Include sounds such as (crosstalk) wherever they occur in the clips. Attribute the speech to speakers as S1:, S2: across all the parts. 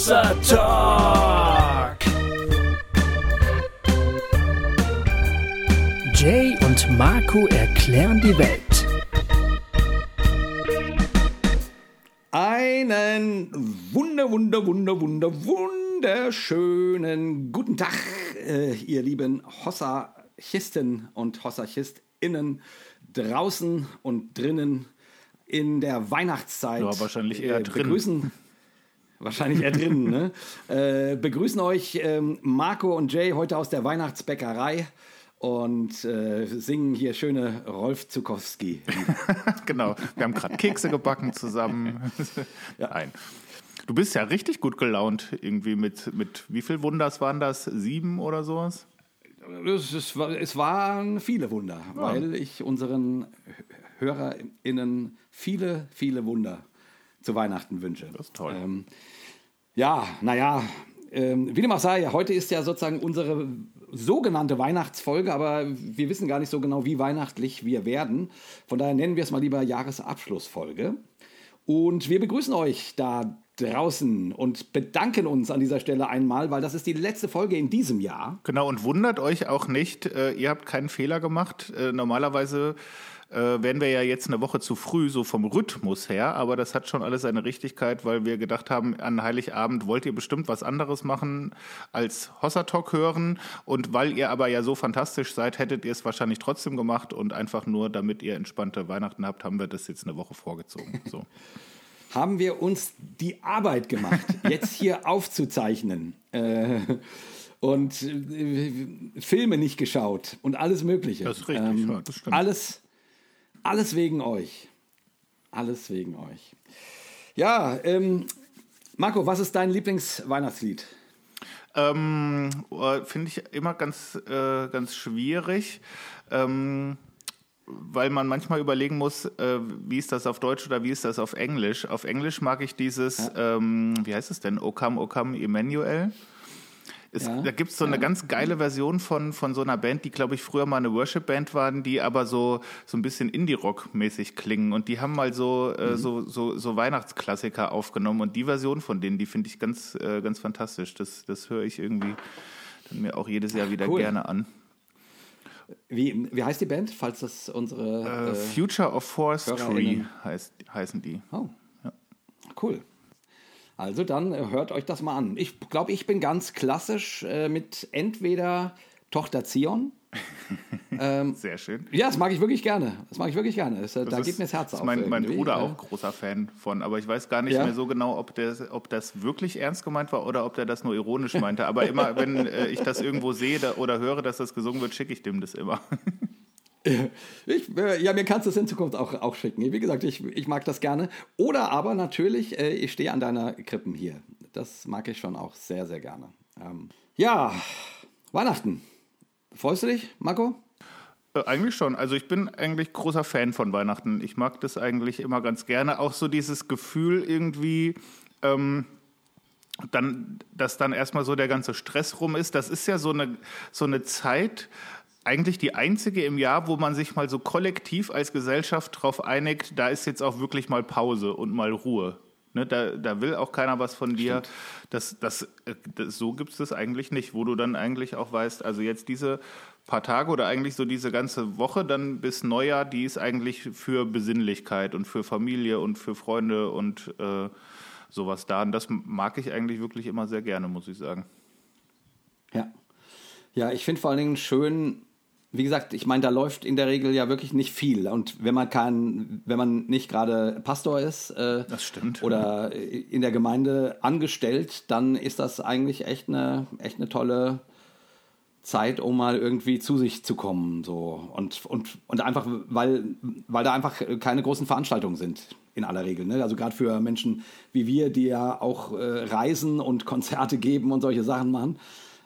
S1: Hossa Talk. Jay und Marco erklären die Welt.
S2: Einen wunder, wunder, wunder, wunder, wunderschönen guten Tag, äh, ihr lieben Hossachisten und Hossachistinnen draußen und drinnen in der Weihnachtszeit.
S3: Ja, wahrscheinlich eher
S2: äh,
S3: drin.
S2: Begrüßen, wahrscheinlich eher drinnen, ne? (laughs) Äh, begrüßen euch ähm, Marco und Jay heute aus der Weihnachtsbäckerei und äh, singen hier schöne Rolf Zukowski. (laughs)
S3: genau, wir haben gerade Kekse gebacken zusammen. (laughs) Nein. Du bist ja richtig gut gelaunt irgendwie mit, mit wie viel Wunders waren das? Sieben oder sowas?
S2: Es, es, es waren viele Wunder, weil ich unseren HörerInnen viele, viele Wunder zu Weihnachten wünsche.
S3: Das ist toll.
S2: Ähm, ja, naja, ähm, wie dem auch sei, heute ist ja sozusagen unsere sogenannte Weihnachtsfolge, aber wir wissen gar nicht so genau, wie weihnachtlich wir werden. Von daher nennen wir es mal lieber Jahresabschlussfolge. Und wir begrüßen euch da draußen und bedanken uns an dieser Stelle einmal, weil das ist die letzte Folge in diesem Jahr.
S3: Genau, und wundert euch auch nicht, äh, ihr habt keinen Fehler gemacht. Äh, normalerweise äh, wären wir ja jetzt eine Woche zu früh, so vom Rhythmus her, aber das hat schon alles seine Richtigkeit, weil wir gedacht haben, an Heiligabend wollt ihr bestimmt was anderes machen als Hossa Talk hören und weil ihr aber ja so fantastisch seid, hättet ihr es wahrscheinlich trotzdem gemacht und einfach nur, damit ihr entspannte Weihnachten habt, haben wir das jetzt eine Woche vorgezogen. So. (laughs)
S2: haben wir uns die Arbeit gemacht, jetzt hier (laughs) aufzuzeichnen äh, und äh, Filme nicht geschaut und alles Mögliche.
S3: Das ist richtig, ja, das stimmt.
S2: Alles, alles wegen euch. Alles wegen euch. Ja, ähm, Marco, was ist dein Lieblingsweihnachtslied?
S3: Ähm, äh, Finde ich immer ganz, äh, ganz schwierig, ähm, weil man manchmal überlegen muss, äh, wie ist das auf Deutsch oder wie ist das auf Englisch. Auf Englisch mag ich dieses, ähm, wie heißt es denn, O come, O come, Emmanuel. Es,
S2: Ja.
S3: Da gibt es so eine ganz geile Version von, von so einer Band, die, glaube ich, früher mal eine Worship-Band waren, die aber so, so ein bisschen Indie-Rock-mäßig klingen. Und die haben mal so,
S2: Mhm.
S3: äh, so, so, so Weihnachtsklassiker aufgenommen. Und die Version von denen, die finde ich ganz, äh, ganz fantastisch. Das, das höre ich irgendwie dann mir auch jedes Jahr wieder
S2: Cool.
S3: gerne an.
S2: Wie, wie heißt die Band, falls das unsere...
S3: Äh,
S2: Äh,
S3: Future of Forestry heißt, heißen die.
S2: Oh, cool. Also dann äh, hört euch das mal an. Ich glaube, ich bin ganz klassisch äh, mit entweder Tochter Zion. (laughs)
S3: Sehr schön.
S2: Ja, das mag ich wirklich gerne. Das mag ich wirklich gerne. Das, äh, da
S3: Das
S2: geht
S3: ist-
S2: mir das Herz auf.
S3: mein, mein. Bruder
S2: Äh,
S3: auch großer Fan von, aber ich weiß gar nicht
S2: Ja?
S3: mehr so genau, ob, der, ob das wirklich ernst gemeint war oder ob der das nur ironisch meinte. Aber immer, wenn äh, ich das irgendwo sehe da, oder höre, dass das gesungen wird, schicke ich dem das immer. (laughs) (laughs)
S2: Ich, äh, ja, mir kannst du es in Zukunft auch, auch schicken. Wie gesagt, ich, ich mag das gerne. Oder aber natürlich, äh, ich stehe an deiner Krippen hier. Das mag ich schon auch sehr, sehr gerne. Ähm, ja, Weihnachten. Freust du dich, Marco?
S3: Äh, Eigentlich schon. Also ich bin eigentlich großer Fan von Weihnachten. Ich mag das eigentlich immer ganz gerne. Auch so dieses Gefühl irgendwie, ähm, dann, dass dann erstmal so der ganze Stress rum ist. Das ist ja so eine, so eine Zeit, eigentlich die einzige im Jahr, wo man sich mal so kollektiv als Gesellschaft darauf einigt, da ist jetzt auch wirklich mal Pause und mal Ruhe. Ne, da, da will auch keiner was von dir. Das, das, äh, das, so gibt es das eigentlich nicht, wo du dann eigentlich auch weißt, also jetzt diese paar Tage oder eigentlich so diese ganze Woche dann bis Neujahr, die ist eigentlich für Besinnlichkeit und für Familie und für Freunde und äh, sowas da. Und das mag ich eigentlich wirklich immer sehr gerne, muss ich sagen.
S2: Ja. Ja, ich finde vor allen Dingen schön, wie gesagt, ich meine, da läuft in der Regel ja wirklich nicht viel. Und wenn man kein, wenn man nicht gerade Pastor ist äh,
S3: Das stimmt.
S2: oder in der Gemeinde angestellt, dann ist das eigentlich echt eine, echt eine tolle Zeit, um mal irgendwie zu sich zu kommen. So. Und, und, und einfach, weil, weil da einfach keine großen Veranstaltungen sind, in aller Regel. Ne? Also gerade für Menschen wie wir, die ja auch äh, reisen und Konzerte geben und solche Sachen machen.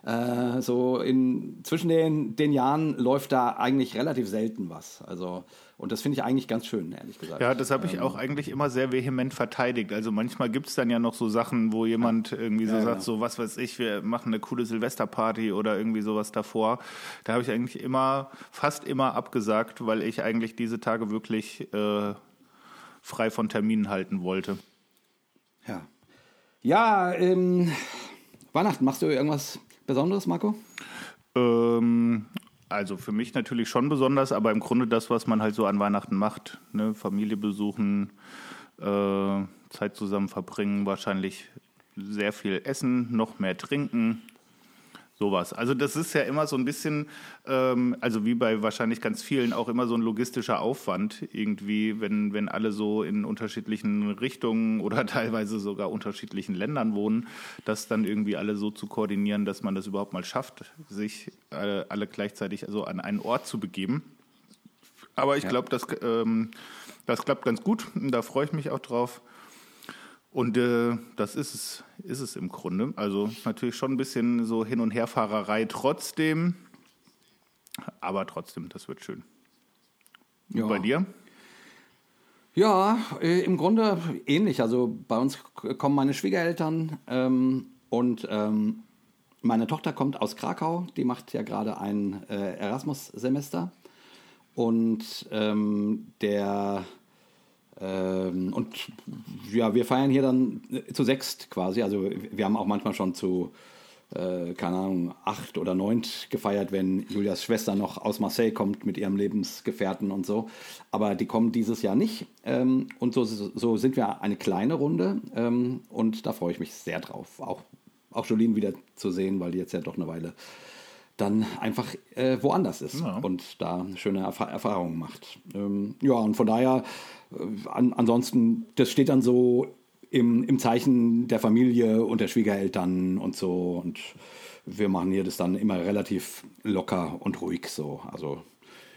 S2: Äh, so in, zwischen den, den Jahren läuft da eigentlich relativ selten was. Also, und das finde ich eigentlich ganz schön, ehrlich gesagt.
S3: Ja, das habe ich auch eigentlich immer sehr vehement verteidigt. Also manchmal gibt es dann ja noch so Sachen, wo jemand irgendwie so
S2: Ja,
S3: sagt,
S2: genau.
S3: so was weiß ich, wir machen eine coole Silvesterparty oder irgendwie sowas davor. Da habe ich eigentlich immer, fast immer abgesagt, weil ich eigentlich diese Tage wirklich äh, frei von Terminen halten wollte.
S2: Ja. Ja, ähm, Weihnachten, machst du irgendwas Besonderes, Marco?
S3: Ähm, also für mich natürlich schon besonders, aber im Grunde das, was man halt so an Weihnachten macht. Ne? Familie besuchen, äh, Zeit zusammen verbringen, wahrscheinlich sehr viel essen, noch mehr trinken. Sowas. Also das ist ja immer so ein bisschen, ähm, also wie bei wahrscheinlich ganz vielen, auch immer so ein logistischer Aufwand irgendwie, wenn, wenn alle so in unterschiedlichen Richtungen (laughs) oder teilweise sogar unterschiedlichen Ländern wohnen, das dann irgendwie alle so zu koordinieren, dass man das überhaupt mal schafft, sich äh, alle gleichzeitig also an einen Ort zu begeben. Aber ich ja. glaube, das, ähm, das klappt ganz gut. Da freue ich mich auch drauf. Und äh, das ist es, ist es im Grunde. Also natürlich schon ein bisschen so Hin- und Herfahrerei trotzdem. Aber trotzdem, das wird schön. Ja. bei dir?
S2: Ja, äh, im Grunde ähnlich. Also bei uns kommen meine Schwiegereltern ähm, und ähm, meine Tochter kommt aus Krakau. Die macht ja gerade ein äh, Erasmus-Semester. Und ähm, der und ja, wir feiern hier dann äh, zu sechst quasi. Also wir haben auch manchmal schon zu, äh, keine Ahnung, acht oder neunt gefeiert, wenn Julias Schwester noch aus Marseille kommt mit ihrem Lebensgefährten und so. Aber die kommen dieses Jahr nicht. Ähm, und so, so sind wir eine kleine Runde. Ähm, und da freue ich mich sehr drauf. Auch, auch Jolene wieder zu sehen, weil die jetzt ja doch eine Weile dann einfach äh, woanders ist ja. und da schöne Erf Erfahrungen macht. Ähm, ja, und von daher, an, ansonsten, das steht dann so im, im Zeichen der Familie und der Schwiegereltern und so. Und wir machen hier das dann immer relativ locker und ruhig so. Also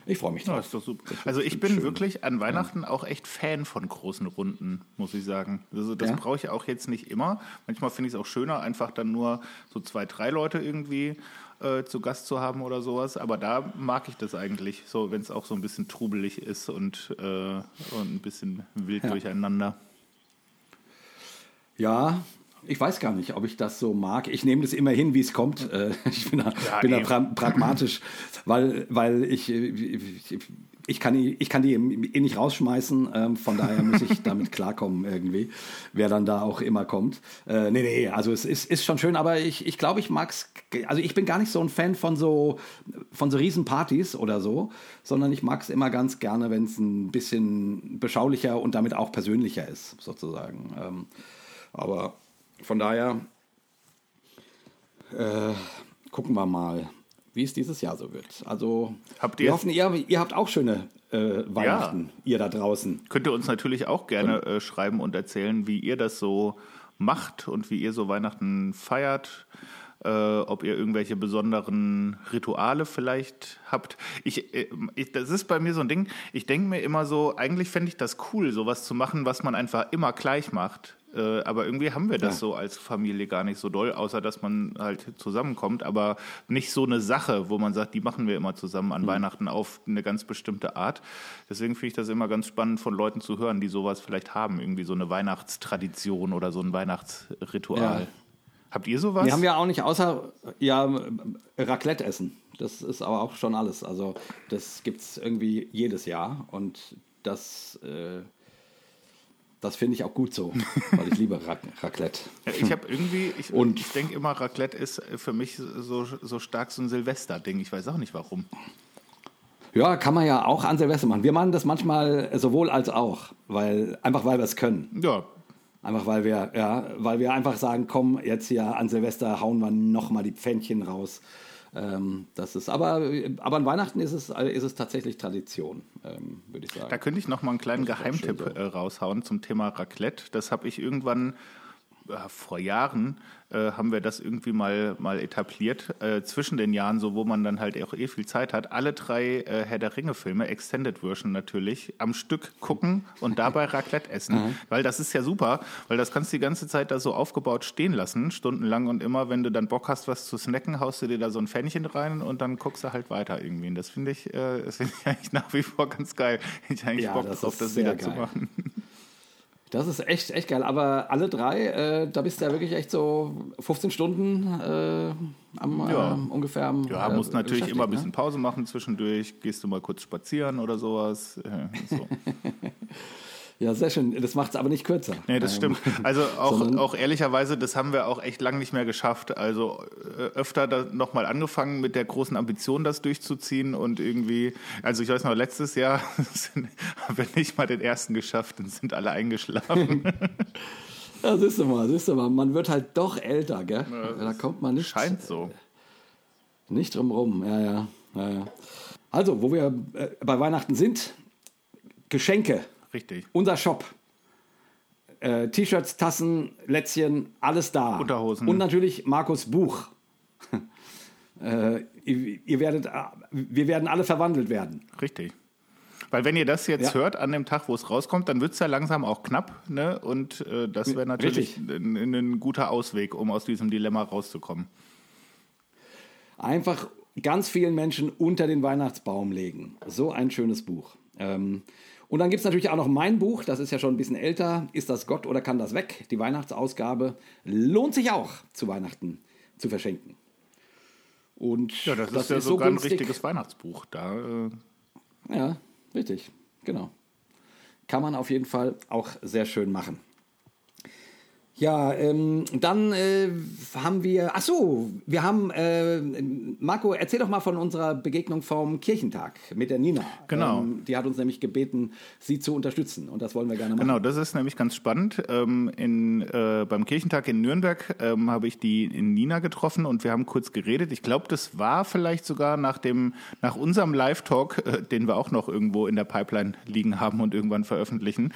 S2: ich freue mich drauf. Ja.
S3: Also ich bin schön. wirklich an Weihnachten ja. auch echt Fan von großen Runden, muss ich sagen. Also das ja? brauche ich auch jetzt nicht immer. Manchmal finde ich es auch schöner, einfach dann nur so zwei, drei Leute irgendwie äh, zu Gast zu haben oder sowas. Aber da mag ich das eigentlich, so wenn es auch so ein bisschen trubelig ist und, äh, und ein bisschen wild ja. durcheinander.
S2: Ja, ich weiß gar nicht, ob ich das so mag. Ich nehme das immer hin, wie es kommt. Äh, (laughs) ich bin da, ja, bin da pra pragmatisch, weil, weil ich, ich, ich kann die, ich kann die eh nicht rausschmeißen, ähm, von daher muss ich (laughs) damit klarkommen irgendwie, wer dann da auch immer kommt. Äh, nee, nee, also es ist, ist schon schön, aber ich, ich glaube, ich mag's, also ich bin gar nicht so ein Fan von so, von so Riesenpartys oder so, sondern ich mag es immer ganz gerne, wenn es ein bisschen beschaulicher und damit auch persönlicher ist, sozusagen. Ähm, aber von daher äh, gucken wir mal wie es dieses Jahr so wird. Also
S3: habt
S2: ihr wir hoffen, ihr, ihr habt auch schöne äh, Weihnachten, ja. ihr da draußen.
S3: Könnt ihr uns natürlich auch gerne äh, schreiben und erzählen, wie ihr das so macht und wie ihr so Weihnachten feiert. Äh, ob ihr irgendwelche besonderen Rituale vielleicht habt. Ich, äh, ich, das ist bei mir so ein Ding, ich denke mir immer so, eigentlich fände ich das cool, sowas zu machen, was man einfach immer gleich macht. Äh, aber irgendwie haben wir das ja. so als Familie gar nicht so doll, außer dass man halt zusammenkommt, aber nicht so eine Sache, wo man sagt, die machen wir immer zusammen an mhm. Weihnachten auf eine ganz bestimmte Art. Deswegen finde ich das immer ganz spannend von Leuten zu hören, die sowas vielleicht haben, irgendwie so eine Weihnachtstradition oder so ein Weihnachtsritual. Ja. Habt ihr sowas?
S2: Wir haben ja auch nicht außer ja, Raclette essen. Das ist aber auch schon alles. Also das gibt es irgendwie jedes Jahr und das äh, das finde ich auch gut so, weil ich liebe Raclette.
S3: ich habe irgendwie, ich, und ich denke immer, Raclette ist für mich so, so stark so ein Silvester-Ding. Ich weiß auch nicht warum.
S2: Ja, kann man ja auch an Silvester machen. Wir machen das manchmal sowohl als auch, weil einfach weil wir es können.
S3: Ja.
S2: Einfach weil wir, ja, weil wir einfach sagen, komm, jetzt hier an Silvester hauen wir nochmal die Pfännchen raus. Ähm, das ist, aber, aber an Weihnachten ist es, ist es tatsächlich Tradition, ähm, würde ich sagen.
S3: Da könnte ich noch mal einen kleinen Geheimtipp so. äh, raushauen zum Thema Raclette. Das habe ich irgendwann vor Jahren äh, haben wir das irgendwie mal, mal etabliert, äh, zwischen den Jahren, so wo man dann halt auch eh viel Zeit hat, alle drei äh, Herr der Ringe-Filme, Extended Version natürlich, am Stück gucken und dabei (laughs) Raclette essen. Mhm. Weil das ist ja super, weil das kannst du die ganze Zeit da so aufgebaut stehen lassen, stundenlang und immer, wenn du dann Bock hast, was zu snacken, haust du dir da so ein Pfännchen rein und dann guckst du halt weiter irgendwie. Und das finde ich, äh, das find ich (laughs) eigentlich nach wie vor ganz geil. Ich eigentlich ja, Bock drauf, das wieder geil. zu machen.
S2: Das ist echt, echt geil. Aber alle drei, äh, da bist du ja wirklich echt so 15 Stunden äh, am, ja. äh, ungefähr. Am,
S3: ja, musst natürlich immer ein bisschen ne? Pause machen zwischendurch. Gehst du mal kurz spazieren oder sowas. Äh, so. (laughs)
S2: Ja, sehr schön. Das macht es aber nicht kürzer.
S3: Nee, das
S2: Ähm,
S3: stimmt. Also (laughs) auch, auch ehrlicherweise, das haben wir auch echt lang nicht mehr geschafft. Also äh, öfter da nochmal angefangen mit der großen Ambition, das durchzuziehen und irgendwie, also ich weiß noch, letztes Jahr (laughs) haben wir nicht mal den ersten geschafft und sind alle eingeschlafen. (laughs)
S2: Ja, siehst du mal, siehst du mal. Man wird halt doch älter, gell? da kommt man nicht,
S3: Scheint so.
S2: nicht drum rum. Ja, ja, ja, ja. Also, wo wir äh, bei Weihnachten sind, Geschenke.
S3: Richtig.
S2: Unser Shop. Äh, T-Shirts, Tassen, Lätzchen, alles da.
S3: Unterhosen.
S2: Und natürlich Markus Buch. (laughs) äh, ihr, ihr werdet, äh, wir werden alle verwandelt werden.
S3: Richtig. Weil wenn ihr das jetzt
S2: Ja.
S3: hört an dem Tag, wo es rauskommt, dann wird es ja langsam auch knapp. Ne? Und äh, das wäre natürlich ein, ein guter Ausweg, um aus diesem Dilemma rauszukommen.
S2: Einfach ganz vielen Menschen unter den Weihnachtsbaum legen. So ein schönes Buch. Ähm, und dann gibt es natürlich auch noch mein Buch, das ist ja schon ein bisschen älter. Ist das Gott oder kann das weg? Die Weihnachtsausgabe lohnt sich auch zu Weihnachten zu verschenken. Und
S3: Ja, das, ist ja
S2: so
S3: sogar ein
S2: günstig.
S3: richtiges Weihnachtsbuch. Da äh,
S2: Ja, richtig, genau. Kann man auf jeden Fall auch sehr schön machen. Ja, ähm, dann äh, haben wir, ach so, wir haben, äh, Marco, erzähl doch mal von unserer Begegnung vom Kirchentag mit der Nina.
S3: Genau.
S2: Ähm, die hat uns nämlich gebeten, sie zu unterstützen und das wollen wir gerne machen.
S3: Genau, das ist nämlich ganz spannend. Ähm, in, äh, beim Kirchentag in Nürnberg ähm, habe ich die Nina getroffen und wir haben kurz geredet. Ich glaube, das war vielleicht sogar nach dem, nach unserem Live-Talk, äh, den wir auch noch irgendwo in der Pipeline liegen haben und irgendwann veröffentlichen.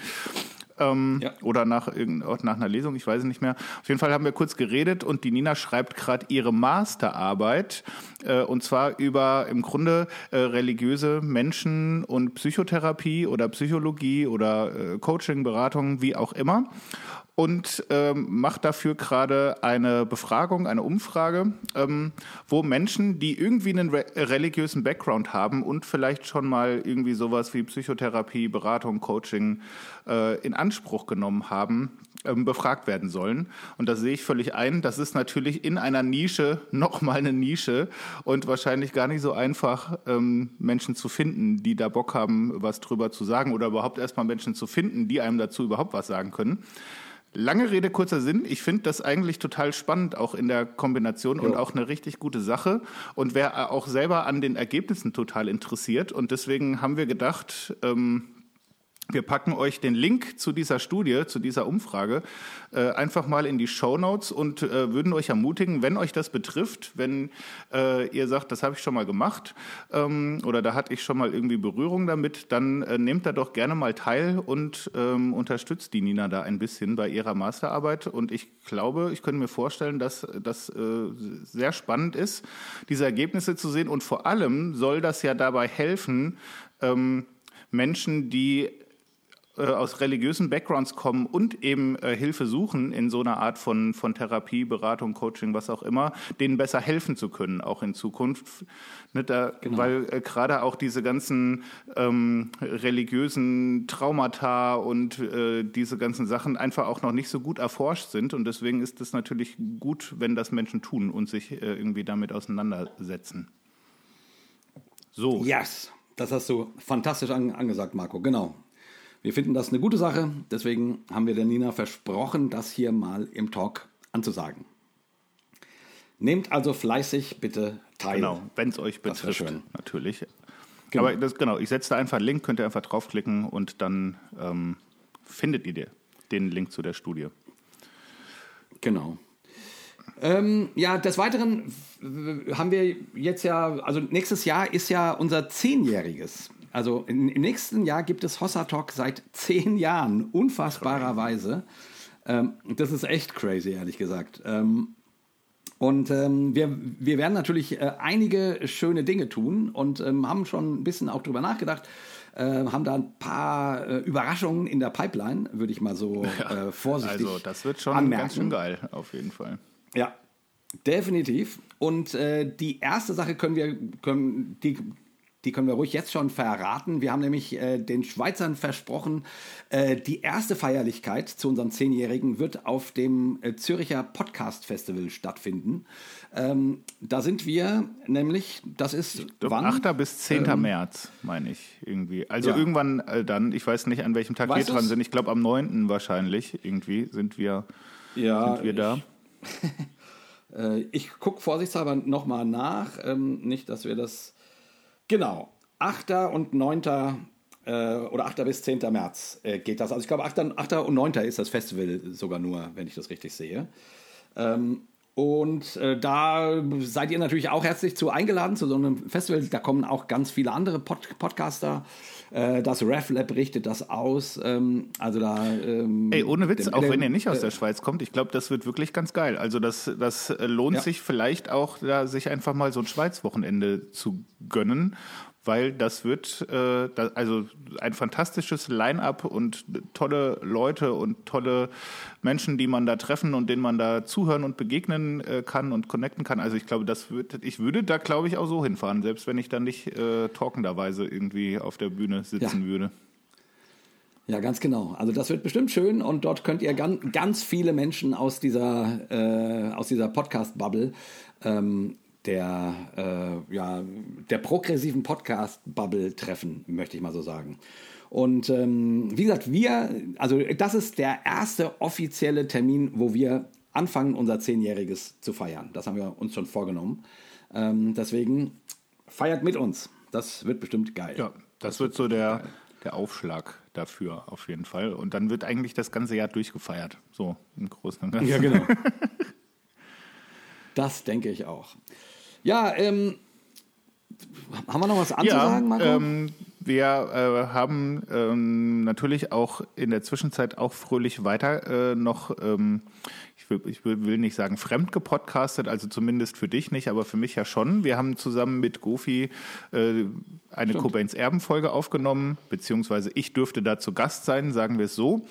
S3: Ähm,
S2: Ja.
S3: Oder nach, nach einer Lesung, ich weiß es nicht mehr. Auf jeden Fall haben wir kurz geredet und die Nina schreibt gerade ihre Masterarbeit äh, und zwar über im Grunde äh, religiöse Menschen und Psychotherapie oder Psychologie oder äh, Coaching, Beratung, wie auch immer. Und ähm, macht dafür gerade eine Befragung, eine Umfrage, ähm, wo Menschen, die irgendwie einen re religiösen Background haben und vielleicht schon mal irgendwie sowas wie Psychotherapie, Beratung, Coaching äh, in Anspruch genommen haben, ähm, befragt werden sollen. Und das sehe ich völlig ein. Das ist natürlich in einer Nische (laughs) nochmal eine Nische und wahrscheinlich gar nicht so einfach, ähm, Menschen zu finden, die da Bock haben, was drüber zu sagen oder überhaupt erstmal Menschen zu finden, die einem dazu überhaupt was sagen können. Lange Rede, kurzer Sinn. Ich finde das eigentlich total spannend, auch in der Kombination und
S2: Ja.
S3: auch eine richtig gute Sache. Und wer auch selber an den Ergebnissen total interessiert. Und deswegen haben wir gedacht, ähm, wir packen euch den Link zu dieser Studie, zu dieser Umfrage, äh, einfach mal in die Show Notes und äh, würden euch ermutigen, wenn euch das betrifft, wenn äh, ihr sagt, das habe ich schon mal gemacht ähm, oder da hatte ich schon mal irgendwie Berührung damit, dann äh, nehmt da doch gerne mal teil und ähm, unterstützt die Nina da ein bisschen bei ihrer Masterarbeit. Und ich glaube, ich könnte mir vorstellen, dass das äh, sehr spannend ist, diese Ergebnisse zu sehen. Und vor allem soll das ja dabei helfen, ähm, Menschen, die äh, aus religiösen Backgrounds kommen und eben äh, Hilfe suchen in so einer Art von, von Therapie, Beratung, Coaching, was auch immer, denen besser helfen zu können, auch in Zukunft. Ne, da, Weil äh, gerade auch diese ganzen ähm, religiösen Traumata und äh, diese ganzen Sachen einfach auch noch nicht so gut erforscht sind. Und deswegen ist es natürlich gut, wenn das Menschen tun und sich äh, irgendwie damit auseinandersetzen. So.
S2: Yes, das hast du fantastisch an, angesagt, Marco. Genau. Wir finden das eine gute Sache. Deswegen haben wir der Nina versprochen, das hier mal im Talk anzusagen. Nehmt also fleißig bitte teil.
S3: Genau, wenn es euch betrifft,
S2: schön.
S3: natürlich.
S2: Genau.
S3: Aber das, genau, ich setze da einfach einen Link, könnt ihr einfach draufklicken und dann ähm, findet ihr den Link zu der Studie.
S2: Genau. Ähm, ja, des Weiteren haben wir jetzt ja, also nächstes Jahr ist ja unser Zehnjähriges. Also in, im nächsten Jahr gibt es Hossa Talk seit zehn Jahren, unfassbarerweise. Ähm, das ist echt crazy, ehrlich gesagt. Ähm, und ähm, wir, wir werden natürlich äh, einige schöne Dinge tun und ähm, haben schon ein bisschen auch drüber nachgedacht. Äh, haben da ein paar äh, Überraschungen in der Pipeline, würde ich mal so (laughs) äh, vorsichtig
S3: Also das wird schon
S2: anmerken.
S3: ganz schön geil, auf jeden Fall.
S2: Ja, definitiv. Und äh, die erste Sache können wir, können, die die können wir ruhig jetzt schon verraten. Wir haben nämlich äh, den Schweizern versprochen, äh, die erste Feierlichkeit zu unserem Zehnjährigen wird auf dem äh, Züricher Podcast Festival stattfinden. Ähm, da sind wir nämlich, das ist
S3: wann? 8. bis 10. Ähm, März, meine ich irgendwie. Also ja. irgendwann äh, dann, ich weiß nicht, an welchem Tag weißt wir dran sind. Ich glaube am 9. wahrscheinlich irgendwie sind wir,
S2: ja,
S3: sind wir da.
S2: Ich, (laughs) äh, ich gucke vorsichtshalber nochmal nach. Ähm, nicht, dass wir das Genau. 8. und 9. Äh, oder 8. bis 10. März äh, geht das. Also ich glaube, 8. 8. und 9. ist das Festival sogar nur, wenn ich das richtig sehe. Ähm, und äh, da seid ihr natürlich auch herzlich zu eingeladen zu so einem Festival. Da kommen auch ganz viele andere Pod Podcaster. Äh, das RefLab richtet das aus. Ähm, also da. Ähm,
S3: Ey, ohne Witz, auch wenn ihr nicht aus äh, der Schweiz kommt, ich glaube, das wird wirklich ganz geil. Also das, das äh, lohnt ja. sich vielleicht auch, da sich einfach mal so ein Schweiz-Wochenende zu gönnen weil das wird äh, da, also ein fantastisches Line-up und tolle Leute und tolle Menschen, die man da treffen und denen man da zuhören und begegnen äh, kann und connecten kann. Also ich glaube, das wird, ich würde da glaube ich auch so hinfahren, selbst wenn ich dann nicht äh, talkenderweise irgendwie auf der Bühne sitzen ja. würde.
S2: Ja, ganz genau. Also das wird bestimmt schön und dort könnt ihr ganz, ganz viele Menschen aus dieser, äh, aus dieser Podcast-Bubble ähm, der, äh, ja, der progressiven Podcast-Bubble treffen, möchte ich mal so sagen. Und ähm, wie gesagt, wir, also das ist der erste offizielle Termin, wo wir anfangen, unser Zehnjähriges zu feiern. Das haben wir uns schon vorgenommen. Ähm, deswegen feiert mit uns. Das wird bestimmt geil.
S3: Ja, das, das wird so der, der Aufschlag dafür auf jeden Fall. Und dann wird eigentlich das ganze Jahr durchgefeiert. So im Großen und Ganzen.
S2: Ja, genau. (laughs) das denke ich auch. Ja, ähm, haben wir noch was anzusagen,
S3: Marco? Ja, ähm, wir äh, haben ähm, natürlich auch in der Zwischenzeit auch fröhlich weiter äh, noch, ähm, ich, will, ich will nicht sagen fremd gepodcastet, also zumindest für dich nicht, aber für mich ja schon. Wir haben zusammen mit Gofi äh, eine Cobains Erben-Folge aufgenommen, beziehungsweise ich dürfte da zu Gast sein, sagen wir es so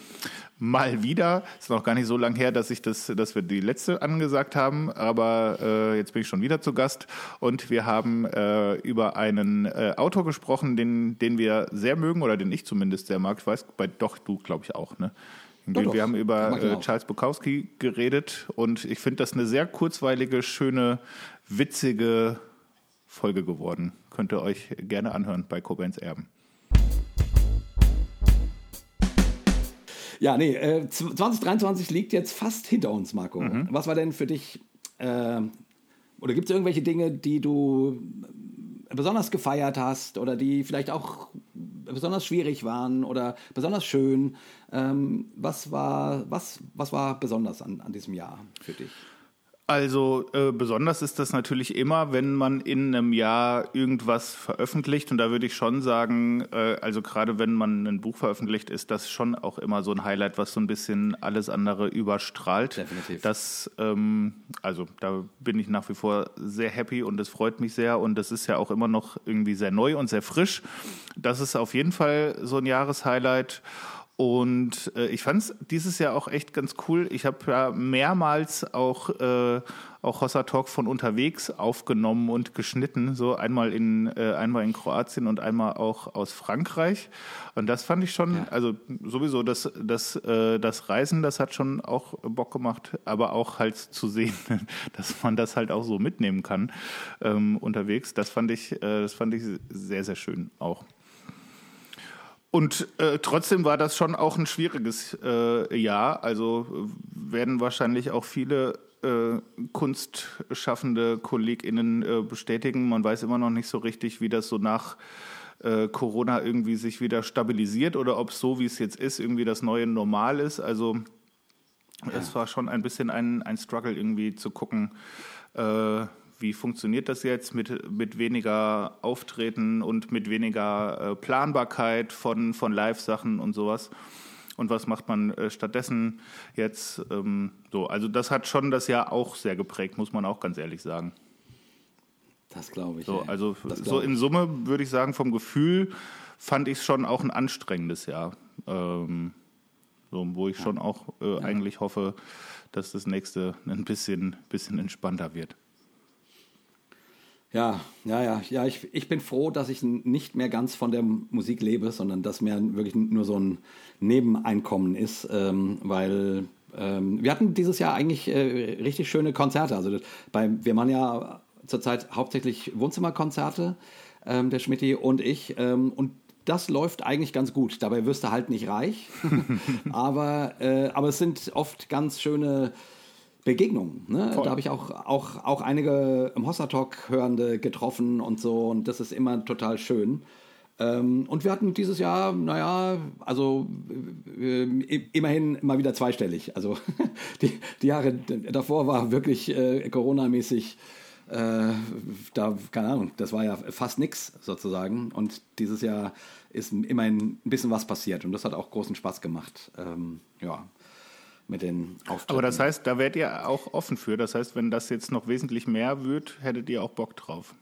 S3: mal wieder. Ist noch gar nicht so lange her, dass ich das, dass wir die letzte angesagt haben, aber äh, jetzt bin ich schon wieder zu Gast und wir haben äh, über einen äh, Autor gesprochen, den, den wir sehr mögen oder den ich zumindest sehr mag. Ich weiß, bei doch du glaube ich auch, ne? Doch, wir doch. haben über äh, Charles Bukowski geredet und ich finde das eine sehr kurzweilige, schöne, witzige Folge geworden. Könnt ihr euch gerne anhören bei Cobains Erben.
S2: Ja, nee, äh, 2023 liegt jetzt fast hinter uns, Marco. Mhm. Was war denn für dich, äh, oder gibt es irgendwelche Dinge, die du besonders gefeiert hast oder die vielleicht auch besonders schwierig waren oder besonders schön? Ähm, was, war, was, was war besonders an, an diesem Jahr für dich?
S3: Also äh, besonders ist das natürlich immer, wenn man in einem Jahr irgendwas veröffentlicht. Und da würde ich schon sagen, äh, also gerade wenn man ein Buch veröffentlicht, ist das schon auch immer so ein Highlight, was so ein bisschen alles andere überstrahlt.
S2: Definitiv.
S3: Das, ähm, also da bin ich nach wie vor sehr happy und es freut mich sehr. Und das ist ja auch immer noch irgendwie sehr neu und sehr frisch. Das ist auf jeden Fall so ein Jahreshighlight. Und äh, ich fand es dieses Jahr auch echt ganz cool. Ich habe ja mehrmals auch, äh, auch Hossa Talk von unterwegs aufgenommen und geschnitten. So einmal in, äh, einmal in Kroatien und einmal auch aus Frankreich. Und das fand ich schon, ja. also sowieso das, das, äh, das Reisen, das hat schon auch Bock gemacht, aber auch halt zu sehen, (laughs) dass man das halt auch so mitnehmen kann ähm, unterwegs. Das fand ich, äh, das fand ich sehr, sehr schön auch. Und äh, trotzdem war das schon auch ein schwieriges äh, Jahr. Also werden wahrscheinlich auch viele äh, kunstschaffende KollegInnen äh, bestätigen. Man weiß immer noch nicht so richtig, wie das so nach äh, Corona irgendwie sich wieder stabilisiert oder ob so, wie es jetzt ist, irgendwie das neue Normal ist. Also ja. es war schon ein bisschen ein, ein Struggle irgendwie zu gucken, äh, wie funktioniert das jetzt mit, mit weniger Auftreten und mit weniger äh, Planbarkeit von, von Live-Sachen und sowas? Und was macht man äh, stattdessen jetzt? Ähm, so, also das hat schon das Jahr auch sehr geprägt, muss man auch ganz ehrlich sagen.
S2: Das glaube ich.
S3: So, also so in Summe würde ich sagen, vom Gefühl fand ich es schon auch ein anstrengendes Jahr. Ähm, so, wo ich ja. schon auch äh, ja. eigentlich hoffe, dass das nächste ein bisschen, bisschen entspannter wird.
S2: Ja, ja, ja, ja. Ich, ich bin froh, dass ich nicht mehr ganz von der Musik lebe, sondern dass mir wirklich nur so ein Nebeneinkommen ist, ähm, weil ähm, wir hatten dieses Jahr eigentlich äh, richtig schöne Konzerte. Also bei, wir machen ja zurzeit hauptsächlich Wohnzimmerkonzerte, ähm, der Schmidti und ich. Ähm, und das läuft eigentlich ganz gut. Dabei wirst du halt nicht reich. (laughs) aber, äh, aber es sind oft ganz schöne Begegnungen. Ne? Da habe ich auch, auch, auch einige im Hossa Talk Hörende getroffen und so. Und das ist immer total schön. Ähm, und wir hatten dieses Jahr, naja, also äh, immerhin mal wieder zweistellig. Also (laughs) die, die Jahre davor war wirklich äh, Corona-mäßig. Äh, da, keine Ahnung, das war ja fast nichts sozusagen. Und dieses Jahr ist immerhin ein bisschen was passiert und das hat auch großen Spaß gemacht. Ähm, ja, mit den Auftritten.
S3: Aber das heißt, da wärt ihr auch offen für. Das heißt, wenn das jetzt noch wesentlich mehr wird, hättet ihr auch Bock drauf.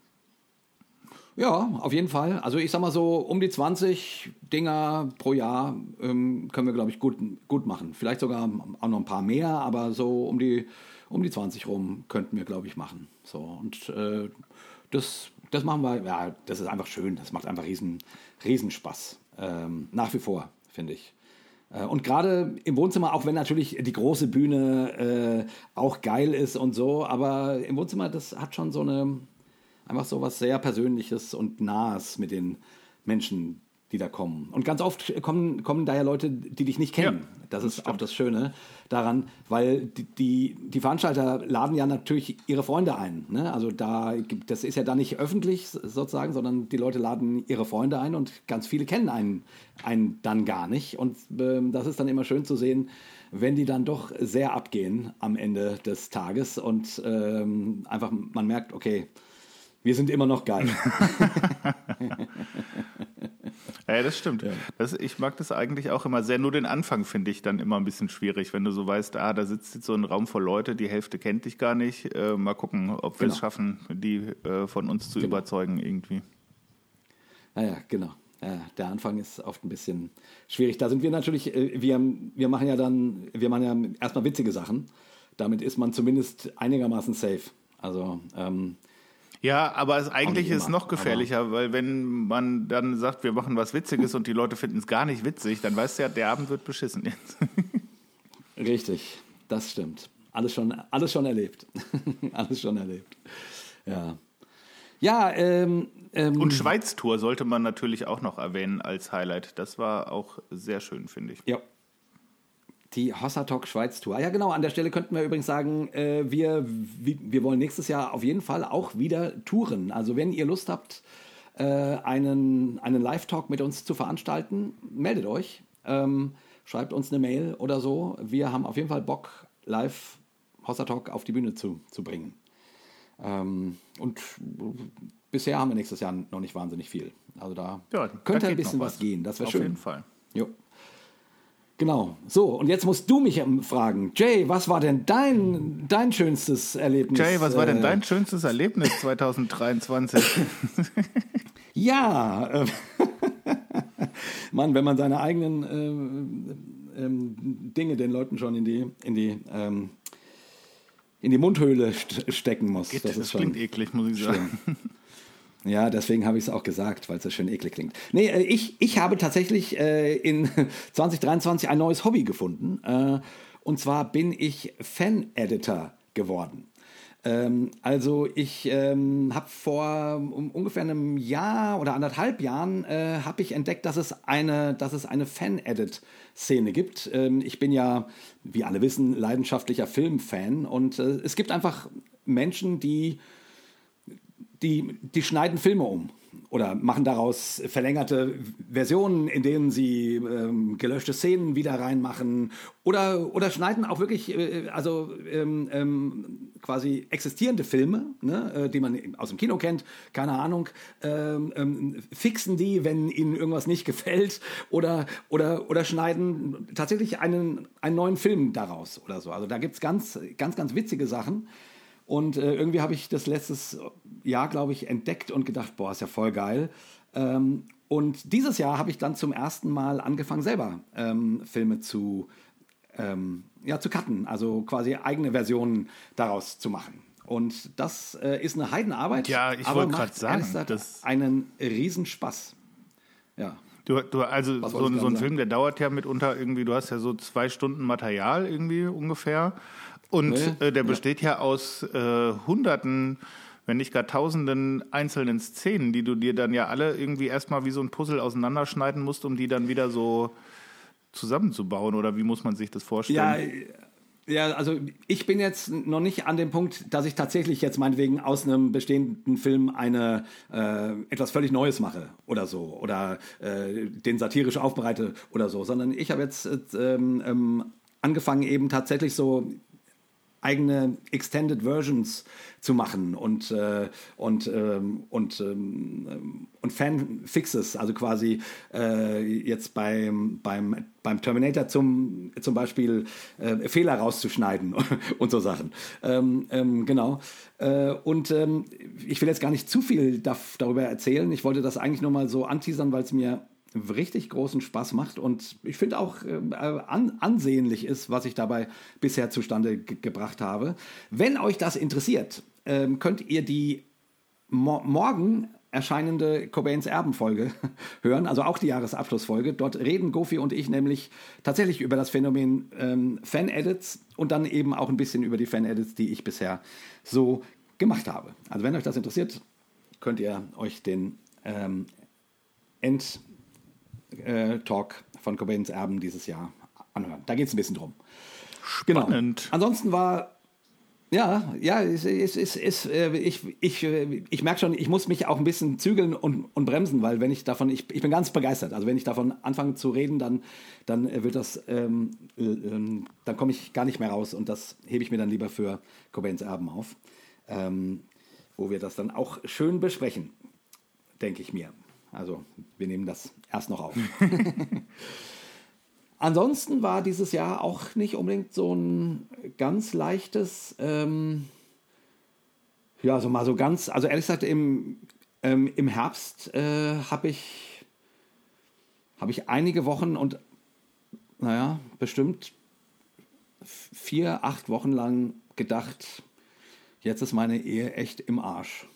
S2: Ja, auf jeden Fall. Also ich sag mal so, um die 20 Dinger pro Jahr ähm, können wir, glaube ich, gut, gut machen. Vielleicht sogar auch noch ein paar mehr, aber so um die, um die 20 rum könnten wir, glaube ich, machen. So, und äh, das, das machen wir, ja, das ist einfach schön. Das macht einfach riesen, riesen Spaß. Ähm, nach wie vor, finde ich. Äh, und gerade im Wohnzimmer, auch wenn natürlich die große Bühne äh, auch geil ist und so, aber im Wohnzimmer, das hat schon so eine, einfach so was sehr Persönliches und Nahes mit den Menschen, die da kommen. Und ganz oft kommen, kommen da ja Leute, die dich nicht kennen. Ja, das, das ist stimmt. auch das Schöne daran, weil die, die, die, Veranstalter laden ja natürlich ihre Freunde ein. Ne? Also da das ist ja da nicht öffentlich sozusagen, sondern die Leute laden ihre Freunde ein und ganz viele kennen einen, einen dann gar nicht. Und äh, das ist dann immer schön zu sehen, wenn die dann doch sehr abgehen am Ende des Tages und ähm, einfach man merkt, okay, wir sind immer noch geil. (laughs)
S3: ja, das stimmt. Ja. Das, ich mag das eigentlich auch immer sehr. Nur den Anfang finde ich dann immer ein bisschen schwierig, wenn du so weißt, ah, da sitzt jetzt so ein Raum voll Leute, die Hälfte kennt dich gar nicht. Äh, mal gucken, ob wir genau. es schaffen, die äh, von uns zu genau. überzeugen irgendwie.
S2: Naja, genau. Ja, der Anfang ist oft ein bisschen schwierig. Da sind wir natürlich, äh, wir, wir machen ja dann, wir machen ja erstmal witzige Sachen. Damit ist man zumindest einigermaßen safe. Also ähm,
S3: ja, aber es eigentlich ist es noch gefährlicher, weil wenn man dann sagt, wir machen was Witziges und die Leute finden es gar nicht witzig, dann weißt du ja, der Abend wird beschissen jetzt. (laughs)
S2: Richtig, das stimmt. Alles schon, alles schon erlebt. (laughs) alles schon erlebt. Ja. Ja, ähm, ähm,
S3: Und Schweiz-Tour sollte man natürlich auch noch erwähnen als Highlight. Das war auch sehr schön, finde ich.
S2: Ja, die Hossa Talk Schweiz Tour. Ja, genau. An der Stelle könnten wir übrigens sagen, äh, wir, wir wollen nächstes Jahr auf jeden Fall auch wieder touren. Also, wenn ihr Lust habt, äh, einen, einen Live-Talk mit uns zu veranstalten, meldet euch. Ähm, schreibt uns eine Mail oder so. Wir haben auf jeden Fall Bock, live Hossa Talk auf die Bühne zu, zu bringen. Ähm, und bisher haben wir nächstes Jahr noch nicht wahnsinnig viel. Also da ja, könnte da ein bisschen was. was gehen. Das wäre schön. Auf
S3: jeden Fall.
S2: Jo. Genau. So, und jetzt musst du mich fragen. Jay, was war denn dein, dein schönstes Erlebnis?
S3: Jay, was war denn äh, dein schönstes Erlebnis 2023? (laughs)
S2: ja, äh, (laughs) Mann, wenn man seine eigenen äh, ähm, Dinge den Leuten schon in die, in die, ähm, in die Mundhöhle stecken muss.
S3: Geht, das, das klingt eklig, muss ich sagen. (laughs)
S2: Ja, deswegen habe ich es auch gesagt, weil es so schön eklig klingt. Nee, äh, ich, ich habe tatsächlich äh, in (laughs) 2023 ein neues Hobby gefunden. Äh, und zwar bin ich Fan-Editor geworden. Ähm, also ich ähm, habe vor um, ungefähr einem Jahr oder anderthalb Jahren äh, habe ich entdeckt, dass es eine, dass es eine Fan-Edit-Szene gibt. Ähm, ich bin ja, wie alle wissen, leidenschaftlicher Filmfan und äh, es gibt einfach Menschen, die die, die schneiden Filme um oder machen daraus verlängerte Versionen, in denen sie ähm, gelöschte Szenen wieder reinmachen oder, oder schneiden auch wirklich äh, also ähm, ähm, quasi existierende Filme, ne, äh, die man aus dem Kino kennt, keine Ahnung, ähm, ähm, fixen die, wenn ihnen irgendwas nicht gefällt oder, oder, oder schneiden tatsächlich einen, einen neuen Film daraus oder so. Also da gibt es ganz, ganz, ganz witzige Sachen. Und äh, irgendwie habe ich das letztes Jahr, glaube ich, entdeckt und gedacht, boah, ist ja voll geil. Ähm, und dieses Jahr habe ich dann zum ersten Mal angefangen, selber ähm, Filme zu, ähm, ja, zu cutten, also quasi eigene Versionen daraus zu machen. Und das äh, ist eine Heidenarbeit.
S3: Ja, ich wollte grad sagen, das-
S2: einen Riesenspaß. Ja.
S3: Du, du, also so, so ein? Film, der dauert ja mitunter irgendwie, du hast ja so zwei Stunden Material irgendwie ungefähr. Und
S2: Nee,
S3: äh, der besteht ja aus äh, hunderten, wenn nicht gar tausenden einzelnen Szenen, die du dir dann ja alle irgendwie erstmal wie so ein Puzzle auseinanderschneiden musst, um die dann wieder so zusammenzubauen. Oder wie muss man sich das
S2: Ja,
S3: vorstellen?
S2: ja, also ich bin jetzt noch nicht an dem Punkt, dass ich tatsächlich jetzt meinetwegen aus einem bestehenden Film eine äh, etwas völlig Neues mache oder so oder äh, den satirisch aufbereite oder so, sondern ich habe jetzt äh, ähm, ähm, angefangen eben tatsächlich so eigene Extended Versions zu machen und äh, und ähm, und ähm, und Fanfixes, also quasi äh, jetzt beim beim beim Terminator zum zum Beispiel äh, Fehler rauszuschneiden (laughs) und so Sachen. Ähm, ähm, genau. Äh, und ähm, ich will jetzt gar nicht zu viel darüber erzählen. Ich wollte das eigentlich nur mal so anteasern, weil es mir richtig großen Spaß macht und ich finde auch äh, an, ansehnlich ist, was ich dabei bisher zustande ge gebracht habe. Wenn euch das interessiert, ähm, könnt ihr die mo morgen erscheinende Cobains Erben-Folge (laughs) hören, also auch die Jahresabschlussfolge. Dort reden Gofi und ich nämlich tatsächlich über das Phänomen ähm, Fan-Edits und dann eben auch ein bisschen über die Fan-Edits, die ich bisher so gemacht habe. Also wenn euch das interessiert, könnt ihr euch den ähm, End äh, Talk von Cobains Erben dieses Jahr anhören. Da geht es ein bisschen drum.
S3: Spannend.
S2: Genau. Ansonsten war ja, ja, es, es, es, es, äh, ich, ich, äh, ich merke schon, ich muss mich auch ein bisschen zügeln und, und bremsen, weil wenn ich davon, ich, ich bin ganz begeistert. Also wenn ich davon anfange zu reden, dann, dann wird das, ähm, äh, ähm, dann komme ich gar nicht mehr raus und das hebe ich mir dann lieber für Cobains Erben auf, ähm, wo wir das dann auch schön besprechen, denke ich mir. Also wir nehmen das erst noch auf. (laughs) Ansonsten war dieses Jahr auch nicht unbedingt so ein ganz leichtes, ähm, ja, so mal so ganz, also ehrlich gesagt, im, ähm, im Herbst äh, habe ich, habe ich einige Wochen und, naja, bestimmt vier, acht Wochen lang gedacht, jetzt ist meine Ehe echt im Arsch.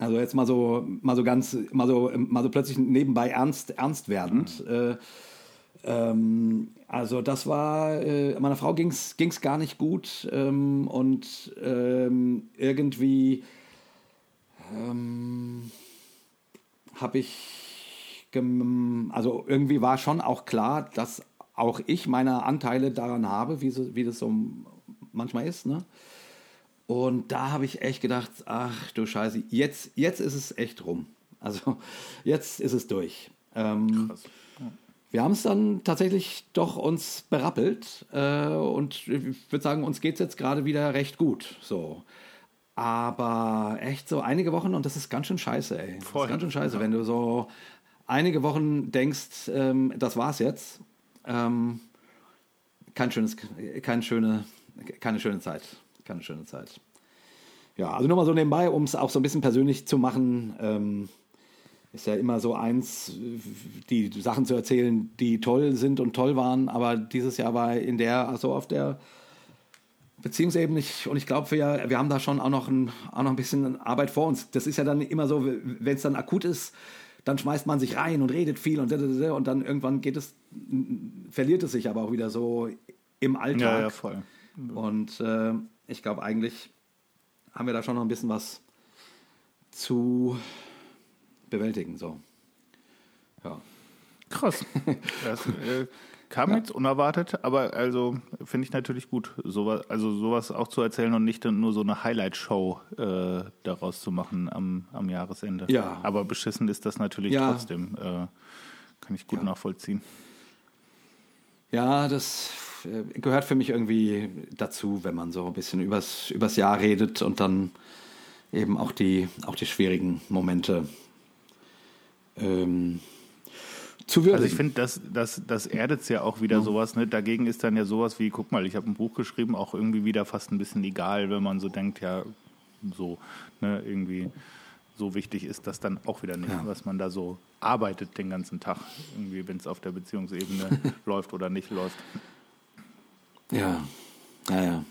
S2: Also jetzt mal so, mal so ganz, mal so, mal so plötzlich nebenbei ernst, ernst werdend. Äh, ähm, also das war, äh, meiner Frau ging es gar nicht gut ähm, und ähm, irgendwie ähm, habe ich, also irgendwie war schon auch klar, dass auch ich meine Anteile daran habe, wie, so, wie das so manchmal ist. Ne? Und da habe ich echt gedacht, ach du Scheiße, jetzt, jetzt ist es echt rum. Also jetzt ist es durch. Ähm, wir haben es dann tatsächlich doch uns berappelt äh, und ich würde sagen, uns geht es jetzt gerade wieder recht gut. So. Aber echt so einige Wochen und das ist ganz schön scheiße, ey. Das
S3: Voll.
S2: ist ganz schön scheiße, wenn du so einige Wochen denkst, ähm, das war's jetzt. Ähm, kein schönes, kein schöne, keine schöne Zeit. Keine schöne Zeit. Ja, also nur mal so nebenbei, um es auch so ein bisschen persönlich zu machen. Ähm, ist ja immer so eins, die Sachen zu erzählen, die toll sind und toll waren, aber dieses Jahr war in der, also auf der Beziehungsebene, ich, und ich glaube, wir, wir haben da schon auch noch, ein, auch noch ein bisschen Arbeit vor uns. Das ist ja dann immer so, wenn es dann akut ist, dann schmeißt man sich rein und redet viel und, und dann irgendwann geht es, verliert es sich aber auch wieder so im Alltag.
S3: Ja, ja, voll.
S2: Und äh, ich glaube, eigentlich haben wir da schon noch ein bisschen was zu bewältigen. So. Ja.
S3: Krass. (laughs) Das äh, kam jetzt unerwartet, aber also finde ich natürlich gut, sowas, also sowas auch zu erzählen und nicht nur so eine Highlight-Show äh, daraus zu machen am, am Jahresende.
S2: Ja.
S3: Aber beschissen ist das natürlich
S2: Ja.
S3: trotzdem. Äh, kann ich gut nachvollziehen.
S2: Ja, das gehört für mich irgendwie dazu, wenn man so ein bisschen übers, übers Jahr redet und dann eben auch die, auch die schwierigen Momente ähm, zu würdigen.
S3: Also ich finde, das, das, das erdet ja auch wieder sowas. Ne? Dagegen ist dann ja sowas wie, guck mal, ich habe ein Buch geschrieben, auch irgendwie wieder fast ein bisschen egal, wenn man so denkt, ja, so, ne, irgendwie so wichtig ist das dann auch wieder nicht,
S2: Ja.
S3: was man da so arbeitet den ganzen Tag, irgendwie, wenn es auf der Beziehungsebene (laughs) läuft oder nicht läuft.
S2: Ja, ja,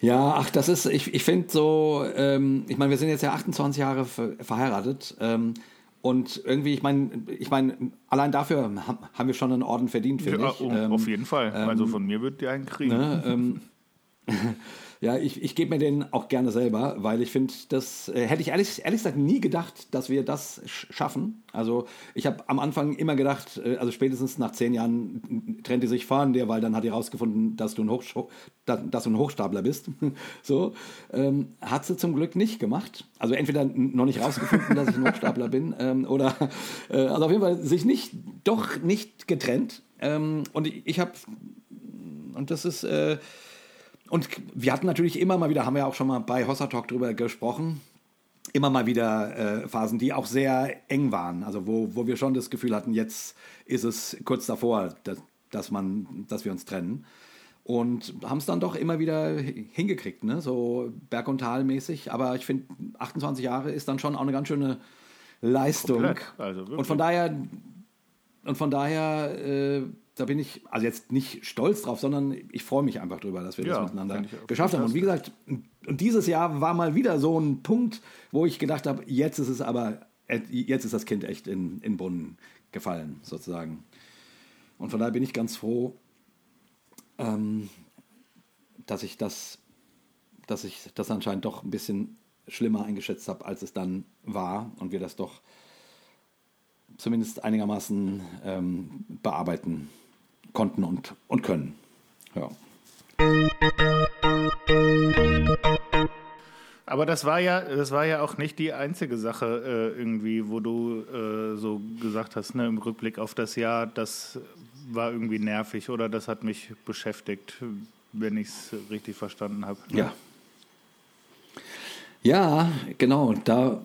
S2: ja. Ach, das ist, ich, ich finde so, ähm, ich meine, wir sind jetzt ja 28 Jahre verheiratet. Ähm, und irgendwie, ich meine, ich meine, allein dafür haben wir schon einen Orden verdient, finde
S3: ja,
S2: ich.
S3: Oh, ähm, auf jeden Fall. also ähm, von mir wird ihr einen kriegen. Ne, ähm, (laughs)
S2: Ja, ich, ich gebe mir den auch gerne selber, weil ich finde, das äh, hätte ich ehrlich, ehrlich gesagt nie gedacht, dass wir das schaffen. Also ich habe am Anfang immer gedacht, äh, also spätestens nach zehn Jahren trennt die sich von dir, weil dann hat die rausgefunden, dass du ein, dass du ein Hochstapler bist. (laughs) so ähm, hat sie zum Glück nicht gemacht. Also entweder noch nicht rausgefunden, dass ich ein Hochstapler bin, (laughs) ähm, oder äh, also auf jeden Fall sich nicht, doch nicht getrennt. Ähm, und ich, ich habe und das ist äh, und wir hatten natürlich immer mal wieder, haben wir auch schon mal bei Hossa Talk drüber gesprochen, immer mal wieder äh, Phasen, die auch sehr eng waren. Also wo, wo wir schon das Gefühl hatten, jetzt ist es kurz davor, dass, dass, man, dass wir uns trennen. Und haben es dann doch immer wieder hingekriegt, ne? so Berg- und Tal-mäßig. Aber ich finde, 28 Jahre ist dann schon auch eine ganz schöne Leistung. Also und von daher, und von daher äh, da bin ich also jetzt nicht stolz drauf, sondern ich freue mich einfach drüber, dass wir ja, das miteinander geschafft haben. Und wie gesagt, und dieses Jahr war mal wieder so ein Punkt, wo ich gedacht habe, jetzt ist es aber, jetzt ist das Kind echt in, in Brunnen gefallen, sozusagen. Und von daher bin ich ganz froh, ähm, dass ich das, dass ich das anscheinend doch ein bisschen schlimmer eingeschätzt habe, als es dann war und wir das doch zumindest einigermaßen ähm, bearbeiten konnten und, und können. Ja.
S3: Aber das war ja, das war ja auch nicht die einzige Sache äh, irgendwie, wo du äh, so gesagt hast, ne, im Rückblick auf das Jahr, das war irgendwie nervig oder das hat mich beschäftigt, wenn ich es richtig verstanden habe.
S2: Ja. Ja, genau. Da,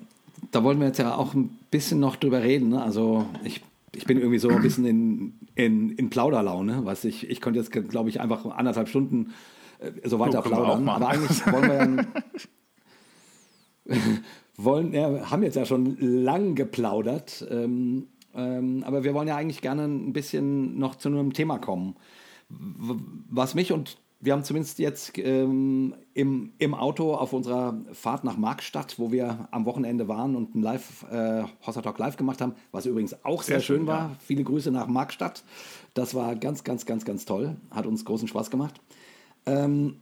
S2: da wollen wir jetzt ja auch ein bisschen noch drüber reden. Ne? Also ich ich bin irgendwie so ein bisschen in, in, in Plauderlaune. Was ich, ich könnte jetzt, glaube ich, einfach anderthalb Stunden äh, so weiter plaudern. Aber eigentlich wollen wir ja, (laughs) wollen, ja, haben jetzt ja schon lang geplaudert. Ähm, ähm, aber wir wollen ja eigentlich gerne ein bisschen noch zu einem Thema kommen. Was mich und wir haben zumindest jetzt ähm, im, im Auto auf unserer Fahrt nach Markstadt, wo wir am Wochenende waren und ein Live, äh, Hossa Talk live gemacht haben, was übrigens auch sehr, sehr schön, schön war. Ja. Viele Grüße nach Markstadt. Das war ganz, ganz, ganz, ganz toll. Hat uns großen Spaß gemacht. Ähm,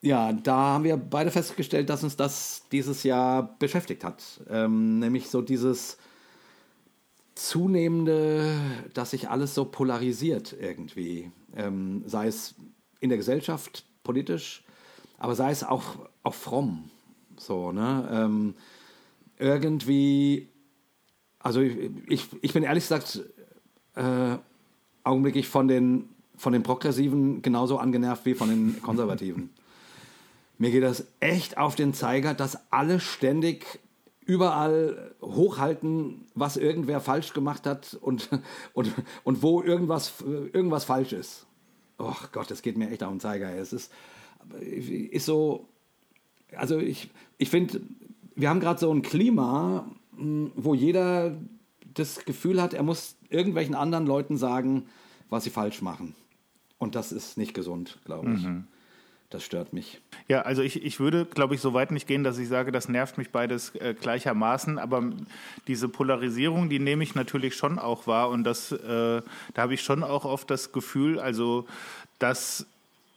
S2: ja, da haben wir beide festgestellt, dass uns das dieses Jahr beschäftigt hat. Ähm, nämlich so dieses zunehmende, dass sich alles so polarisiert irgendwie. Ähm, sei es in der Gesellschaft, politisch, aber sei es auch, auch fromm. So, ne? Ähm, irgendwie, also ich, ich bin ehrlich gesagt äh, augenblicklich von den, von den Progressiven genauso angenervt wie von den Konservativen. (laughs) Mir geht das echt auf den Zeiger, dass alle ständig überall hochhalten, was irgendwer falsch gemacht hat und, und, und wo irgendwas, irgendwas falsch ist. Oh Gott, das geht mir echt auf den Zeiger. Es ist, ist so, also ich, ich finde, wir haben gerade so ein Klima, hm, wo jeder das Gefühl hat, er muss irgendwelchen anderen Leuten sagen, was sie falsch machen. Und das ist nicht gesund, glaube ich. Mhm. Das stört mich.
S3: Ja, also ich, ich würde, glaube ich, so weit nicht gehen, dass ich sage, das nervt mich beides äh, gleichermaßen. Aber diese Polarisierung, die nehme ich natürlich schon auch wahr. Und das, äh, da habe ich schon auch oft das Gefühl, also, dass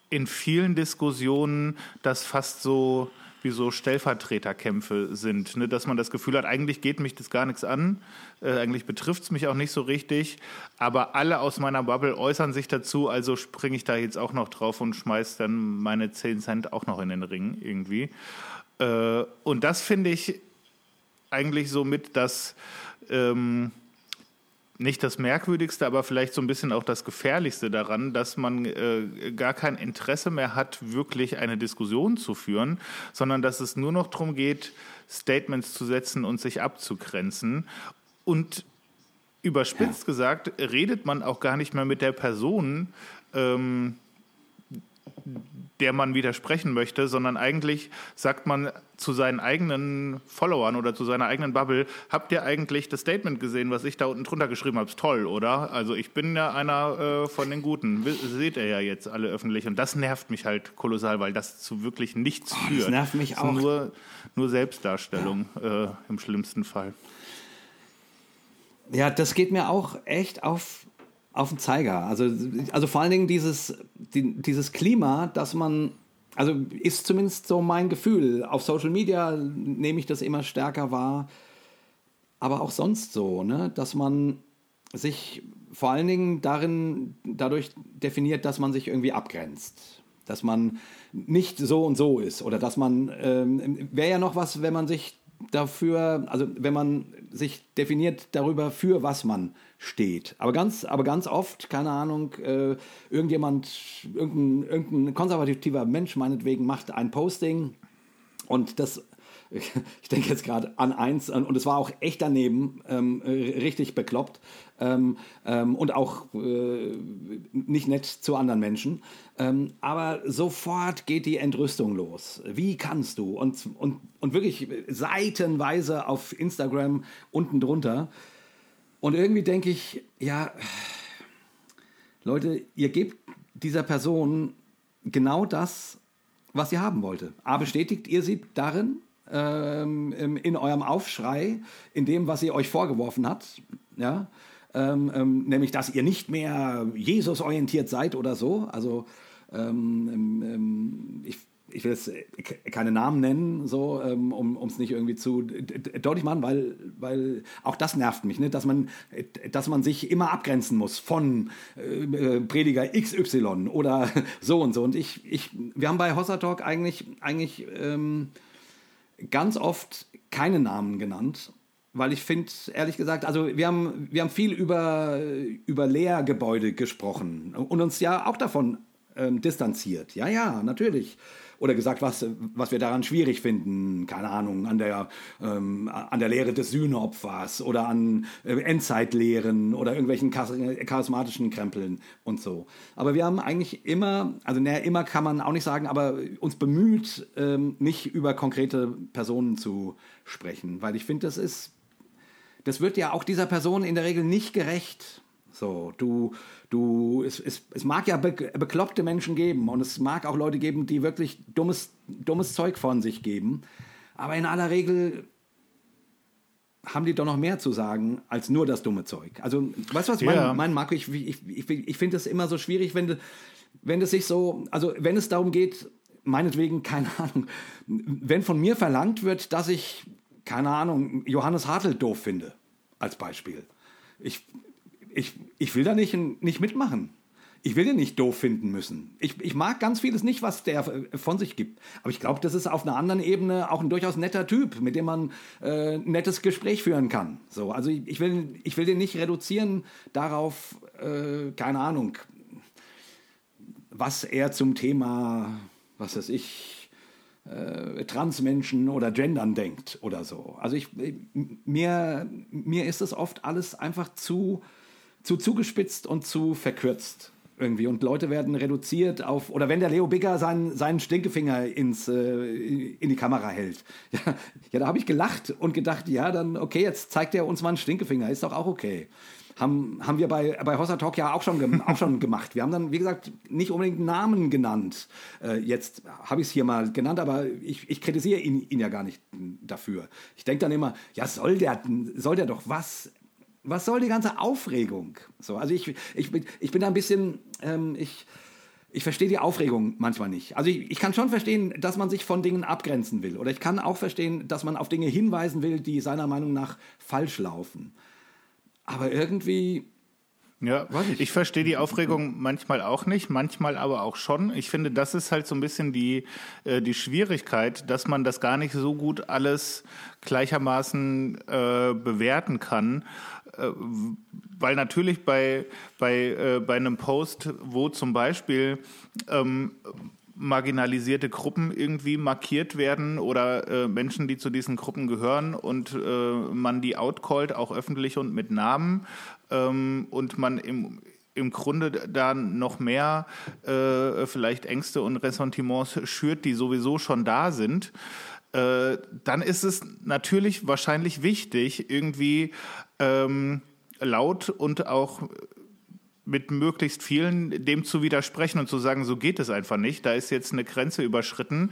S3: in vielen Diskussionen das fast so wie so Stellvertreterkämpfe sind, ne? dass man das Gefühl hat, eigentlich geht mich das gar nichts an, äh, eigentlich betrifft es mich auch nicht so richtig, aber alle aus meiner Bubble äußern sich dazu, also springe ich da jetzt auch noch drauf und schmeiß dann meine 10 Cent auch noch in den Ring irgendwie. Äh, und das finde ich eigentlich so mit das... Ähm, nicht das Merkwürdigste, aber vielleicht so ein bisschen auch das Gefährlichste daran, dass man äh, gar kein Interesse mehr hat, wirklich eine Diskussion zu führen, sondern dass es nur noch darum geht, Statements zu setzen und sich abzugrenzen. Und überspitzt ja. gesagt, redet man auch gar nicht mehr mit der Person, ähm, der man widersprechen möchte, sondern eigentlich sagt man zu seinen eigenen Followern oder zu seiner eigenen Bubble, habt ihr eigentlich das Statement gesehen, was ich da unten drunter geschrieben habe? Ist toll, oder? Also ich bin ja einer äh, von den Guten. Seht ihr ja jetzt alle öffentlich. Und das nervt mich halt kolossal, weil das zu wirklich nichts
S2: oh,
S3: führt.
S2: Das nervt mich auch.
S3: Nur, nur Selbstdarstellung ja. äh, im schlimmsten Fall.
S2: Ja, das geht mir auch echt auf, auf den Zeiger. Also, also vor allen Dingen dieses, die, dieses Klima, dass man, also ist zumindest so mein Gefühl. Auf Social Media nehme ich das immer stärker wahr, aber auch sonst so, ne? dass man sich vor allen Dingen darin dadurch definiert, dass man sich irgendwie abgrenzt. Dass man nicht so und so ist. Oder dass man, ähm, wäre ja noch was, wenn man sich dafür, also wenn man sich definiert darüber, für was man steht. Aber ganz, aber ganz oft, keine Ahnung, äh, irgendjemand, irgendein, irgendein konservativer Mensch meinetwegen macht ein Posting und das ich denke jetzt gerade an eins, und es war auch echt daneben, ähm, richtig bekloppt ähm, ähm, und auch äh, nicht nett zu anderen Menschen. Ähm, aber sofort geht die Entrüstung los. Wie kannst du? Und, und, und wirklich seitenweise auf Instagram unten drunter. Und irgendwie denke ich, ja, Leute, ihr gebt dieser Person genau das, was sie haben wollte. A, bestätigt ihr sie darin, ähm, in eurem Aufschrei, in dem, was sie euch vorgeworfen hat, ja, ähm, ähm, nämlich, dass ihr nicht mehr Jesus orientiert seid oder so. Also ähm, ähm, ich, ich will jetzt keine Namen nennen, so, um es nicht irgendwie zu deutlich machen, weil, weil auch das nervt mich, ne? dass, man, dass man sich immer abgrenzen muss von äh, Prediger XY oder (laughs) so und so. Und ich, ich, wir haben bei Hossa Talk eigentlich, eigentlich ähm, ganz oft keine Namen genannt, weil ich finde, ehrlich gesagt, also wir haben, wir haben viel über, über Lehrgebäude gesprochen und uns ja auch davon ähm, distanziert. Ja, ja, natürlich oder gesagt, was, was wir daran schwierig finden, keine Ahnung, an der, ähm, an der Lehre des Sühneopfers oder an äh, Endzeitlehren oder irgendwelchen charismatischen Krempeln und so. Aber wir haben eigentlich immer, also naja, immer kann man auch nicht sagen, aber uns bemüht, ähm, nicht über konkrete Personen zu sprechen, weil ich finde, das ist, das wird ja auch dieser Person in der Regel nicht gerecht. So, du, du, es, es, es mag ja be bekloppte Menschen geben und es mag auch Leute geben, die wirklich dummes, dummes Zeug von sich geben. Aber in aller Regel haben die doch noch mehr zu sagen als nur das dumme Zeug. Also, weißt du, was ich ja. meine, mein Marco? Ich, ich, ich, ich finde es immer so schwierig, wenn, wenn es sich so, also wenn es darum geht, meinetwegen, (laughs) keine Ahnung, wenn von mir verlangt wird, dass ich, keine Ahnung, Johannes Hartl doof finde, als Beispiel. Ich, ich, ich will da nicht, nicht mitmachen. Ich will den nicht doof finden müssen. Ich, ich mag ganz vieles nicht, was der von sich gibt. Aber ich glaube, das ist auf einer anderen Ebene auch ein durchaus netter Typ, mit dem man äh, ein nettes Gespräch führen kann. So, also ich, will, ich will den nicht reduzieren darauf, äh, keine Ahnung, was er zum Thema, was weiß ich, äh, Transmenschen oder Gendern denkt oder so. Also ich, mir, mir ist es oft alles einfach zu zu zugespitzt und zu verkürzt irgendwie und Leute werden reduziert auf oder wenn der Leo Bigger seinen, seinen Stinkefinger ins, äh, in die Kamera hält. (laughs) Ja, ja da habe ich gelacht und gedacht, ja, dann okay, jetzt zeigt er uns mal einen Stinkefinger, ist doch auch okay. Haben, haben wir bei, bei Hossa Talk ja auch schon, auch schon gemacht. Wir haben dann, wie gesagt, nicht unbedingt Namen genannt. Äh, jetzt habe ich es hier mal genannt, aber ich, ich kritisiere ihn, ihn ja gar nicht dafür. Ich denke dann immer, ja, soll der, soll der doch was was soll die ganze Aufregung? So, also ich, ich, bin, ich bin da ein bisschen, ähm, ich, ich verstehe die Aufregung manchmal nicht. Also ich, ich kann schon verstehen, dass man sich von Dingen abgrenzen will. Oder ich kann auch verstehen, dass man auf Dinge hinweisen will, die seiner Meinung nach falsch laufen. Aber irgendwie
S3: ja, ich, ich verstehe die Aufregung manchmal auch nicht, manchmal aber auch schon. Ich finde, das ist halt so ein bisschen die, äh, die Schwierigkeit, dass man das gar nicht so gut alles gleichermaßen äh, bewerten kann. Äh, weil natürlich bei, bei, äh, bei einem Post, wo zum Beispiel ähm, marginalisierte Gruppen irgendwie markiert werden oder äh, Menschen, die zu diesen Gruppen gehören und äh, man die outcallt, auch öffentlich und mit Namen ähm, und man im, im Grunde da noch mehr äh, vielleicht Ängste und Ressentiments schürt, die sowieso schon da sind, äh, dann ist es natürlich wahrscheinlich wichtig, irgendwie ähm, laut und auch mit möglichst vielen dem zu widersprechen und zu sagen, so geht es einfach nicht, da ist jetzt eine Grenze überschritten.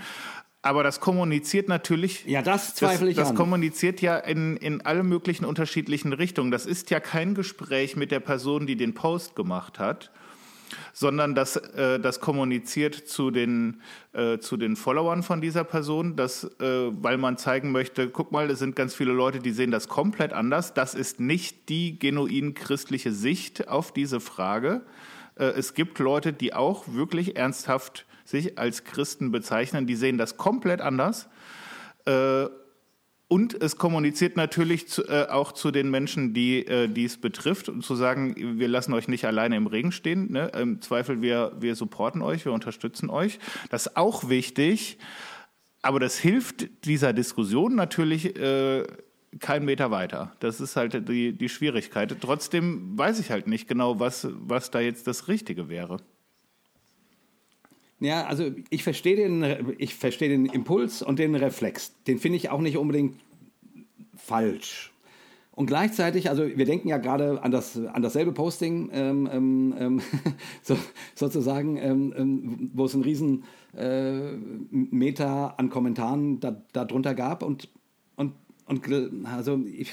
S3: Aber das kommuniziert natürlich.
S2: Ja, das zweifle
S3: das,
S2: ich
S3: Das
S2: an.
S3: kommuniziert ja in, in alle möglichen unterschiedlichen Richtungen. Das ist ja kein Gespräch mit der Person, die den Post gemacht hat, sondern das, äh, das kommuniziert zu den, äh, zu den Followern von dieser Person, das, äh, weil man zeigen möchte, guck mal, es sind ganz viele Leute, die sehen das komplett anders. Das ist nicht die genuin christliche Sicht auf diese Frage. Äh, es gibt Leute, die auch wirklich ernsthaft sich als Christen bezeichnen, die sehen das komplett anders. Äh, und es kommuniziert natürlich zu, äh, auch zu den Menschen, die äh, die es betrifft, und zu sagen, wir lassen euch nicht alleine im Regen stehen. Ne? Im Zweifel, wir, wir supporten euch, wir unterstützen euch. Das ist auch wichtig, aber das hilft dieser Diskussion natürlich äh, keinen Meter weiter. Das ist halt die, die Schwierigkeit. Trotzdem weiß ich halt nicht genau, was, was da jetzt das Richtige wäre.
S2: Ja, also ich verstehe den, ich den Impuls und den Reflex. Den finde ich auch nicht unbedingt falsch. Und gleichzeitig, also wir denken ja gerade an, das, an dasselbe Posting, ähm, ähm, ähm, (laughs) so, sozusagen, ähm, ähm, wo es einen riesen äh, Meter an Kommentaren da, darunter gab. Und, und, und also, ich,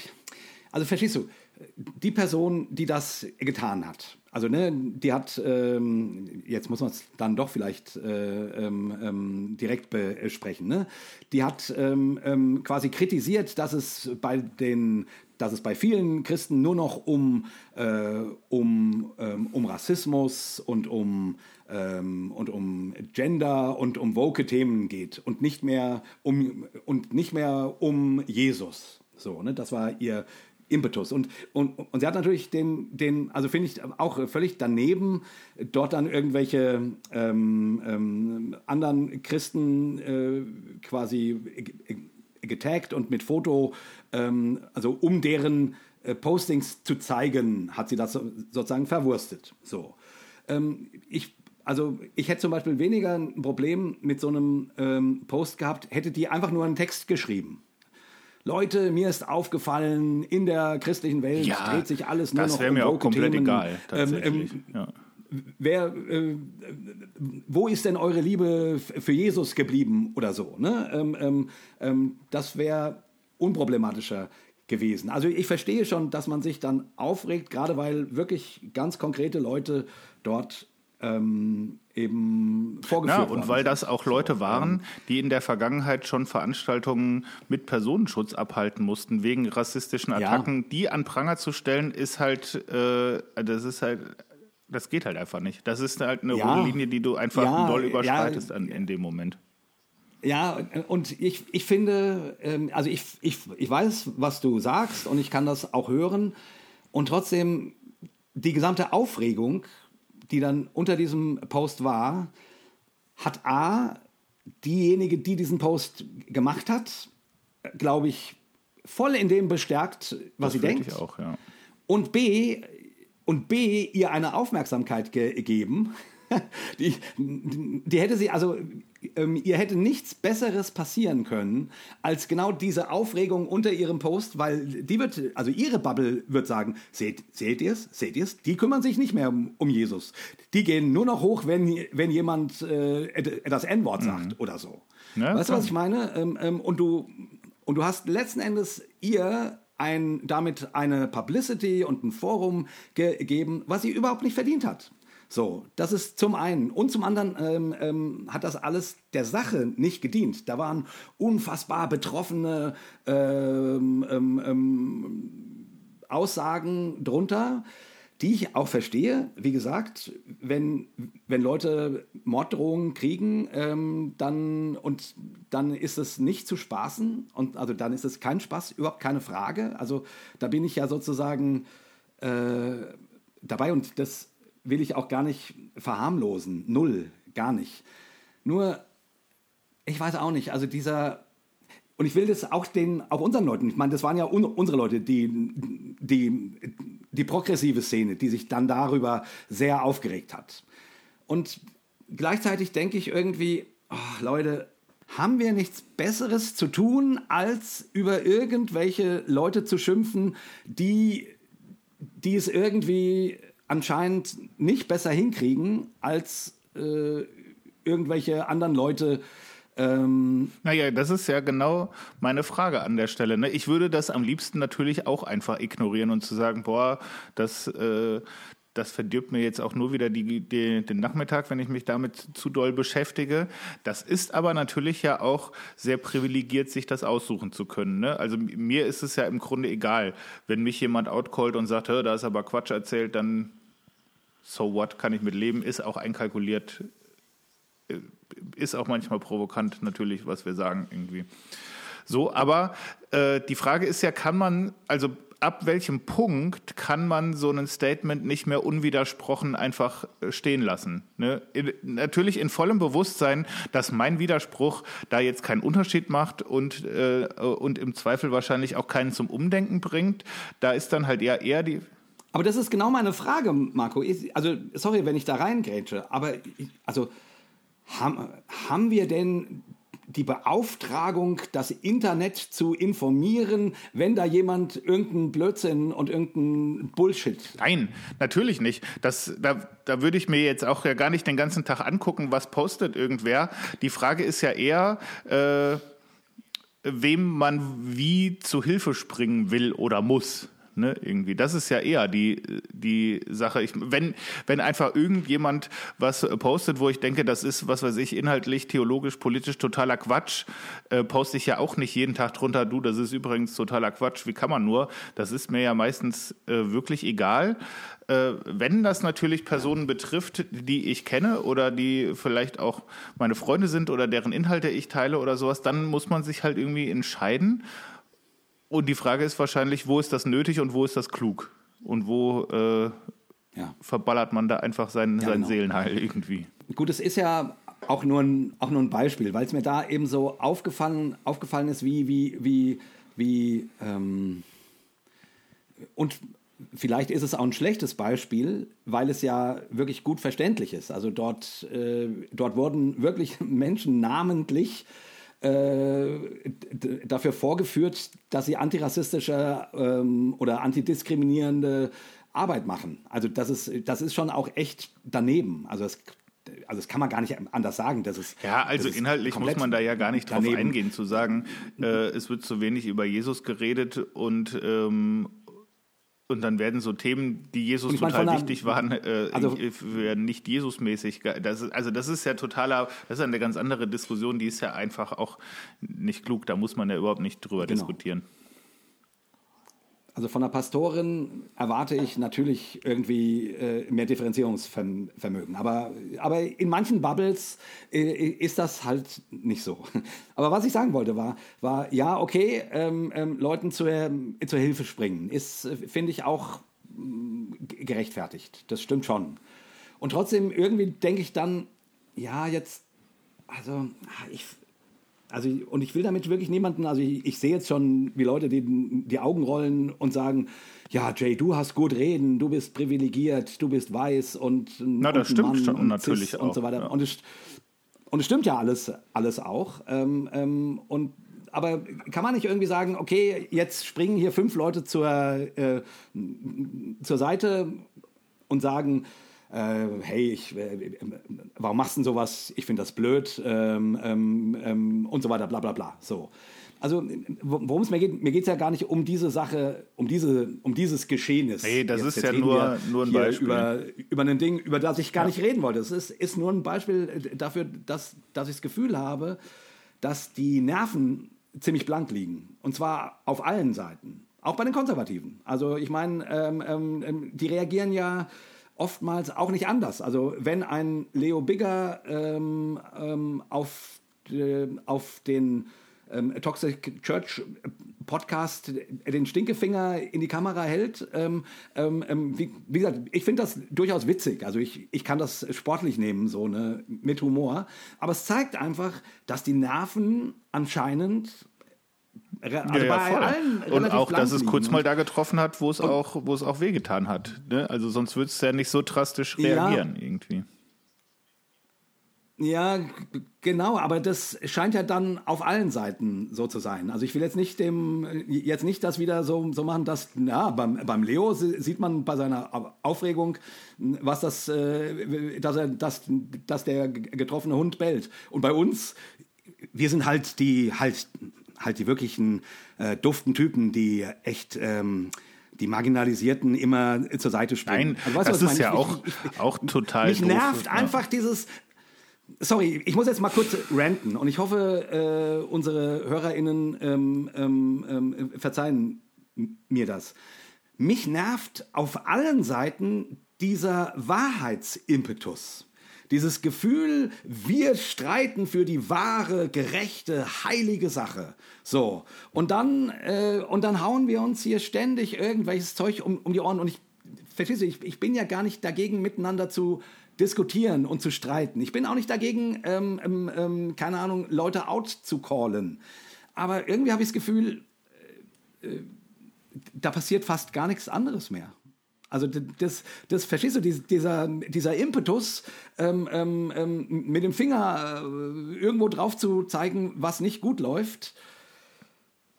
S2: also verstehst du, die Person, die das getan hat, also ne, die hat, ähm, jetzt muss man es dann doch vielleicht äh, ähm, ähm, direkt besprechen, ne? die hat ähm, ähm, quasi kritisiert, dass es bei den dass es bei vielen Christen nur noch um, äh, um, ähm, um Rassismus und um, und um Gender und um woke Themen geht und nicht mehr um, und nicht mehr um Jesus. So, ne? Das war ihr, Impetus. Und, und, und sie hat natürlich den, den also finde ich auch völlig daneben, dort dann irgendwelche ähm, ähm, anderen Christen äh, quasi getaggt und mit Foto, ähm, also um deren äh, Postings zu zeigen, hat sie das sozusagen verwurstet. So. Ähm, ich also ich hätte zum Beispiel weniger ein Problem mit so einem ähm, Post gehabt, hätte die einfach nur einen Text geschrieben. Leute, mir ist aufgefallen, in der christlichen Welt
S3: Ja,
S2: dreht sich alles nur
S3: das
S2: noch
S3: wäre
S2: um
S3: mir auch komplett
S2: Themen.
S3: egal,
S2: Ähm,
S3: tatsächlich.
S2: ähm,
S3: ja.
S2: wer, äh, wo ist denn eure Liebe für Jesus geblieben oder so? Ne? Ähm, ähm, ähm, das wäre unproblematischer gewesen. Also ich verstehe schon, dass man sich dann aufregt, gerade weil wirklich ganz konkrete Leute dort ähm, eben vorgeführt
S3: Ja,
S2: worden
S3: und weil das auch Leute waren, die in der Vergangenheit schon Veranstaltungen mit Personenschutz abhalten mussten, wegen rassistischen
S2: Ja.
S3: Attacken, die an Pranger zu stellen, ist halt, äh, das ist halt, das geht halt einfach nicht. Das ist halt eine
S2: Ja.
S3: rote Linie, die du einfach
S2: Ja,
S3: doll
S2: ja.
S3: überschreitest an, in dem Moment.
S2: Ja, und ich, ich finde, ähm, also ich, ich, ich weiß, was du sagst und ich kann das auch hören. Und trotzdem, die gesamte Aufregung, die dann unter diesem Post war, hat A, diejenige, die diesen Post gemacht hat, glaube ich, voll in dem bestärkt, was sie
S3: finde
S2: denkt.
S3: Ich auch, ja.
S2: Und B, und B, ihr eine Aufmerksamkeit ge gegeben. (laughs) Die, die hätte sie, also ähm, ihr hätte nichts Besseres passieren können, als genau diese Aufregung unter ihrem Post, weil die wird, also ihre Bubble wird sagen, seht, seht ihr es, seht ihr es, die kümmern sich nicht mehr um, um Jesus. Die gehen nur noch hoch, wenn, wenn jemand äh, das N-Wort sagt oder so.
S3: Ja,
S2: weißt du, was ich meine? Ähm, ähm, und du, und du hast letzten Endes ihr ein, damit eine Publicity und ein Forum gegeben, was sie überhaupt nicht verdient hat. So, das ist zum einen. Und zum anderen ähm, ähm, hat das alles der Sache nicht gedient. Da waren unfassbar betroffene ähm, ähm, ähm, Aussagen drunter, die ich auch verstehe. Wie gesagt, wenn, wenn Leute Morddrohungen kriegen, ähm, dann, und dann ist es nicht zu spaßen. Und also dann ist es kein Spaß, überhaupt keine Frage. Also da bin ich ja sozusagen äh, dabei und das will ich auch gar nicht verharmlosen. Null, gar nicht. Nur, ich weiß auch nicht, also dieser, und ich will das auch den, auch unseren Leuten, ich meine, das waren ja un, unsere Leute, die, die die progressive Szene, die sich dann darüber sehr aufgeregt hat. Und gleichzeitig denke ich irgendwie, oh, Leute, haben wir nichts Besseres zu tun, als über irgendwelche Leute zu schimpfen, die, die es irgendwie anscheinend nicht besser hinkriegen, als äh, irgendwelche anderen Leute.
S3: Ähm naja, das ist ja genau meine Frage an der Stelle. Ne? Ich würde das am liebsten natürlich auch einfach ignorieren und zu sagen, boah, das, äh, das verdirbt mir jetzt auch nur wieder die, die, den Nachmittag, wenn ich mich damit zu doll beschäftige. Das ist aber natürlich ja auch sehr privilegiert, sich das aussuchen zu können. Ne? Also mir ist es ja im Grunde egal, wenn mich jemand outcallt und sagt, da ist aber Quatsch erzählt, dann so what, kann ich mit leben, ist auch einkalkuliert, äh, ist auch manchmal provokant natürlich, was wir sagen irgendwie. So, aber äh, die Frage ist ja, kann man, also ab welchem Punkt kann man so ein Statement nicht mehr unwidersprochen einfach äh, stehen lassen? Ne? In, natürlich in vollem Bewusstsein, dass mein Widerspruch da jetzt keinen Unterschied macht und, äh, und im Zweifel wahrscheinlich auch keinen zum Umdenken bringt. Da ist dann halt eher, eher die.
S2: Aber das ist genau meine Frage, Marco. Also, sorry, wenn ich da reingrätsche, aber also haben, haben wir denn die Beauftragung, das Internet zu informieren, wenn da jemand irgendeinen Blödsinn und irgendeinen Bullshit.
S3: Nein, natürlich nicht. Das, da, da würde ich mir jetzt auch ja gar nicht den ganzen Tag angucken, was postet irgendwer. Die Frage ist ja eher, äh, wem man wie zu Hilfe springen will oder muss. Ne, irgendwie. Das ist ja eher die, die Sache. Ich, wenn, wenn einfach irgendjemand was postet, wo ich denke, das ist, was weiß ich, inhaltlich, theologisch, politisch totaler Quatsch, äh, poste ich ja auch nicht jeden Tag drunter, du, das ist übrigens totaler Quatsch, wie kann man nur? Das ist mir ja meistens äh, wirklich egal. Äh, wenn das natürlich Personen betrifft, die ich kenne oder die vielleicht auch meine Freunde sind oder deren Inhalte ich teile oder sowas, dann muss man sich halt irgendwie entscheiden. Und die Frage ist wahrscheinlich, wo ist das nötig und wo ist das klug? Und wo äh, ja. verballert man da einfach sein, ja, sein genau. Seelenheil irgendwie?
S2: Gut, es ist ja auch nur ein, auch nur ein Beispiel, weil es mir da eben so aufgefallen, aufgefallen ist, wie, wie, wie, wie ähm, und vielleicht ist es auch ein schlechtes Beispiel, weil es ja wirklich gut verständlich ist. Also dort, äh, dort wurden wirklich (laughs) Menschen namentlich dafür vorgeführt, dass sie antirassistische ähm, oder antidiskriminierende Arbeit machen. Also das ist, das ist schon auch echt daneben. Also das, also das kann man gar nicht anders sagen. Das ist,
S3: ja, also inhaltlich muss man da ja gar nicht drauf daneben. eingehen, zu sagen, äh, es wird zu wenig über Jesus geredet und ähm, und dann werden so Themen, die Jesus total meine, wichtig waren, äh, also, werden nicht Jesusmäßig. Das ist, also das ist ja totaler, das ist eine ganz andere Diskussion, die ist ja einfach auch nicht klug. Da muss man ja überhaupt nicht drüber genau. diskutieren.
S2: Also von der Pastorin erwarte ich natürlich irgendwie äh, mehr Differenzierungsvermögen. Aber, aber in manchen Bubbles äh, ist das halt nicht so. (laughs) Aber was ich sagen wollte war, war ja, okay, ähm, ähm, Leuten zur, zur Hilfe springen, ist, finde ich, auch mm, gerechtfertigt. Das stimmt schon. Und trotzdem irgendwie denke ich dann, ja, jetzt, also ich, also, und ich will damit wirklich niemanden, also ich, ich sehe jetzt schon, wie Leute die, die Augen rollen und sagen, ja, Jay, du hast gut reden, du bist privilegiert, du bist weiß und
S3: Na, das stimmt Mann schon natürlich auch.
S2: Und so weiter. Ja. Und, es, und es stimmt ja alles, alles auch. Ähm, ähm, und aber kann man nicht irgendwie sagen, okay, jetzt springen hier fünf Leute zur, äh, zur Seite und sagen, hey, ich, äh, warum machst du denn sowas? Ich finde das blöd ähm, ähm, ähm, und so weiter, bla bla bla. So. Also worum es mir geht, mir geht es ja gar nicht um diese Sache, um diese, um dieses Geschehnis.
S3: Hey, das jetzt, ist jetzt ja nur, nur ein Beispiel.
S2: Über, über ein Ding, über das ich gar ja. nicht reden wollte. Es ist, ist nur ein Beispiel dafür, dass, dass ich das Gefühl habe, dass die Nerven ziemlich blank liegen. Und zwar auf allen Seiten. Auch bei den Konservativen. Also ich meine, ähm, ähm, ähm die reagieren ja oftmals auch nicht anders. Also wenn ein Leo Bigger ähm, ähm, auf, äh, auf den ähm, Toxic Church Podcast den Stinkefinger in die Kamera hält. Ähm, ähm, ähm, wie, wie, gesagt, ich finde das durchaus witzig. Also ich, ich kann das sportlich nehmen, so ne, mit Humor. Aber es zeigt einfach, dass die Nerven anscheinend also
S3: ja, ja,
S2: bei
S3: voll.
S2: allen
S3: und auch, dass es kurz mal da getroffen hat, wo es auch, wo es auch wehgetan hat. Ne? Also sonst würdest du ja nicht so drastisch reagieren irgendwie.
S2: Ja, genau, aber das scheint ja dann auf allen Seiten so zu sein. Also ich will jetzt nicht dem jetzt nicht das wieder so, so machen, dass ja, beim, beim Leo si- sieht man bei seiner Aufregung, was das, äh, dass er, dass, dass der getroffene Hund bellt. Und bei uns, wir sind halt die halt halt die wirklichen äh, duften Typen, die echt ähm, die Marginalisierten immer zur Seite springen.
S3: Nein,
S2: Also weißt
S3: das ist
S2: meine?
S3: ja
S2: Ich-
S3: auch,
S2: ich- ich-
S3: auch total
S2: mich
S3: doof.
S2: nervt
S3: Ja.
S2: einfach dieses. Sorry, ich muss jetzt mal kurz ranten und ich hoffe, äh, unsere HörerInnen ähm, ähm, ähm, verzeihen mir das. Mich nervt auf allen Seiten dieser Wahrheitsimpetus. Dieses Gefühl, wir streiten für die wahre, gerechte, heilige Sache. So. Und dann, äh, und dann hauen wir uns hier ständig irgendwelches Zeug um, um die Ohren. Und ich, verstehst ich, ich bin ja gar nicht dagegen, miteinander zu diskutieren und zu streiten. Ich bin auch nicht dagegen, ähm, ähm, ähm, keine Ahnung, Leute out zu callen. Aber irgendwie habe ich das Gefühl, äh, äh, da passiert fast gar nichts anderes mehr. Also das, das verstehst du, dies- dieser, dieser Impetus, ähm, ähm, ähm, mit dem Finger äh, irgendwo drauf zu zeigen, was nicht gut läuft,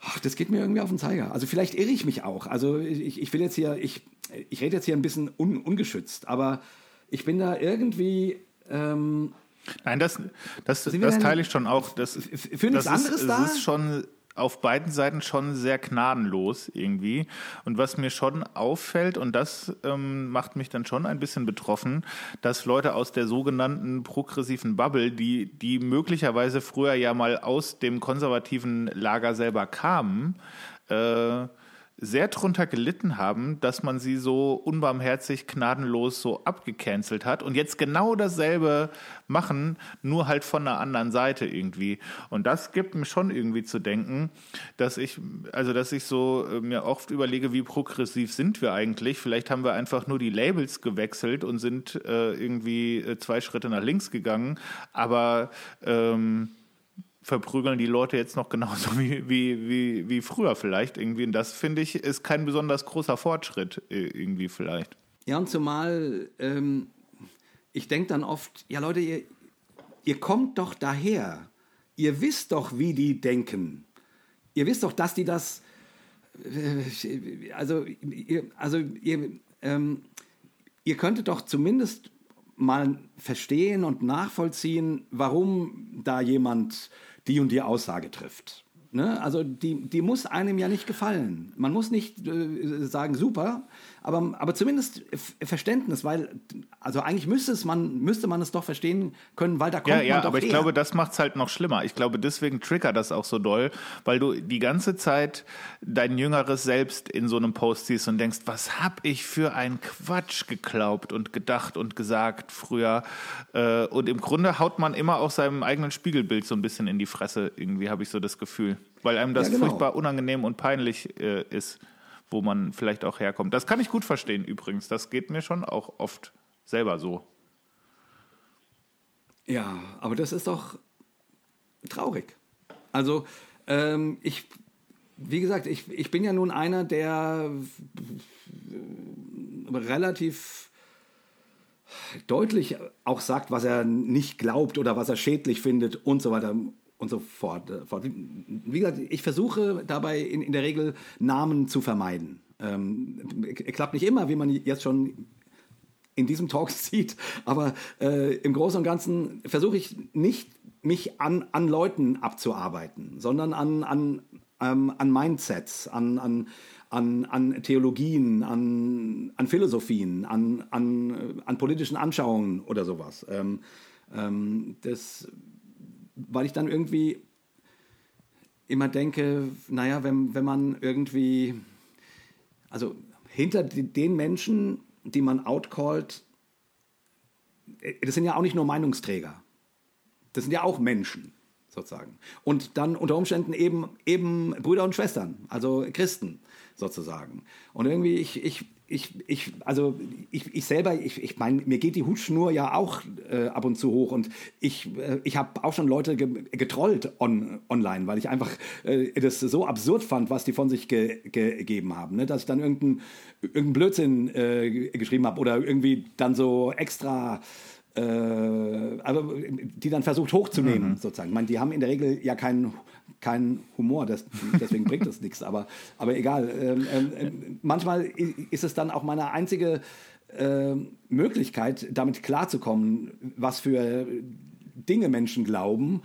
S2: ach, das geht mir irgendwie auf den Zeiger. Also vielleicht irre ich mich auch. Also ich, ich will jetzt hier, ich, ich rede jetzt hier ein bisschen un, ungeschützt, aber ich bin da irgendwie... Ähm,
S3: Nein, das, das, das teile ich schon auch. Das,
S2: für nichts
S3: das
S2: anderes
S3: ist,
S2: da?
S3: Es ist schon auf beiden Seiten schon sehr gnadenlos irgendwie. Und was mir schon auffällt, und das ähm, macht mich dann schon ein bisschen betroffen, dass Leute aus der sogenannten progressiven Bubble, die, die möglicherweise früher ja mal aus dem konservativen Lager selber kamen, äh, sehr drunter gelitten haben, dass man sie so unbarmherzig, gnadenlos so abgecancelt hat und jetzt genau dasselbe machen, nur halt von einer anderen Seite irgendwie. Und das gibt mir schon irgendwie zu denken, dass ich, also dass ich so äh, mir oft überlege, wie progressiv sind wir eigentlich? Vielleicht haben wir einfach nur die Labels gewechselt und sind äh, irgendwie äh, zwei Schritte nach links gegangen, aber ähm, verprügeln die Leute jetzt noch genauso wie, wie, wie, wie früher vielleicht irgendwie. Und das finde ich ist kein besonders großer Fortschritt äh, irgendwie vielleicht.
S2: Ja, und zumal ähm, ich denke dann oft, ja Leute, ihr, ihr kommt doch daher. Ihr wisst doch, wie die denken. Ihr wisst doch, dass die das. Äh, also, ihr, also ihr, ähm, ihr könntet doch zumindest mal verstehen und nachvollziehen, warum da jemand die und die Aussage trifft. Ne? Also die, die muss einem ja nicht gefallen. Man muss nicht äh, sagen, super, aber, aber zumindest Verständnis, weil, also eigentlich müsste, es man, müsste man es doch verstehen können, weil da kommt
S3: Ja,
S2: man
S3: ja,
S2: doch
S3: aber ich glaube, das macht es halt noch schlimmer. Ich glaube, deswegen triggert das auch so doll, weil du die ganze Zeit dein jüngeres Selbst in so einem Post siehst und denkst, was hab ich für einen Quatsch geglaubt und gedacht und gesagt früher. Äh, Und im Grunde haut man immer auch seinem eigenen Spiegelbild so ein bisschen in die Fresse, irgendwie habe ich so das Gefühl. Weil einem das
S2: Ja, genau.
S3: furchtbar unangenehm und peinlich äh, ist, wo man vielleicht auch herkommt. Das kann ich gut verstehen übrigens. Das geht mir schon auch oft selber so.
S2: Ja, aber das ist doch traurig. Also, ähm, ich, wie gesagt, ich, ich bin ja nun einer, der relativ deutlich auch sagt, was er nicht glaubt oder was er schädlich findet und so weiter und so fort. Wie gesagt, ich versuche dabei in, in der Regel Namen zu vermeiden. Ähm, klappt nicht immer, wie man jetzt schon in diesem Talk (laughs) sieht, aber äh, im Großen und Ganzen versuche ich nicht, mich an, an Leuten abzuarbeiten, sondern an, an, ähm, an Mindsets, an, an, an, an Theologien, an, an Philosophien, an, an, äh, an politischen Anschauungen oder sowas. Ähm, ähm, das, weil ich dann irgendwie immer denke, naja, wenn, wenn man irgendwie, also hinter den Menschen, die man outcallt, das sind ja auch nicht nur Meinungsträger. Das sind ja auch Menschen, sozusagen. Und dann unter Umständen eben, eben Brüder und Schwestern, also Christen, sozusagen. Und irgendwie, ich, ich, ich, ich, also ich, ich selber, ich, ich meine, mir geht die Hutschnur ja auch äh, ab und zu hoch und ich, äh, ich habe auch schon Leute ge getrollt on, online, weil ich einfach äh, das so absurd fand, was die von sich ge gegeben haben, ne? dass ich dann irgendeinen irgendein Blödsinn äh, geschrieben habe oder irgendwie dann so extra äh, also die dann versucht hochzunehmen, mhm. sozusagen. Ich meine, die haben in der Regel ja keinen kein Humor, das, deswegen bringt das nichts. Aber, aber egal. Ähm, ähm, manchmal ist es dann auch meine einzige äh, Möglichkeit, damit klarzukommen, was für Dinge Menschen glauben,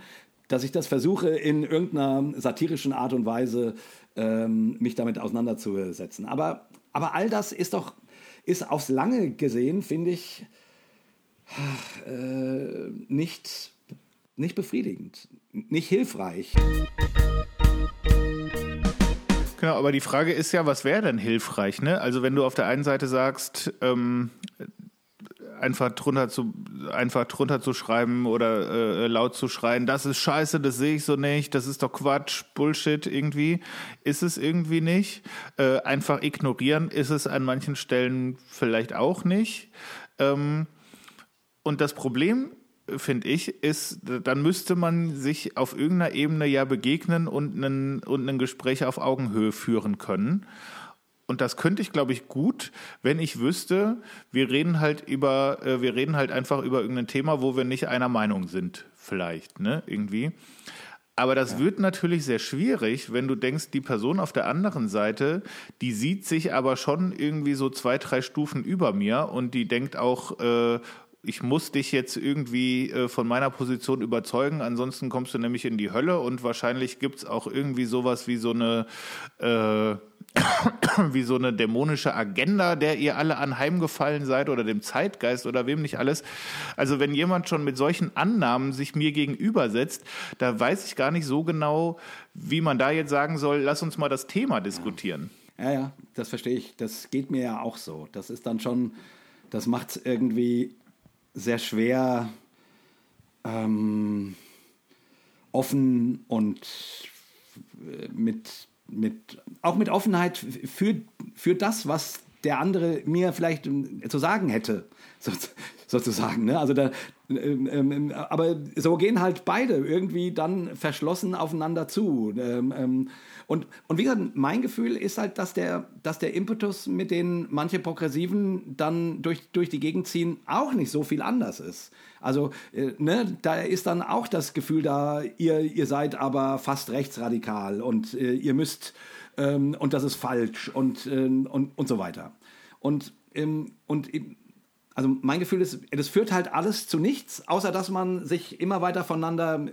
S2: dass ich das versuche, in irgendeiner satirischen Art und Weise ähm, mich damit auseinanderzusetzen. Aber, aber all das ist doch, ist aufs Lange gesehen, finde ich, äh, nicht nicht befriedigend, nicht hilfreich.
S3: Genau, aber die Frage ist ja, was wäre denn hilfreich? Ne? Also wenn du auf der einen Seite sagst, ähm, einfach drunter zu einfach drunter zu schreiben oder äh, laut zu schreien, das ist scheiße, das sehe ich so nicht, das ist doch Quatsch, Bullshit irgendwie, ist es irgendwie nicht. Äh, einfach ignorieren ist es an manchen Stellen vielleicht auch nicht. Ähm, und das Problem finde ich, ist, dann müsste man sich auf irgendeiner Ebene ja begegnen und ein, und ein Gespräch auf Augenhöhe führen können. Und das könnte ich, glaube ich, gut, wenn ich wüsste, wir reden halt über, äh, wir reden halt einfach über irgendein Thema, wo wir nicht einer Meinung sind, vielleicht, ne, irgendwie. Aber das ja. wird natürlich sehr schwierig, wenn du denkst, die Person auf der anderen Seite, die sieht sich aber schon irgendwie so zwei, drei Stufen über mir und die denkt auch, äh, ich muss dich jetzt irgendwie äh, von meiner Position überzeugen, ansonsten kommst du nämlich in die Hölle und wahrscheinlich gibt es auch irgendwie sowas wie so eine äh, (coughs) wie so eine dämonische Agenda, der ihr alle anheimgefallen seid oder dem Zeitgeist oder wem nicht alles. Also wenn jemand schon mit solchen Annahmen sich mir gegenübersetzt, da weiß ich gar nicht so genau, wie man da jetzt sagen soll, lass uns mal das Thema diskutieren.
S2: Ja, ja, das verstehe ich. Das geht mir ja auch so. Das ist dann schon, das macht es irgendwie sehr schwer ähm, offen und äh, mit, mit, auch mit Offenheit für, für das, was der andere mir vielleicht äh, zu sagen hätte, (laughs) so, sozusagen. Ne? Also da, ähm, ähm, aber so gehen halt beide irgendwie dann verschlossen aufeinander zu. Ähm, ähm und, und wie gesagt, mein Gefühl ist halt, dass der, dass der Impetus, mit dem manche Progressiven dann durch, durch die Gegend ziehen, auch nicht so viel anders ist. Also, äh, ne, da ist dann auch das Gefühl da, ihr, ihr seid aber fast rechtsradikal und äh, ihr müsst, ähm, und das ist falsch und, äh, und, und so weiter. Und, ähm, und also mein Gefühl ist, das führt halt alles zu nichts, außer dass man sich immer weiter voneinander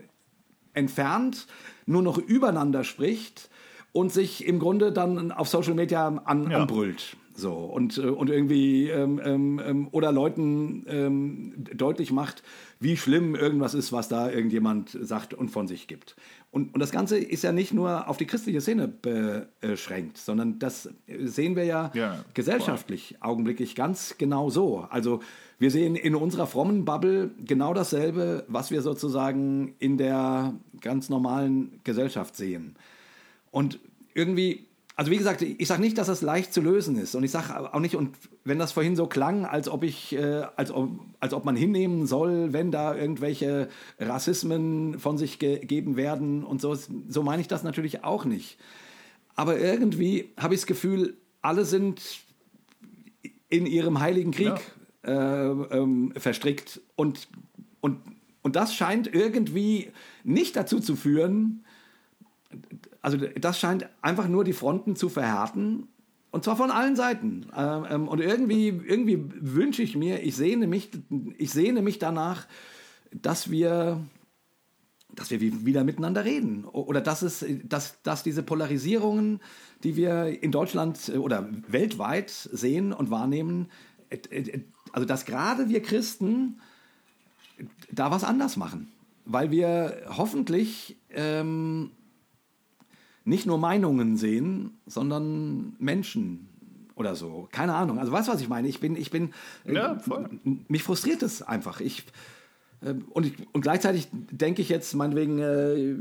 S2: entfernt, nur noch übereinander spricht und sich im Grunde dann auf Social Media an, ja. anbrüllt. So, und, äh, und irgendwie ähm, ähm, ähm, oder Leuten ähm, deutlich macht, wie schlimm irgendwas ist, was da irgendjemand sagt und von sich gibt. Und, und das Ganze ist ja nicht nur auf die christliche Szene beschränkt, sondern das sehen wir ja, ja gesellschaftlich voll. augenblicklich ganz genau so. Also wir sehen in unserer frommen Bubble genau dasselbe, was wir sozusagen in der ganz normalen Gesellschaft sehen. Und irgendwie, also wie gesagt, ich sage nicht, dass das leicht zu lösen ist. Und ich sage auch nicht, und wenn das vorhin so klang, als ob ich, äh, als, ob, als ob man hinnehmen soll, wenn da irgendwelche Rassismen von sich gegeben werden und so, so meine ich das natürlich auch nicht. Aber irgendwie habe ich das Gefühl, alle sind in ihrem heiligen Krieg ja. äh, ähm, verstrickt und, und, und das scheint irgendwie nicht dazu zu führen, also das scheint einfach nur die Fronten zu verhärten. Und zwar von allen Seiten. Ähm, ähm, und irgendwie, irgendwie wünsche ich mir, ich sehne mich, ich sehne mich danach, dass wir, dass wir wieder miteinander reden. Oder dass, es, dass, dass diese Polarisierungen, die wir in Deutschland oder weltweit sehen und wahrnehmen, also dass gerade wir Christen da was anders machen. Weil wir hoffentlich ähm, nicht nur Meinungen sehen, sondern Menschen oder so. Keine Ahnung. Also weißt du, was ich meine? Ich bin, ich bin,
S3: ja, voll.
S2: mich frustriert es einfach. Ich, ähm, und, ich, und gleichzeitig denke ich jetzt, meinetwegen, äh,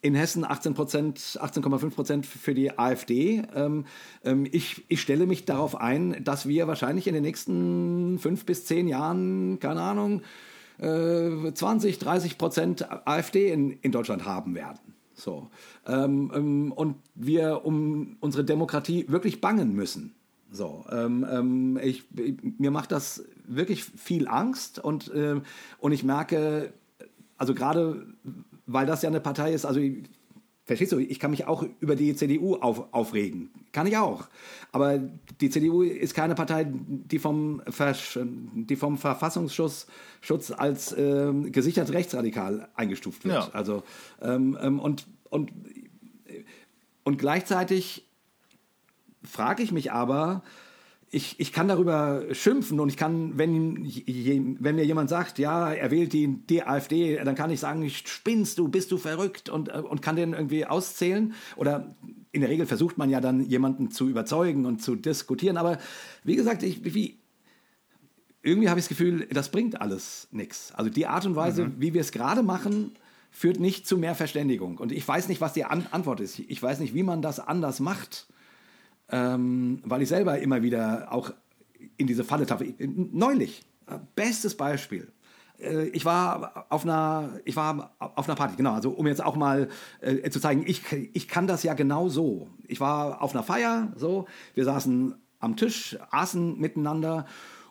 S2: in Hessen 18 18,5 Prozent für die AfD. Ähm, ähm, ich, ich stelle mich darauf ein, dass wir wahrscheinlich in den nächsten fünf bis zehn Jahren, keine Ahnung, äh, 20, 30 Prozent AfD in, in Deutschland haben werden. So. Ähm, ähm, und wir um unsere Demokratie wirklich bangen müssen. So, ähm, ähm, ich, mir macht das wirklich viel Angst und, äh, und ich merke, also gerade weil das ja eine Partei ist, also verstehst du, ich kann mich auch über die CDU auf, aufregen. Kann ich auch. Aber die CDU ist keine Partei, die vom, Versch die vom Verfassungsschutz Schutz als äh, gesichert rechtsradikal eingestuft wird.
S3: Ja.
S2: Also, ähm, ähm, und, und, und gleichzeitig frage ich mich aber, ich, ich kann darüber schimpfen und ich kann, wenn, wenn mir jemand sagt, ja, er wählt die, die AfD, dann kann ich sagen, spinnst du, bist du verrückt und, äh, und kann den irgendwie auszählen. Oder in der Regel versucht man ja dann jemanden zu überzeugen und zu diskutieren. Aber wie gesagt, ich, wie, irgendwie habe ich das Gefühl, das bringt alles nichts. Also die Art und Weise, mhm. wie wir es gerade machen, führt nicht zu mehr Verständigung. Und ich weiß nicht, was die An Antwort ist. Ich weiß nicht, wie man das anders macht ähm, weil ich selber immer wieder auch in diese Falle tappe. Neulich, bestes Beispiel. Äh, ich war auf einer, ich war auf einer Party, genau, also um jetzt auch mal äh, zu zeigen, ich, ich kann das ja genau so. Ich war auf einer Feier, so, wir saßen am Tisch, aßen miteinander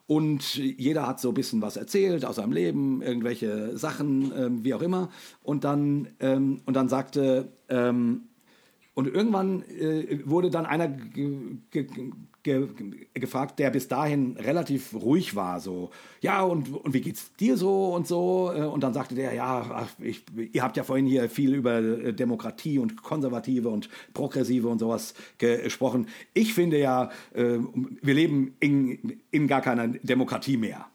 S2: und jeder hat so ein bisschen was erzählt aus seinem Leben, irgendwelche Sachen, ähm, wie auch immer. Und dann, ähm, und dann sagte ähm, und irgendwann äh, wurde dann einer gefragt, der bis dahin relativ ruhig war, so, ja, und, und wie geht's dir so und so? Äh, und dann sagte der, ja, ach, ich, ihr habt ja vorhin hier viel über äh, Demokratie und Konservative und Progressive und sowas gesprochen. Ich finde ja, äh, wir leben in, in gar keiner Demokratie mehr.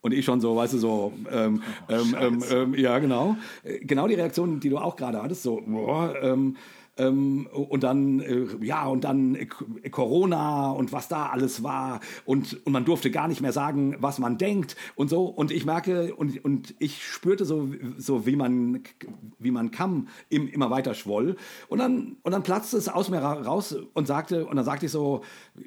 S2: Und ich schon so, weißt du, so, ähm, oh, ähm, ähm, ähm ja, genau. Genau die Reaktion, die du auch gerade hattest, so, boah, ähm, ähm, und dann, äh, ja, und dann äh, Corona und was da alles war. Und, und man durfte gar nicht mehr sagen, was man denkt und so. Und ich merke und, und ich spürte so, so wie man, wie man kam, im, immer weiter schwoll. Und dann, und dann platzte es aus mir raus und sagte, und dann sagte ich so,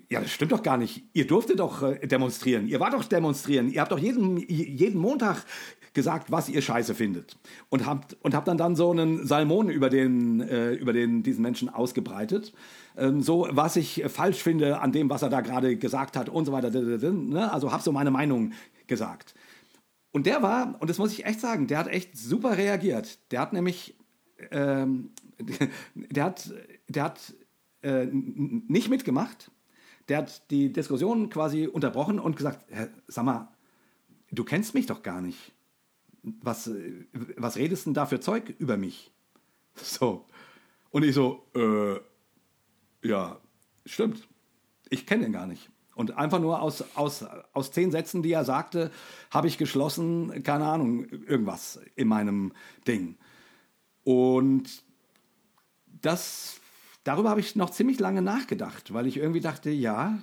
S2: ja, das stimmt doch gar nicht. Ihr durftet doch äh, demonstrieren. Ihr wart doch demonstrieren. Ihr habt doch jeden, jeden Montag gesagt, was ihr scheiße findet. Und habt, und habt dann, dann so einen Salmon über, den, äh, über den, diesen Menschen ausgebreitet. Ähm, so, was ich falsch finde an dem, was er da gerade gesagt hat und so weiter. Ne? Also hab so meine Meinung gesagt. Und der war, und das muss ich echt sagen, der hat echt super reagiert. Der hat nämlich, ähm, (laughs) der hat, der hat äh, nicht mitgemacht. Der hat die Diskussion quasi unterbrochen und gesagt, sag mal, du kennst mich doch gar nicht was, was redest denn da für Zeug über mich? So. Und ich so, äh, ja, stimmt. Ich kenne ihn gar nicht. Und einfach nur aus, aus, aus zehn Sätzen, die er sagte, habe ich geschlossen, keine Ahnung, irgendwas in meinem Ding. Und das, darüber habe ich noch ziemlich lange nachgedacht, weil ich irgendwie dachte, ja,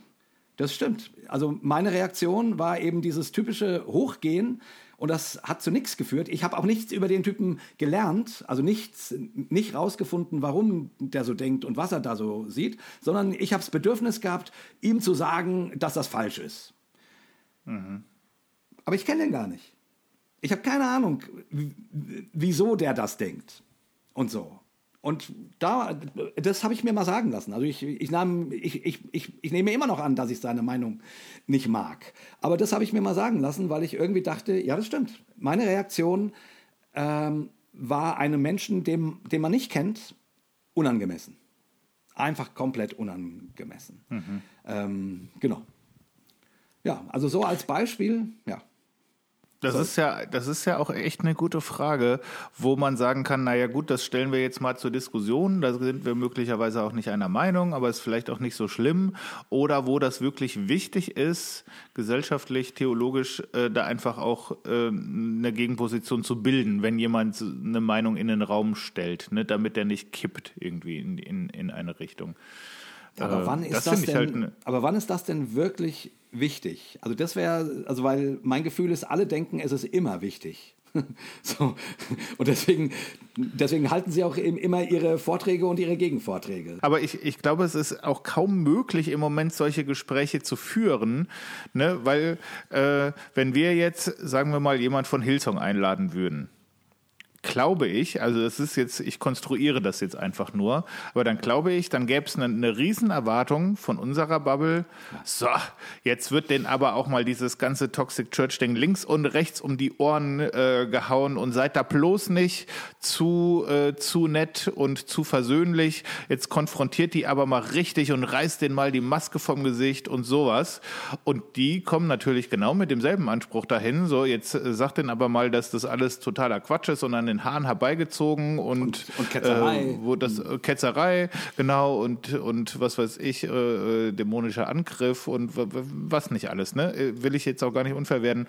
S2: das stimmt. Also meine Reaktion war eben dieses typische Hochgehen und das hat zu nichts geführt. Ich habe auch nichts über den Typen gelernt, also nichts, nicht rausgefunden, warum der so denkt und was er da so sieht, sondern ich habe das Bedürfnis gehabt, ihm zu sagen, dass das falsch ist. Mhm. Aber ich kenne den gar nicht. Ich habe keine Ahnung, wieso der das denkt und so. Und da, das habe ich mir mal sagen lassen. Also ich, ich, nahm, ich, ich, ich, ich nehme immer noch an, dass ich seine Meinung nicht mag. Aber das habe ich mir mal sagen lassen, weil ich irgendwie dachte, ja, das stimmt. Meine Reaktion ähm, war einem Menschen, dem, den man nicht kennt, unangemessen. Einfach komplett unangemessen. Mhm. Ähm, genau. Ja, also so als Beispiel, ja.
S3: Das ist ja, das ist ja auch echt eine gute Frage, wo man sagen kann, naja gut, das stellen wir jetzt mal zur Diskussion, da sind wir möglicherweise auch nicht einer Meinung, aber ist vielleicht auch nicht so schlimm. Oder wo das wirklich wichtig ist, gesellschaftlich, theologisch, äh, da einfach auch äh, eine Gegenposition zu bilden, wenn jemand eine Meinung in den Raum stellt, ne, damit der nicht kippt irgendwie in, in, in eine Richtung.
S2: Aber
S3: Äh,
S2: wann ist
S3: das
S2: das,
S3: ich
S2: denn?
S3: halt ne-
S2: aber wann ist das denn wirklich wichtig? Also das wäre, also weil mein Gefühl ist, alle denken, es ist immer wichtig. (laughs) so und deswegen, deswegen halten sie auch im- immer ihre Vorträge und ihre Gegenvorträge.
S3: Aber ich, ich glaube, es ist auch kaum möglich, im Moment solche Gespräche zu führen, ne? weil äh, wenn wir jetzt, sagen wir mal, jemand von Hillsong einladen würden, glaube ich, also es ist jetzt, ich konstruiere das jetzt einfach nur, aber dann glaube ich, dann gäbe es eine, eine Riesenerwartung von unserer Bubble. So, jetzt wird denn aber auch mal dieses ganze Toxic Church Ding links und rechts um die Ohren äh, gehauen und seid da bloß nicht zu, äh, zu nett und zu versöhnlich. Jetzt konfrontiert die aber mal richtig und reißt den mal die Maske vom Gesicht und sowas. Und die kommen natürlich genau mit demselben Anspruch dahin. So, jetzt äh, sagt denn aber mal, dass das alles totaler Quatsch ist und an den Haaren herbeigezogen und,
S2: Und- und Ketzerei.
S3: Äh, wo das äh, Ketzerei, genau, und, und was weiß ich, äh, äh, dämonischer Angriff und was nicht alles, ne? Äh, Will ich jetzt auch gar nicht unfair werden.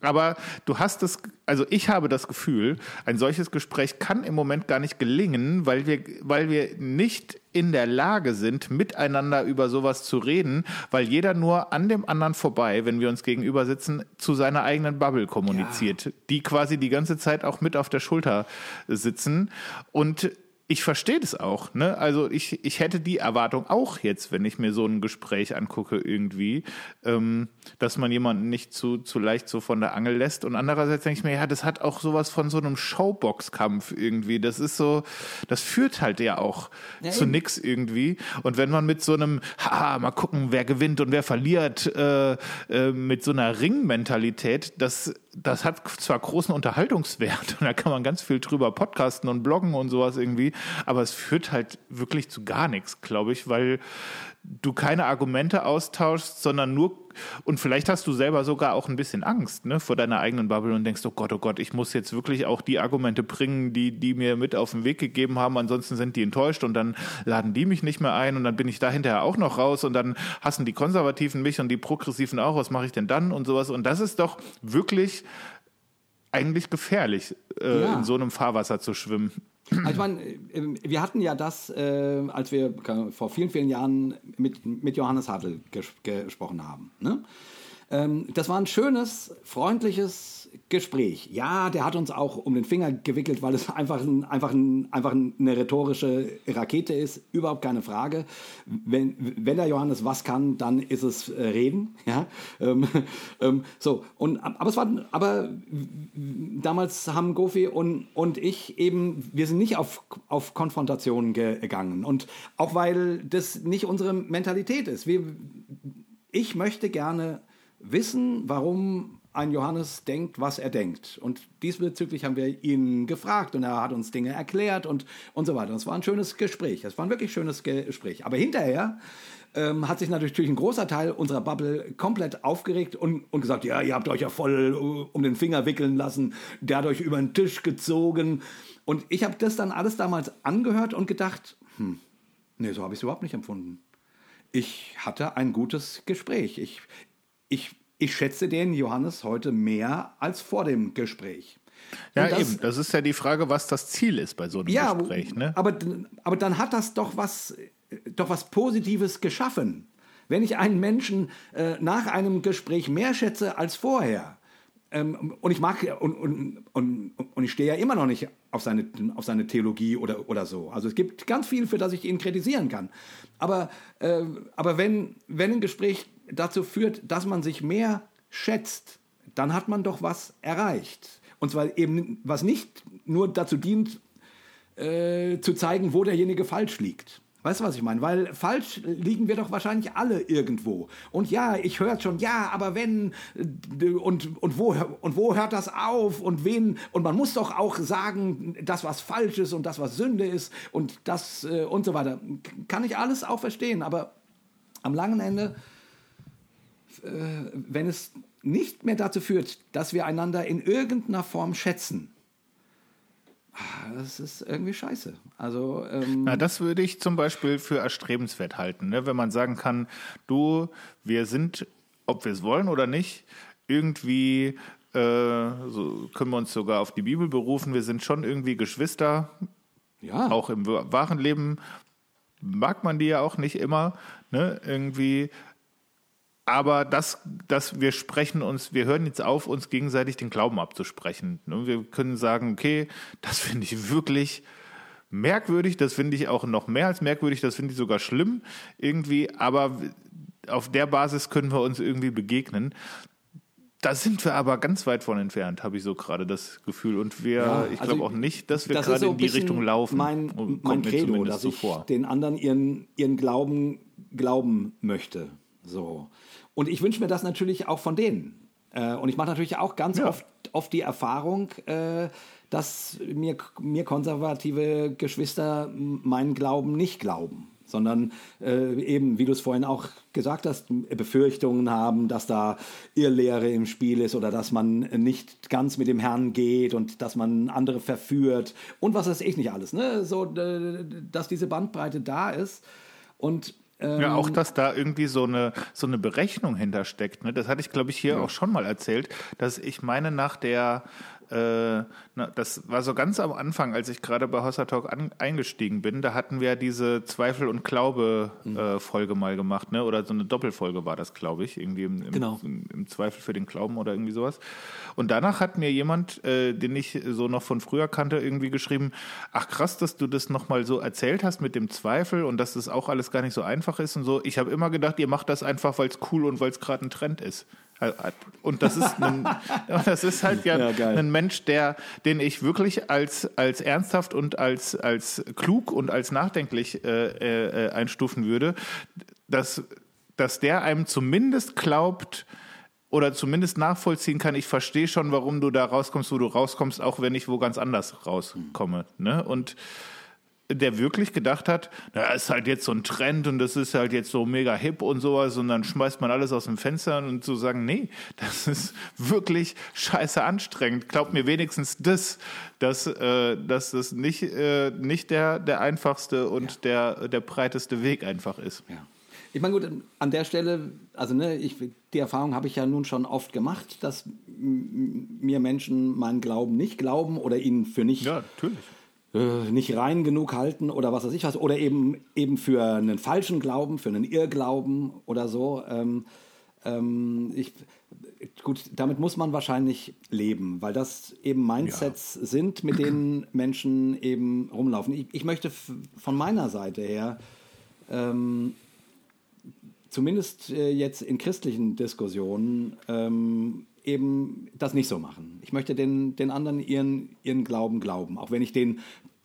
S3: Aber du hast das, also ich habe das Gefühl, ein solches Gespräch kann im Moment gar nicht gelingen, weil wir, weil wir nicht in der Lage sind, miteinander über sowas zu reden, weil jeder nur an dem anderen vorbei, wenn wir uns gegenüber sitzen, zu seiner eigenen Bubble kommuniziert, die quasi die ganze Zeit auch mit auf der Schulter sitzen. Und ich verstehe das auch. Ne? Also ich, ich hätte die Erwartung auch jetzt, wenn ich mir so ein Gespräch angucke irgendwie, ähm, dass man jemanden nicht zu, zu leicht so von der Angel lässt. Und andererseits denke ich mir, ja, das hat auch sowas von so einem Showbox-Kampf irgendwie. Das ist so, das führt halt ja auch
S2: Ja,
S3: zu
S2: eben.
S3: nix irgendwie. Und wenn man mit so einem, haha, mal gucken, wer gewinnt und wer verliert, äh, äh, mit so einer Ringmentalität, das, das hat zwar großen Unterhaltungswert (laughs) und da kann man ganz viel drüber podcasten und bloggen und sowas irgendwie, aber es führt halt wirklich zu gar nichts, glaube ich, weil du keine Argumente austauschst, sondern nur und vielleicht hast du selber sogar auch ein bisschen Angst ne, vor deiner eigenen Bubble und denkst, oh Gott, oh Gott, ich muss jetzt wirklich auch die Argumente bringen, die die mir mit auf den Weg gegeben haben, ansonsten sind die enttäuscht und dann laden die mich nicht mehr ein und dann bin ich da hinterher auch noch raus und dann hassen die Konservativen mich und die Progressiven auch, was mache ich denn dann und sowas und das ist doch wirklich eigentlich gefährlich, äh,
S2: Ja.
S3: in so einem Fahrwasser zu schwimmen.
S2: Also ich meine, äh, wir hatten ja das, äh, als wir vor vielen, vielen Jahren mit, mit Johannes Hartl ges gesprochen haben. Ne? Ähm, das war ein schönes, freundliches Gespräch. Ja, der hat uns auch um den Finger gewickelt, weil es einfach, ein, einfach, ein, einfach eine rhetorische Rakete ist, überhaupt keine Frage. Wenn, wenn der Johannes was kann, dann ist es äh, reden. (laughs) Ja? Ähm, ähm, so, und, aber es war, aber damals haben Gofi und, und ich eben, wir sind nicht auf, auf Konfrontation gegangen. Und auch weil das nicht unsere Mentalität ist. Wir, ich möchte gerne wissen, warum ein Johannes denkt, was er denkt. Und diesbezüglich haben wir ihn gefragt und er hat uns Dinge erklärt und, und so weiter. Das war ein schönes Gespräch. Es war ein wirklich schönes Gespräch. Aber hinterher ähm, hat sich natürlich ein großer Teil unserer Bubble komplett aufgeregt und, und gesagt, ja, ihr habt euch ja voll uh, um den Finger wickeln lassen, der hat euch über den Tisch gezogen. Und ich habe das dann alles damals angehört und gedacht, hm, nee, so habe ich es überhaupt nicht empfunden. Ich hatte ein gutes Gespräch. Ich, ich, ich schätze den Johannes heute mehr als vor dem Gespräch.
S3: Ja,
S2: das-
S3: eben. Das ist ja die Frage, was das Ziel ist bei so einem
S2: ja,
S3: Gespräch. Ne?
S2: aber, aber dann hat das doch was, doch was Positives geschaffen. Wenn ich einen Menschen äh, nach einem Gespräch mehr schätze als vorher, ähm, und ich mag und, und, und, und ich stehe ja immer noch nicht auf seine, auf seine Theologie oder, oder so. Also es gibt ganz viel, für das ich ihn kritisieren kann. Aber, äh, aber wenn, wenn ein Gespräch dazu führt, dass man sich mehr schätzt, dann hat man doch was erreicht. Und zwar eben, was nicht nur dazu dient, äh, zu zeigen, wo derjenige falsch liegt. Weißt du, was ich meine? Weil falsch liegen wir doch wahrscheinlich alle irgendwo. Und ja, ich höre schon, ja, aber wenn und, und, wo, und wo hört das auf und wen und man muss doch auch sagen, das was falsch ist und das was Sünde ist und das äh, und so weiter. Kann ich alles auch verstehen, aber am langen Ende, wenn es nicht mehr dazu führt, dass wir einander in irgendeiner Form schätzen, ah, das ist irgendwie scheiße. Also ähm,
S3: Na, das würde ich zum Beispiel für erstrebenswert halten, ne? wenn man sagen kann, du, wir sind, ob wir es wollen oder nicht, irgendwie äh, so können wir uns sogar auf die Bibel berufen, wir sind schon irgendwie Geschwister,
S2: ja.
S3: auch im wahren Leben mag man die ja auch nicht immer, ne? Irgendwie. Aber das, dass wir sprechen uns, wir hören jetzt auf, uns gegenseitig den Glauben abzusprechen. Ne? Wir können sagen, okay, das finde ich wirklich merkwürdig, das finde ich auch noch mehr als merkwürdig, das finde ich sogar schlimm irgendwie, aber auf der Basis können wir uns irgendwie begegnen. Da sind wir aber ganz weit von entfernt, habe ich so gerade das Gefühl. Und wir, ja, ich glaube also auch nicht, dass wir das gerade so in die Richtung laufen.
S2: Mein, mein Credo, dass so ich vor. den anderen ihren, ihren Glauben glauben möchte. So. Und ich wünsche mir das natürlich auch von denen. Äh, und ich mache natürlich auch ganz ja. oft, oft die Erfahrung, äh, dass mir, mir konservative Geschwister meinen Glauben nicht glauben sondern äh, eben, wie du es vorhin auch gesagt hast, Befürchtungen haben, dass da Irrlehre im Spiel ist oder dass man nicht ganz mit dem Herrn geht und dass man andere verführt und was weiß ich nicht alles. Ne? So, dass diese Bandbreite da ist und
S3: ja, auch, ähm, dass da irgendwie so eine, so eine Berechnung hintersteckt. Ne? Das hatte ich, glaube ich, hier ja. auch schon mal erzählt, dass ich meine, nach der äh, na, das war so ganz am Anfang, als ich gerade bei Hossa Talk an, eingestiegen bin. Da hatten wir diese Zweifel und Glaube mhm. äh, Folge mal gemacht, ne? Oder so eine Doppelfolge war das, glaube ich, irgendwie im, im, genau. im, im, Zweifel für den Glauben oder irgendwie sowas. Und danach hat mir jemand, äh, den ich so noch von früher kannte, irgendwie geschrieben: Ach krass, dass du das nochmal so erzählt hast mit dem Zweifel und dass das auch alles gar nicht so einfach ist und so. Ich habe immer gedacht, ihr macht das einfach, weil es cool und weil es gerade ein Trend ist. Und das ist, ein, (laughs) das ist halt ja, ja ein Mensch, der, den ich wirklich als, als ernsthaft und als, als klug und als nachdenklich äh, äh, einstufen würde, dass, dass der einem zumindest glaubt, oder zumindest nachvollziehen kann, ich verstehe schon, warum du da rauskommst, wo du rauskommst, auch wenn ich wo ganz anders rauskomme. Ne? Und der wirklich gedacht hat, na, ist halt jetzt so ein Trend und das ist halt jetzt so mega hip und sowas und dann schmeißt man alles aus dem Fenster und zu sagen, nee, das (laughs) ist wirklich scheiße anstrengend. Glaubt mir wenigstens das, dass, äh, dass das nicht, äh, nicht der, der einfachste und ja. der, der breiteste Weg einfach ist.
S2: Ja. Ich meine, gut, an der Stelle, also ne, ich, die Erfahrung habe ich ja nun schon oft gemacht, dass mir Menschen meinen Glauben nicht glauben oder ihn für nicht
S3: ja, natürlich
S2: nicht rein genug halten oder was weiß ich was, oder eben, eben für einen falschen Glauben, für einen Irrglauben oder so. Ähm, ähm, ich, gut, damit muss man wahrscheinlich leben, weil das eben Mindsets ja. sind, mit denen (clears throat) Menschen eben rumlaufen. Ich, ich möchte von meiner Seite her ähm, zumindest äh, jetzt in christlichen Diskussionen ähm, eben das nicht so machen. Ich möchte den, den anderen ihren, ihren Glauben glauben, auch wenn ich den,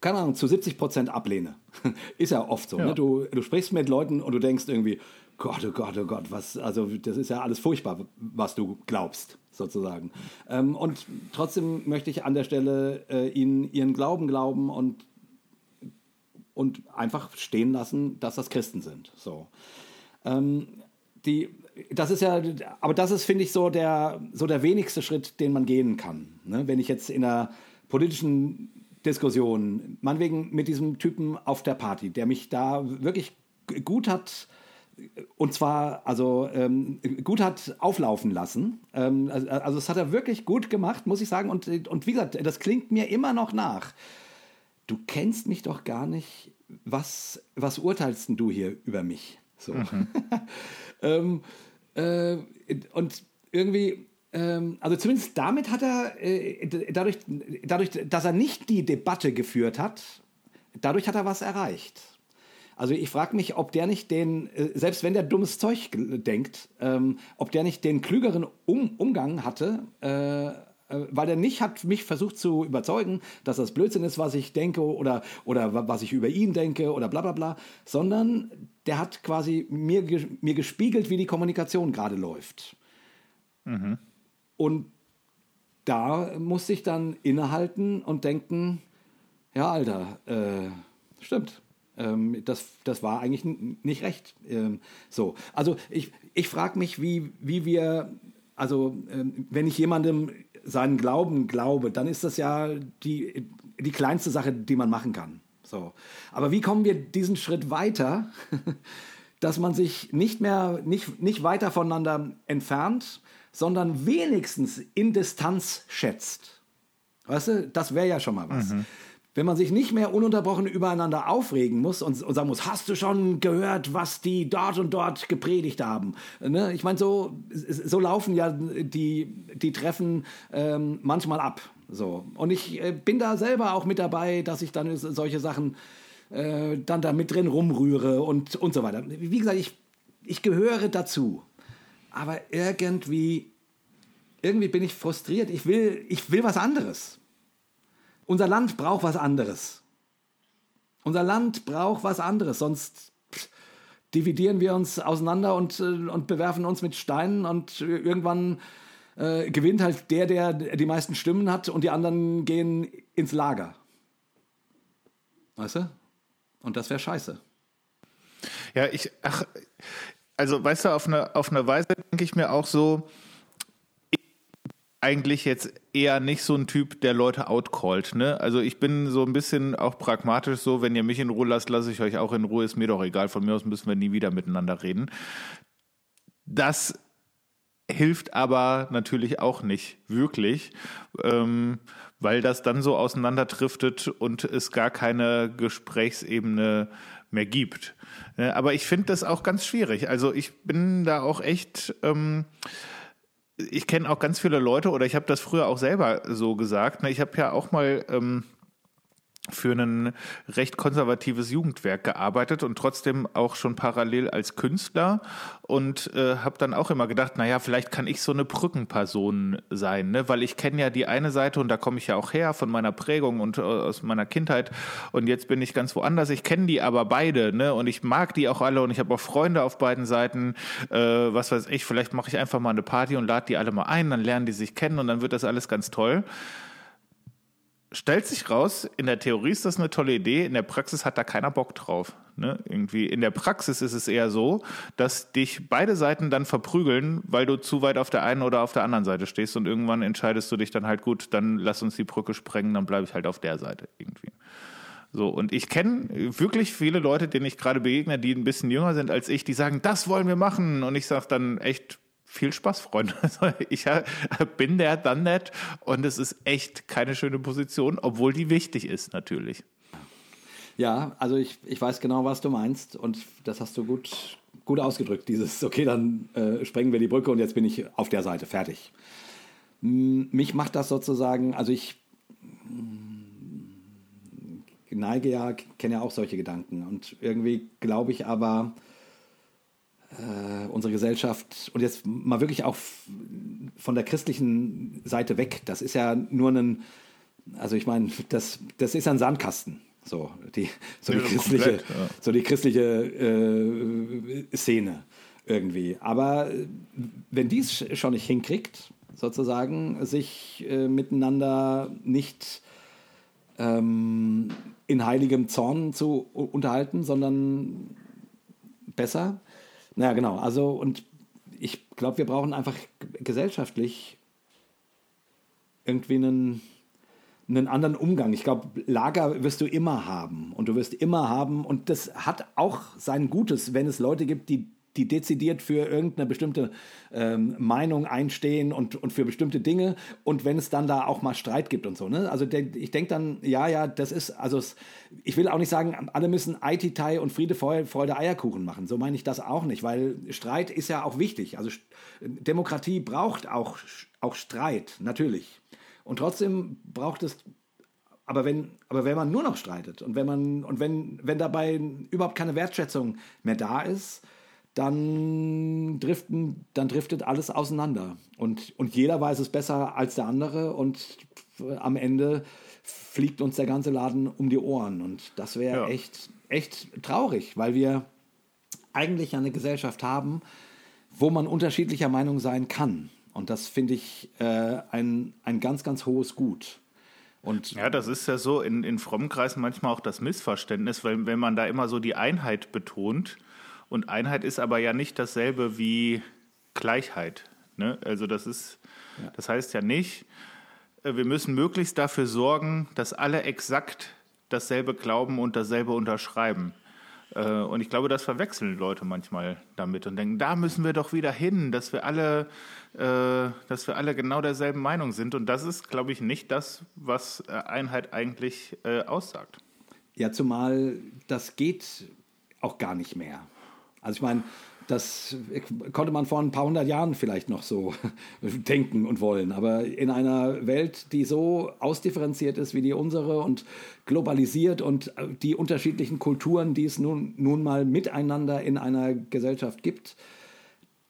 S2: keine Ahnung, zu 70 Prozent ablehne. (laughs) ist ja oft so. Ne? Ja. Ne? Du, du sprichst mit Leuten und du denkst irgendwie, Gott, oh Gott, oh Gott, was, also das ist ja alles furchtbar, was du glaubst, sozusagen. Ähm, und trotzdem möchte ich an der Stelle äh, ihnen ihren Glauben glauben und, und einfach stehen lassen, dass das Christen sind. So. Ähm, die, das ist ja, aber das ist, finde ich, so der, so der wenigste Schritt, den man gehen kann. Ne? Wenn ich jetzt in einer politischen Diskussion, meinetwegen mit diesem Typen auf der Party, der mich da wirklich gut hat, und zwar also ähm, gut hat auflaufen lassen. Ähm, also, also das hat er wirklich gut gemacht, muss ich sagen. Und, und wie gesagt, das klingt mir immer noch nach. Du kennst mich doch gar nicht. Was, was urteilst du hier über mich? So. Mhm. (laughs) ähm, äh, und irgendwie, also zumindest damit hat er, äh, dadurch, dadurch, dass er nicht die Debatte geführt hat, dadurch hat er was erreicht. Also ich frage mich, ob der nicht den, äh, selbst wenn der dummes Zeug denkt, ähm, ob der nicht den klügeren um Umgang hatte, äh, weil er nicht hat mich versucht zu überzeugen, dass das Blödsinn ist, was ich denke oder, oder was ich über ihn denke oder bla bla bla, sondern der hat quasi mir, mir gespiegelt, wie die Kommunikation gerade läuft. Mhm. Und da musste ich dann innehalten und denken, ja, Alter, äh, stimmt. Ähm, das, das war eigentlich nicht recht. Ähm, so, also ich, ich frage mich, wie, wie wir, also ähm, wenn ich jemandem seinen Glauben glaube, dann ist das ja die, die kleinste Sache, die man machen kann. So. Aber wie kommen wir diesen Schritt weiter, (laughs) dass man sich nicht mehr, nicht, nicht weiter voneinander entfernt, sondern wenigstens in Distanz schätzt? Weißt du, das wäre ja schon mal was. Mhm. wenn man sich nicht mehr ununterbrochen übereinander aufregen muss und, und sagen muss, hast du schon gehört, was die dort und dort gepredigt haben? Ne? Ich meine, so, so laufen ja die, die Treffen ähm, manchmal ab. So. Und ich äh, bin da selber auch mit dabei, dass ich dann solche Sachen äh, dann da mit drin rumrühre und, und so weiter. Wie gesagt, ich, ich gehöre dazu. Aber irgendwie, irgendwie bin ich frustriert. Ich will, ich will was anderes. Unser Land braucht was anderes. Unser Land braucht was anderes, sonst dividieren wir uns auseinander und, äh, und bewerfen uns mit Steinen und irgendwann äh, gewinnt halt der, der die meisten Stimmen hat und die anderen gehen ins Lager. Weißt du? Und das wäre scheiße.
S3: Ja, ich, ach, also weißt du, auf eine, auf eine Weise denke ich mir auch so, eigentlich jetzt eher nicht so ein Typ, der Leute outcallt. Ne? Also ich bin so ein bisschen auch pragmatisch so, wenn ihr mich in Ruhe lasst, lasse ich euch auch in Ruhe, ist mir doch egal. Von mir aus müssen wir nie wieder miteinander reden. Das hilft aber natürlich auch nicht wirklich, ähm, weil das dann so auseinanderdriftet und es gar keine Gesprächsebene mehr gibt. Ne? Aber ich finde das auch ganz schwierig. Also ich bin da auch echt... Ähm, ich kenne auch ganz viele Leute oder ich habe das früher auch selber so gesagt. Ne? Ich habe ja auch mal ähm, für ein recht konservatives Jugendwerk gearbeitet und trotzdem auch schon parallel als Künstler und äh, habe dann auch immer gedacht, naja, vielleicht kann ich so eine Brückenperson sein, ne? weil ich kenne ja die eine Seite und da komme ich ja auch her von meiner Prägung und äh, aus meiner Kindheit und jetzt bin ich ganz woanders. Ich kenne die aber beide ne? und ich mag die auch alle und ich habe auch Freunde auf beiden Seiten. Äh, was weiß ich, vielleicht mache ich einfach mal eine Party und lade die alle mal ein, dann lernen die sich kennen und dann wird das alles ganz toll stellt sich raus, in der Theorie ist das eine tolle Idee, in der Praxis hat da keiner Bock drauf. Ne? Irgendwie in der Praxis ist es eher so, dass dich beide Seiten dann verprügeln, weil du zu weit auf der einen oder auf der anderen Seite stehst und irgendwann entscheidest du dich dann halt gut, dann lass uns die Brücke sprengen, dann bleibe ich halt auf der Seite irgendwie. So, und ich kenne wirklich viele Leute, denen ich gerade begegne, die ein bisschen jünger sind als ich, die sagen, das wollen wir machen. Und ich sage dann echt, viel Spaß, Freunde. (laughs) Ich bin der dann nett und es ist echt keine schöne Position, obwohl die wichtig ist natürlich.
S2: Ja, also ich, ich weiß genau, was du meinst und das hast du gut, gut ausgedrückt. Dieses, okay, dann äh, sprengen wir die Brücke und jetzt bin ich auf der Seite, fertig. Mich macht das sozusagen, also ich neige ja, kenne ja auch solche Gedanken und irgendwie glaube ich aber, äh, unsere Gesellschaft und jetzt mal wirklich auch von der christlichen Seite weg. Das ist ja nur ein, also ich meine, das, das ist ein Sandkasten. So die, so die christliche, komplett, ja. so die christliche äh, Szene irgendwie. Aber wenn die es schon nicht hinkriegt, sozusagen, sich äh, miteinander nicht ähm, in heiligem Zorn zu unterhalten, sondern besser, naja, genau. Also, und ich glaube, wir brauchen einfach gesellschaftlich irgendwie einen, einen anderen Umgang. Ich glaube, Lager wirst du immer haben und du wirst immer haben und das hat auch sein Gutes, wenn es Leute gibt, die die dezidiert für irgendeine bestimmte ähm, Meinung einstehen und, und für bestimmte Dinge und wenn es dann da auch mal Streit gibt und so. Ne? Also der, ich denke dann, ja, ja, das ist, also es, ich will auch nicht sagen, alle müssen Aititai und Friede, Freude, Eierkuchen machen. So meine ich das auch nicht, weil Streit ist ja auch wichtig. Also Demokratie braucht auch, auch Streit, natürlich. Und trotzdem braucht es aber wenn, aber wenn man nur noch streitet und wenn man, und wenn, wenn dabei überhaupt keine Wertschätzung mehr da ist, dann, driften, dann driftet alles auseinander. Und, und jeder weiß es besser als der andere und am Ende fliegt uns der ganze Laden um die Ohren. Und das wäre ja. echt, echt traurig, weil wir eigentlich eine Gesellschaft haben, wo man unterschiedlicher Meinung sein kann. Und das finde ich äh, ein, ein ganz, ganz hohes Gut.
S3: Und ja, das ist ja so in, in frommen Kreisen manchmal auch das Missverständnis, weil wenn man da immer so die Einheit betont, und Einheit ist aber ja nicht dasselbe wie Gleichheit. Ne? Also das ist, ja. das heißt ja nicht, äh, wir müssen möglichst dafür sorgen, dass alle exakt dasselbe glauben und dasselbe unterschreiben. Äh, und ich glaube, das verwechseln Leute manchmal damit und denken, da müssen wir doch wieder hin, dass wir alle, äh, dass wir alle genau derselben Meinung sind. Und das ist, glaube ich, nicht das, was Einheit eigentlich aussagt.
S2: Ja, zumal das geht auch gar nicht mehr. Also ich meine, das konnte man vor ein paar hundert Jahren vielleicht noch so (laughs) denken und wollen. Aber in einer Welt, die so ausdifferenziert ist wie die unsere und globalisiert und die unterschiedlichen Kulturen, die es nun, nun mal miteinander in einer Gesellschaft gibt,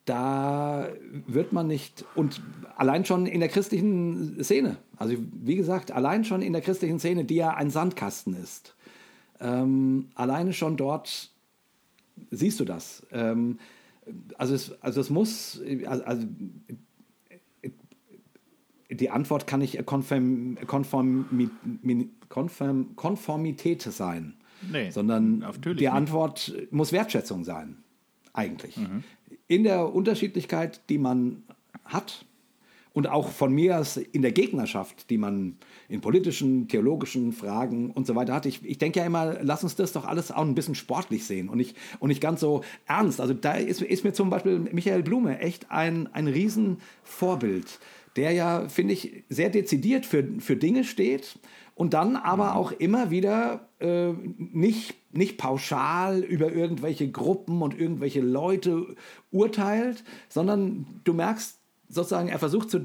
S2: da wird man nicht, und allein schon in der christlichen Szene, also wie gesagt, allein schon in der christlichen Szene, die ja ein Sandkasten ist, ähm, alleine schon dort siehst du das? Ähm, also, es, also es muss, also die Antwort kann nicht Konform, Konform, Konform, Konformität sein, nee, sondern die nicht. Antwort muss Wertschätzung sein, eigentlich. Mhm. In der Unterschiedlichkeit, die man hat, und auch von mir aus in der Gegnerschaft, die man in politischen, theologischen Fragen und so weiter hat. Ich, ich denke ja immer, lass uns das doch alles auch ein bisschen sportlich sehen und nicht, und nicht ganz so ernst. Also da ist, ist mir zum Beispiel Michael Blume echt ein, ein Riesenvorbild, der ja, finde ich, sehr dezidiert für, für Dinge steht und dann aber mhm. auch immer wieder äh, nicht, nicht pauschal über irgendwelche Gruppen und irgendwelche Leute urteilt, sondern du merkst, sozusagen, er versucht, zu,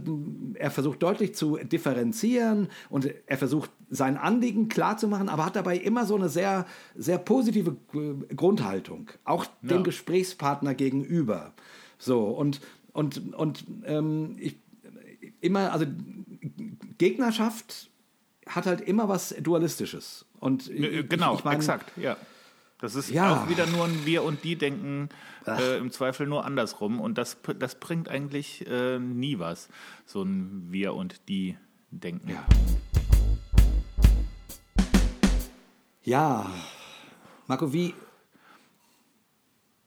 S2: er versucht deutlich zu differenzieren und er versucht sein Anliegen klar zu machen, aber hat dabei immer so eine sehr, sehr positive äh, Grundhaltung, auch dem ja. Gesprächspartner gegenüber. So, und, und, und ähm, ich, immer, also Gegnerschaft hat halt immer was Dualistisches. Und
S3: genau, ich mein, exakt, ja. Das ist ja. auch wieder nur ein Wir und die denken äh, im Zweifel nur andersrum und das, das bringt eigentlich äh, nie was, so ein Wir und die denken.
S2: Ja. Ja, Marco, wie,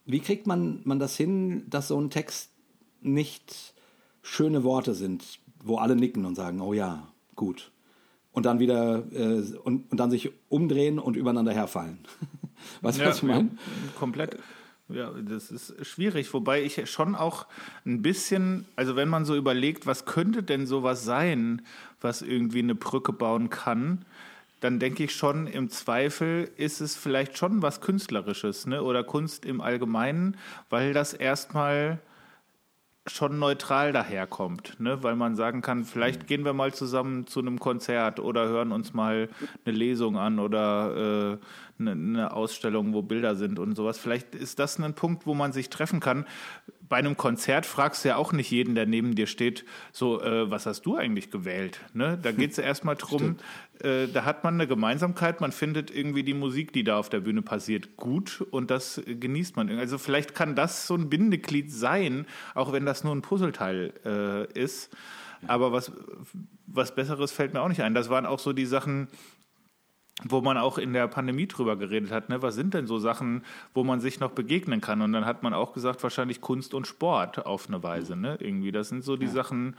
S2: wie kriegt man, man das hin, dass so ein Text nicht schöne Worte sind, wo alle nicken und sagen, oh ja, gut. Und dann wieder äh, und, und dann sich umdrehen und übereinander herfallen. (laughs) Weißt du,
S3: ja,
S2: was ich meine?
S3: Komplett. Ja, das ist schwierig, wobei ich schon auch ein bisschen, also wenn man so überlegt, was könnte denn sowas sein, was irgendwie eine Brücke bauen kann, dann denke ich schon, im Zweifel ist es vielleicht schon was Künstlerisches, ne? Oder Kunst im Allgemeinen, weil das erstmal schon neutral daherkommt, ne? weil man sagen kann, vielleicht gehen wir mal zusammen zu einem Konzert oder hören uns mal eine Lesung an oder äh, eine, eine Ausstellung, wo Bilder sind und sowas. Vielleicht ist das ein Punkt, wo man sich treffen kann. Bei einem Konzert fragst du ja auch nicht jeden, der neben dir steht, so, äh, was hast du eigentlich gewählt? Ne? Da geht es erstmal drum, äh, da hat man eine Gemeinsamkeit, man findet irgendwie die Musik, die da auf der Bühne passiert, gut und das genießt man. Also vielleicht kann das so ein Bindeglied sein, auch wenn das nur ein Puzzleteil äh, ist. Aber was, was Besseres fällt mir auch nicht ein. Das waren auch so die Sachen, wo man auch in der Pandemie drüber geredet hat, ne? was sind denn so Sachen, wo man sich noch begegnen kann? Und dann hat man auch gesagt, wahrscheinlich Kunst und Sport auf eine Weise. Ne? Irgendwie, das sind so die ja. Sachen,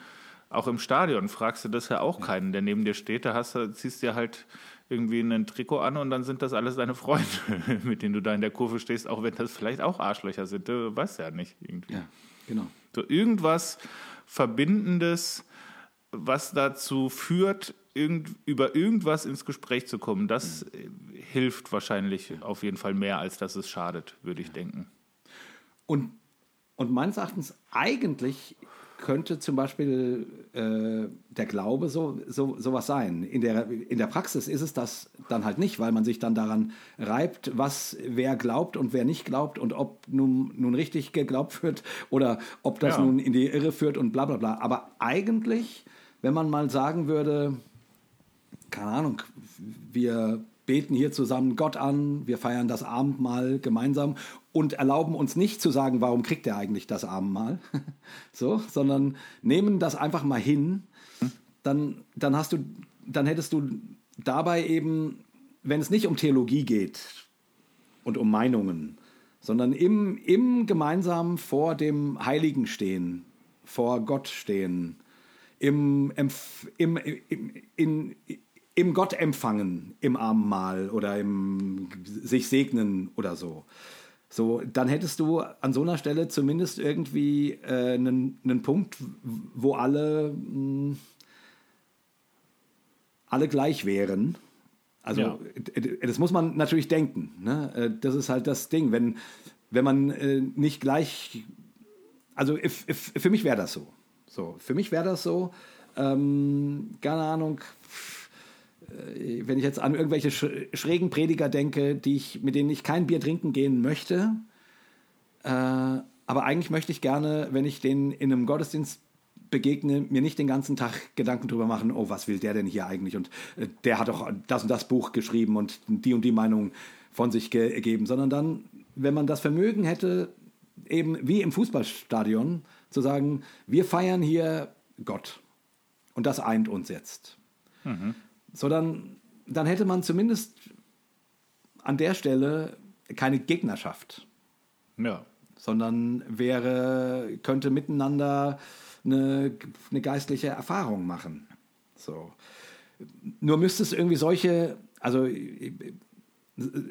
S3: auch im Stadion fragst du das ja auch keinen, der neben dir steht. Da hast du, ziehst dir halt irgendwie ein Trikot an und dann sind das alles deine Freunde, (laughs) mit denen du da in der Kurve stehst, auch wenn das vielleicht auch Arschlöcher sind. Du weißt ja nicht irgendwie.
S2: Ja, genau.
S3: So irgendwas Verbindendes, was dazu führt, irgend, über irgendwas ins Gespräch zu kommen, das mhm. hilft wahrscheinlich auf jeden Fall mehr, als dass es schadet, würde ich denken.
S2: Und, und meines Erachtens eigentlich könnte zum Beispiel äh, der Glaube so, so sowas sein. In der, in der Praxis ist es das dann halt nicht, weil man sich dann daran reibt, was wer glaubt und wer nicht glaubt und ob nun, nun richtig geglaubt wird oder ob das ja. nun in die Irre führt und bla bla bla. Aber eigentlich, wenn man mal sagen würde, keine Ahnung, wir beten hier zusammen Gott an, wir feiern das Abendmahl gemeinsam und erlauben uns nicht zu sagen, warum kriegt er eigentlich das Abendmahl, (laughs) so, sondern nehmen das einfach mal hin, dann, dann hast du, dann hättest du dabei eben, wenn es nicht um Theologie geht und um Meinungen, sondern im, im gemeinsam vor dem Heiligen stehen, vor Gott stehen, im, im, im, in, im Gott empfangen, im Abendmahl oder im sich segnen oder so. So, dann hättest du an so einer Stelle zumindest irgendwie äh, einen, einen Punkt, wo alle, mh, alle gleich wären. Also,
S3: Ja.
S2: das muss man natürlich denken. Ne? Äh, Das ist halt das Ding. Wenn, wenn man äh, nicht gleich. Also, if, if, für mich wäre das so. so. Für mich wäre das so. Ähm, keine Ahnung. äh, Wenn ich jetzt an irgendwelche sch schrägen Prediger denke, die ich, mit denen ich kein Bier trinken gehen möchte, äh, aber eigentlich möchte ich gerne, wenn ich den in einem Gottesdienst begegne, mir nicht den ganzen Tag Gedanken drüber machen, oh, was will der denn hier eigentlich? Und äh, der hat doch das und das Buch geschrieben und die und die Meinung von sich gegeben, sondern dann, wenn man das Vermögen hätte, eben wie im Fußballstadion, zu sagen, wir feiern hier Gott. Und das eint uns jetzt. So, dann, dann hätte man zumindest an der Stelle keine Gegnerschaft
S3: Ja.
S2: sondern wäre, könnte miteinander eine, eine geistliche Erfahrung machen. So. Nur müsste es irgendwie solche, also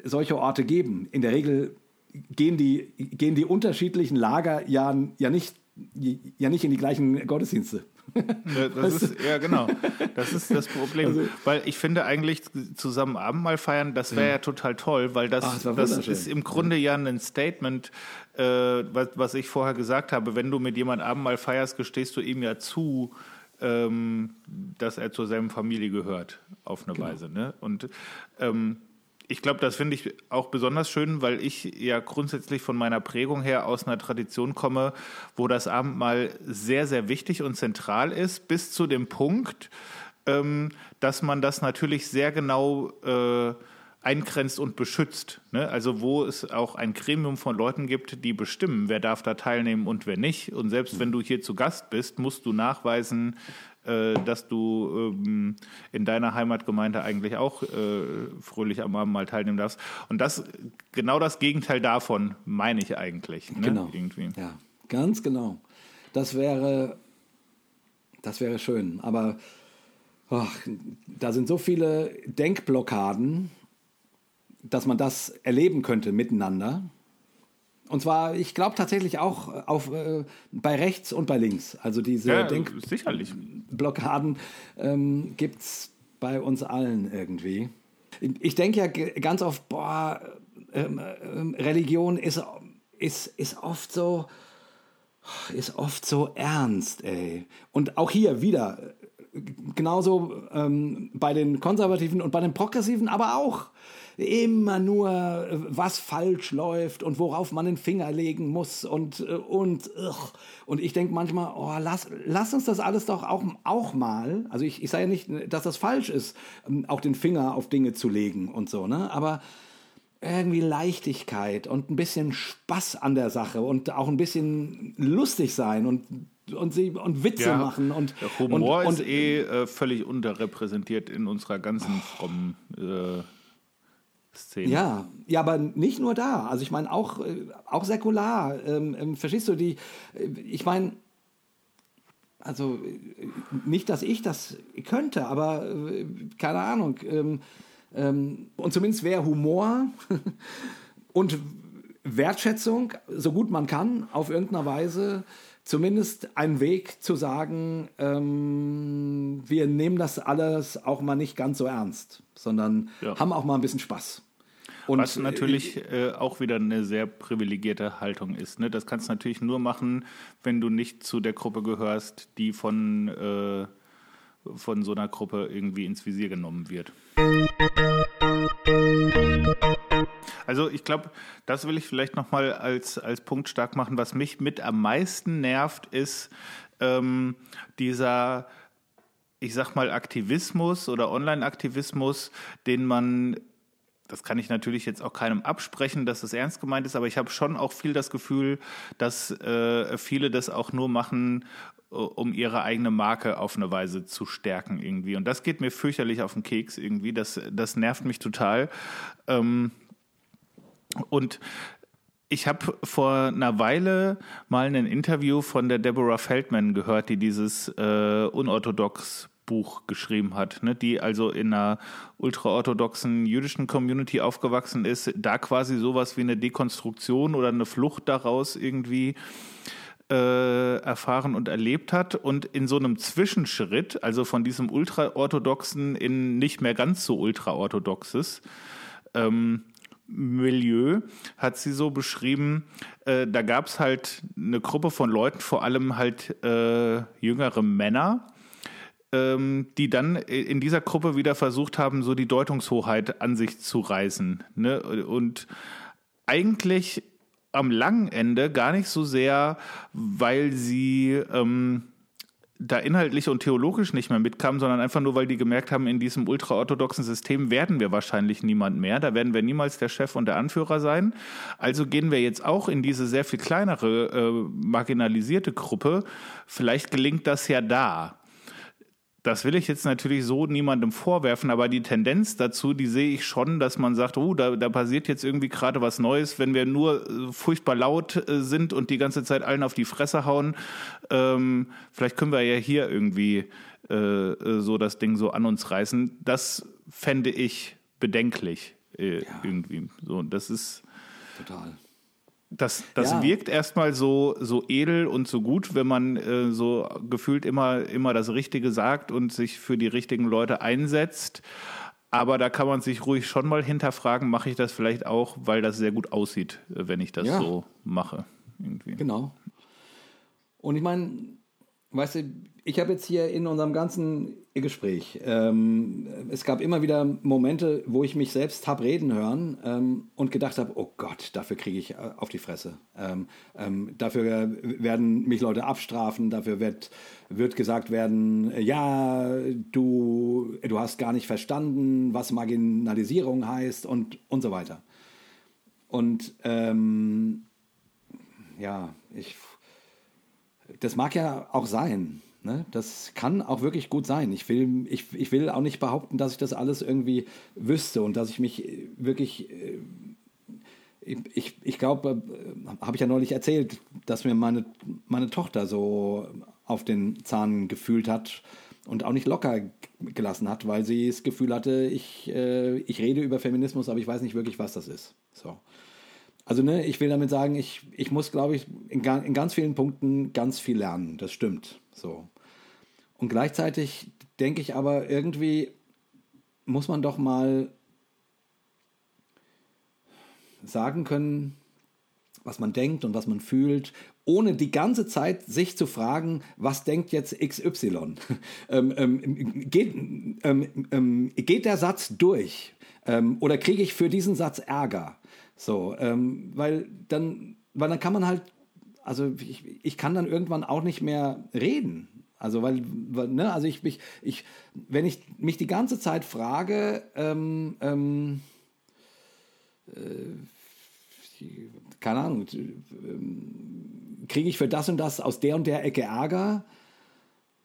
S2: solche Orte geben. In der Regel gehen die, gehen die unterschiedlichen Lager ja, ja, nicht, ja nicht in die gleichen Gottesdienste.
S3: Ja, das ist, ja, genau. Das ist das Problem.
S2: Also-
S3: weil ich finde eigentlich zusammen Abendmahl feiern, das wäre ja. total toll, weil das,
S2: Ach, das
S3: das ist im Grunde ja ein Statement, äh, was, was ich vorher gesagt habe. Wenn du mit jemand Abendmahl feierst, gestehst du ihm ja zu, ähm, dass er zur selben Familie gehört, auf eine Weise. Ne? Und ähm, ich glaube, das finde ich auch besonders schön, weil ich ja grundsätzlich von meiner Prägung her aus einer Tradition komme, wo das Abendmahl sehr, sehr wichtig und zentral ist, bis zu dem Punkt, ähm, dass man das natürlich sehr genau äh, eingrenzt und beschützt. Ne? Also wo es auch ein Gremium von Leuten gibt, die bestimmen, wer darf da teilnehmen und wer nicht. Und selbst wenn du hier zu Gast bist, musst du nachweisen, äh, dass du ähm, in deiner Heimatgemeinde eigentlich auch äh, fröhlich am Abendmahl teilnehmen darfst. Und das genau das Gegenteil davon meine ich eigentlich. Ne?
S2: Genau.
S3: Irgendwie.
S2: Ja, ganz genau. Das wäre, das wäre schön. Aber ach, da sind so viele Denkblockaden, dass man das erleben könnte miteinander. Und zwar, ich glaube tatsächlich auch auf, äh, bei rechts und bei links. Also diese
S3: Ja,
S2: Denkblockaden ähm, gibt es bei uns allen irgendwie. Ich denke ja ganz oft, boah, ähm, ähm, Religion ist, ist, ist oft so, ist oft so ernst, ey. Und auch hier wieder, äh, genauso ähm, bei den Konservativen und bei den Progressiven, aber auch immer nur, äh, was falsch läuft und worauf man den Finger legen muss und, äh, und, ugh. und ich denke manchmal, oh, lass, lass uns das alles doch auch, auch mal, also ich, ich sage ja nicht, dass das falsch ist, ähm, auch den Finger auf Dinge zu legen und so, ne, aber irgendwie Leichtigkeit und ein bisschen Spaß an der Sache und auch ein bisschen lustig sein und und sie und Witze machen und
S3: Humor
S2: und,
S3: ist
S2: und
S3: eh äh, völlig unterrepräsentiert in unserer ganzen frommen äh, Szene.
S2: ja, ja, aber nicht nur da. Also ich meine auch äh, auch säkular. Ähm, ähm, verstehst du die? äh, Ich meine also äh, nicht, dass ich das könnte, aber äh, keine Ahnung. Ähm, ähm, und zumindest wäre Humor (laughs) und Wertschätzung, so gut man kann, auf irgendeiner Weise zumindest ein Weg zu sagen, ähm, wir nehmen das alles auch mal nicht ganz so ernst, sondern
S3: Ja.
S2: haben auch mal ein bisschen Spaß. Und
S3: Was natürlich äh, auch wieder eine sehr privilegierte Haltung ist. Ne? Das kannst du natürlich nur machen, wenn du nicht zu der Gruppe gehörst, die von, äh, von so einer Gruppe irgendwie ins Visier genommen wird. Also ich glaube, das will ich vielleicht nochmal als, als Punkt stark machen. Was mich mit am meisten nervt, ist ähm, dieser, ich sag mal, Aktivismus oder Online-Aktivismus, den man das kann ich natürlich jetzt auch keinem absprechen, dass es ernst gemeint ist, aber ich habe schon auch viel das Gefühl, dass äh, viele das auch nur machen, äh, um ihre eigene Marke auf eine Weise zu stärken irgendwie. Und das geht mir fürchterlich auf den Keks irgendwie. Das, das nervt mich total. Ähm, und ich habe vor einer Weile mal ein Interview von der Deborah Feldman gehört, die dieses äh, unorthodox Buch geschrieben hat, ne, die also in einer ultraorthodoxen jüdischen Community aufgewachsen ist, da quasi sowas wie eine Dekonstruktion oder eine Flucht daraus irgendwie äh, erfahren und erlebt hat. Und in so einem Zwischenschritt, also von diesem ultraorthodoxen in nicht mehr ganz so ultraorthodoxes, ähm, Milieu hat sie so beschrieben, äh, da gab es halt eine Gruppe von Leuten, vor allem halt äh, jüngere Männer, die dann in dieser Gruppe wieder versucht haben, so die Deutungshoheit an sich zu reißen. Ne? Und eigentlich am langen Ende gar nicht so sehr, weil sie ähm, da inhaltlich und theologisch nicht mehr mitkamen, sondern einfach nur, weil die gemerkt haben, in diesem ultraorthodoxen System werden wir wahrscheinlich niemand mehr. Da werden wir niemals der Chef und der Anführer sein. Also gehen wir jetzt auch in diese sehr viel kleinere, äh, marginalisierte Gruppe. Vielleicht gelingt das ja da. Das will ich jetzt natürlich so niemandem vorwerfen, aber die Tendenz dazu, die sehe ich schon, dass man sagt, oh, da, da passiert jetzt irgendwie gerade was Neues, wenn wir nur äh, furchtbar laut äh, sind und die ganze Zeit allen auf die Fresse hauen. Ähm, vielleicht können wir ja hier irgendwie äh, äh so das Ding so an uns reißen. Das fände ich bedenklich äh, ja. irgendwie. So, das ist
S2: total.
S3: Das, das ja. wirkt erstmal so, so edel und so gut, wenn man äh, so gefühlt immer, immer das Richtige sagt und sich für die richtigen Leute einsetzt. Aber da kann man sich ruhig schon mal hinterfragen, mache ich das vielleicht auch, weil das sehr gut aussieht, wenn ich das ja. so mache.
S2: Irgendwie. Genau. Und ich meine, weißt du, ich habe jetzt hier in unserem ganzen Gespräch, ähm, es gab immer wieder Momente, wo ich mich selbst habe reden hören ähm, und gedacht habe, oh Gott, dafür kriege ich äh, auf die Fresse. Ähm, ähm dafür werden mich Leute abstrafen, dafür wird, wird gesagt werden, ja, du, du hast gar nicht verstanden, was Marginalisierung heißt und, und so weiter. Und ähm, ja, ich, das mag ja auch sein. Ne? Das kann auch wirklich gut sein. Ich will, ich, ich will auch nicht behaupten, dass ich das alles irgendwie wüsste und dass ich mich wirklich. Äh, ich, ich glaube, äh, habe ich ja neulich erzählt, dass mir meine, meine Tochter so auf den Zahn gefühlt hat und auch nicht locker gelassen hat, weil sie das Gefühl hatte, ich, äh, ich rede über Feminismus, aber ich weiß nicht wirklich, was das ist. So. Also ne, ich will damit sagen, ich, ich muss, glaube ich, in, in ganz vielen Punkten ganz viel lernen. Das stimmt. So. Und gleichzeitig denke ich aber, irgendwie muss man doch mal sagen können, was man denkt und was man fühlt, ohne die ganze Zeit sich zu fragen, was denkt jetzt XY? (laughs) ähm, ähm, geht, ähm, ähm, geht, der Satz durch? Ähm, oder kriege ich für diesen Satz Ärger? So, ähm, weil dann, weil dann kann man halt, also ich, ich kann dann irgendwann auch nicht mehr reden. Also, weil, weil ne, also ich, ich, ich, wenn ich mich die ganze Zeit frage, ähm, ähm, äh, keine Ahnung, äh, kriege ich für das und das aus der und der Ecke Ärger?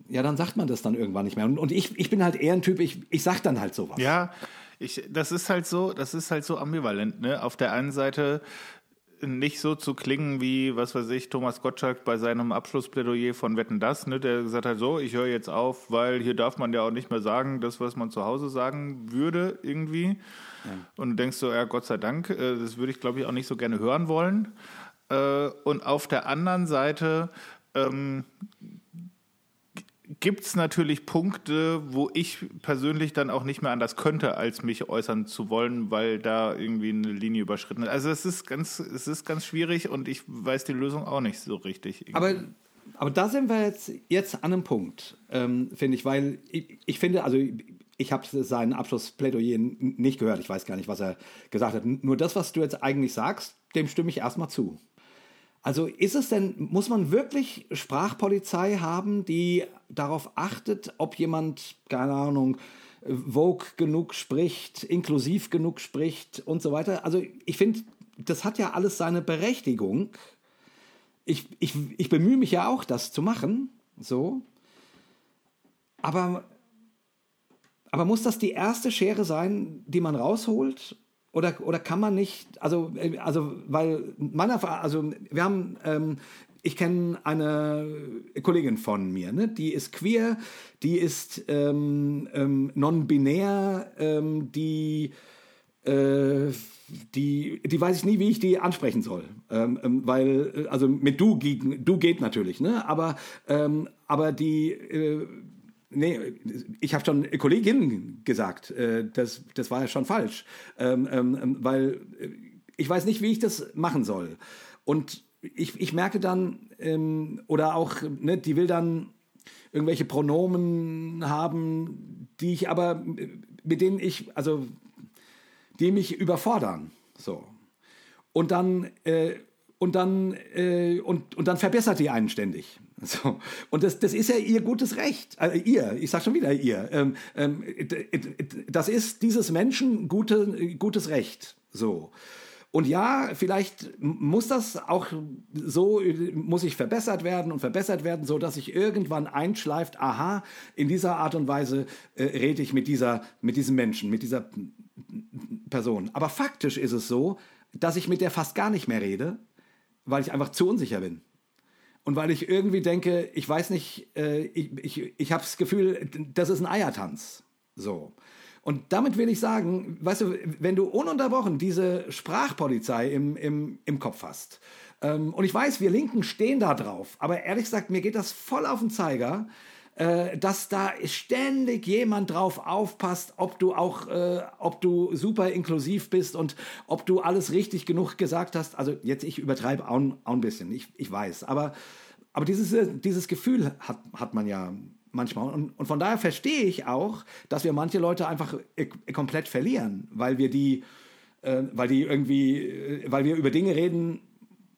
S2: Ja, dann sagt man das dann irgendwann nicht mehr. Und, und ich, ich bin halt eher ein Typ, ich, ich sag dann halt sowas.
S3: Ja, ich, das ist halt so, das ist halt so ambivalent. Ne? Auf der einen Seite nicht so zu klingen wie, was weiß ich, Thomas Gottschalk bei seinem Abschlussplädoyer von Wetten Das, ne, der gesagt hat, so, ich höre jetzt auf, weil hier darf man ja auch nicht mehr sagen, das, was man zu Hause sagen würde, irgendwie. Ja. Und du denkst so, ja, Gott sei Dank, äh, das würde ich, glaube ich, auch nicht so gerne hören wollen. Äh, und auf der anderen Seite ähm, gibt es natürlich Punkte, wo ich persönlich dann auch nicht mehr anders könnte, als mich äußern zu wollen, weil da irgendwie eine Linie überschritten ist. Also es ist ganz, es ist ganz schwierig und ich weiß die Lösung auch nicht so richtig.
S2: Aber aber da sind wir jetzt, jetzt an einem Punkt, ähm, finde ich, weil ich, ich, finde, also ich habe seinen Abschlussplädoyer nicht gehört, ich weiß gar nicht, was er gesagt hat. Nur das, was du jetzt eigentlich sagst, dem stimme ich erstmal zu. Also ist es denn, muss man wirklich Sprachpolizei haben, die darauf achtet, ob jemand, keine Ahnung, Vogue genug spricht, inklusiv genug spricht und so weiter? Also ich finde, das hat ja alles seine Berechtigung. Ich, ich, ich bemühe mich ja auch, das zu machen, so. Aber, aber muss das die erste Schere sein, die man rausholt? Oder, oder kann man nicht, also, äh, also weil meiner, also wir haben, ähm, ich kenne eine Kollegin von mir, ne? die ist queer, die ist ähm, ähm, non-binär, ähm, die, äh, die, die weiß ich nie, wie ich die ansprechen soll. Ähm, ähm, weil, also mit du, du geht natürlich, ne? aber, ähm, aber die... Äh, Nee, ich habe schon Kollegin gesagt. Äh, das, das war ja schon falsch. Ähm, ähm, weil äh, ich weiß nicht, wie ich das machen soll. Und ich, ich merke dann, ähm, oder auch, ne, die will dann irgendwelche Pronomen haben, die ich aber, mit denen ich, also, die mich überfordern. So. Und dann, äh, und dann, äh, und, und dann verbessert die einen ständig. So. Und das, das ist ja ihr gutes Recht. Also ihr, ich sage schon wieder ihr. Ähm, ähm, das ist dieses Menschen gute, gutes Recht. So. Und ja, vielleicht muss das auch so, muss ich verbessert werden und verbessert werden, so dass sich irgendwann einschleift, aha, in dieser Art und Weise äh, rede ich mit dieser, mit diesem Menschen, mit dieser Person. Aber faktisch ist es so, dass ich mit der fast gar nicht mehr rede, weil ich einfach zu unsicher bin. Und weil ich irgendwie denke, ich weiß nicht, äh, ich, ich, ich habe das Gefühl, das ist ein Eiertanz. So. Und damit will ich sagen, weißt du, wenn du ununterbrochen diese Sprachpolizei im, im, im Kopf hast, ähm, und ich weiß, wir Linken stehen da drauf, aber ehrlich gesagt, mir geht das voll auf den Zeiger, äh, dass da ständig jemand drauf aufpasst, ob du auch, äh, ob du super inklusiv bist und ob du alles richtig genug gesagt hast. Also jetzt, ich übertreibe auch, auch ein bisschen, ich, ich weiß, aber, aber dieses, dieses Gefühl hat, hat man ja manchmal. Und, und von daher verstehe ich auch, dass wir manche Leute einfach äh, komplett verlieren, weil wir die, äh, weil die irgendwie, äh, weil wir über Dinge reden,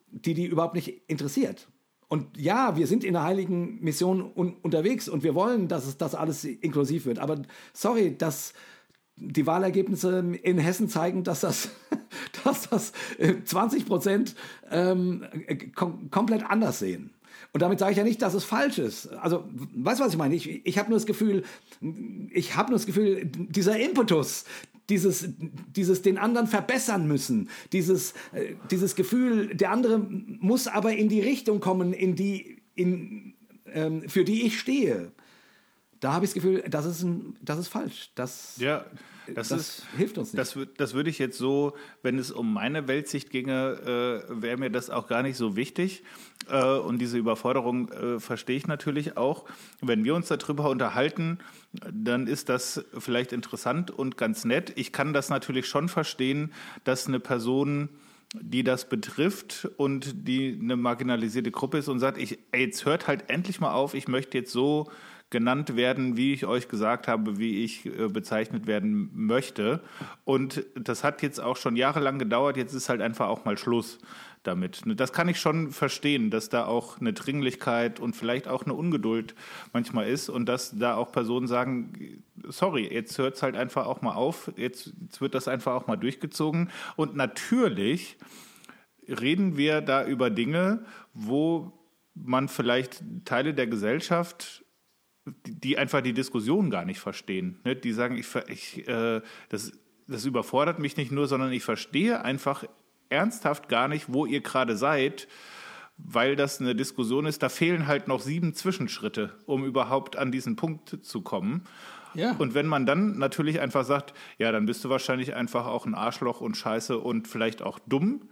S2: die die überhaupt nicht interessiert. Und ja, wir sind in der heiligen Mission un unterwegs und wir wollen, dass es das alles inklusiv wird. Aber sorry, dass die Wahlergebnisse in Hessen zeigen, dass das, (laughs) dass das 20 äh, Prozent ähm, kom komplett anders sehen. Und damit sage ich ja nicht, dass es falsch ist. Also, weißt du, was ich meine? Ich, ich habe nur das Gefühl, ich habe nur das Gefühl, dieser Impetus, dieses, dieses den anderen verbessern müssen, dieses, äh, dieses Gefühl, der andere muss aber in die Richtung kommen, in die, in, ähm, für die ich stehe. Da habe ich das Gefühl, das ist, ein, das ist falsch. Das,
S3: ja, das, das ist, hilft uns nicht. Das, das würde ich jetzt so, wenn es um meine Weltsicht ginge, äh, wäre mir das auch gar nicht so wichtig. Äh, und diese Überforderung äh, verstehe ich natürlich auch. Wenn wir uns darüber unterhalten, dann ist das vielleicht interessant und ganz nett. Ich kann das natürlich schon verstehen, dass eine Person die das betrifft und die eine marginalisierte Gruppe ist und sagt, ich, ey, jetzt hört halt endlich mal auf, ich möchte jetzt so genannt werden, wie ich euch gesagt habe, wie ich äh, bezeichnet werden möchte. Und das hat jetzt auch schon jahrelang gedauert, jetzt ist halt einfach auch mal Schluss damit. Das kann ich schon verstehen, dass da auch eine Dringlichkeit und vielleicht auch eine Ungeduld manchmal ist und dass da auch Personen sagen, sorry, jetzt hört es halt einfach auch mal auf, jetzt, jetzt wird das einfach auch mal durchgezogen. Und natürlich reden wir da über Dinge, wo man vielleicht Teile der Gesellschaft die einfach die Diskussion gar nicht verstehen. Ne? Die sagen, ich, ich, äh, das, das überfordert mich nicht nur, sondern ich verstehe einfach ernsthaft gar nicht, wo ihr gerade seid, weil das eine Diskussion ist. Da fehlen halt noch sieben Zwischenschritte, um überhaupt an diesen Punkt zu kommen. Ja. Und wenn man dann natürlich einfach sagt, ja, dann bist du wahrscheinlich einfach auch ein Arschloch und scheiße und vielleicht auch dumm,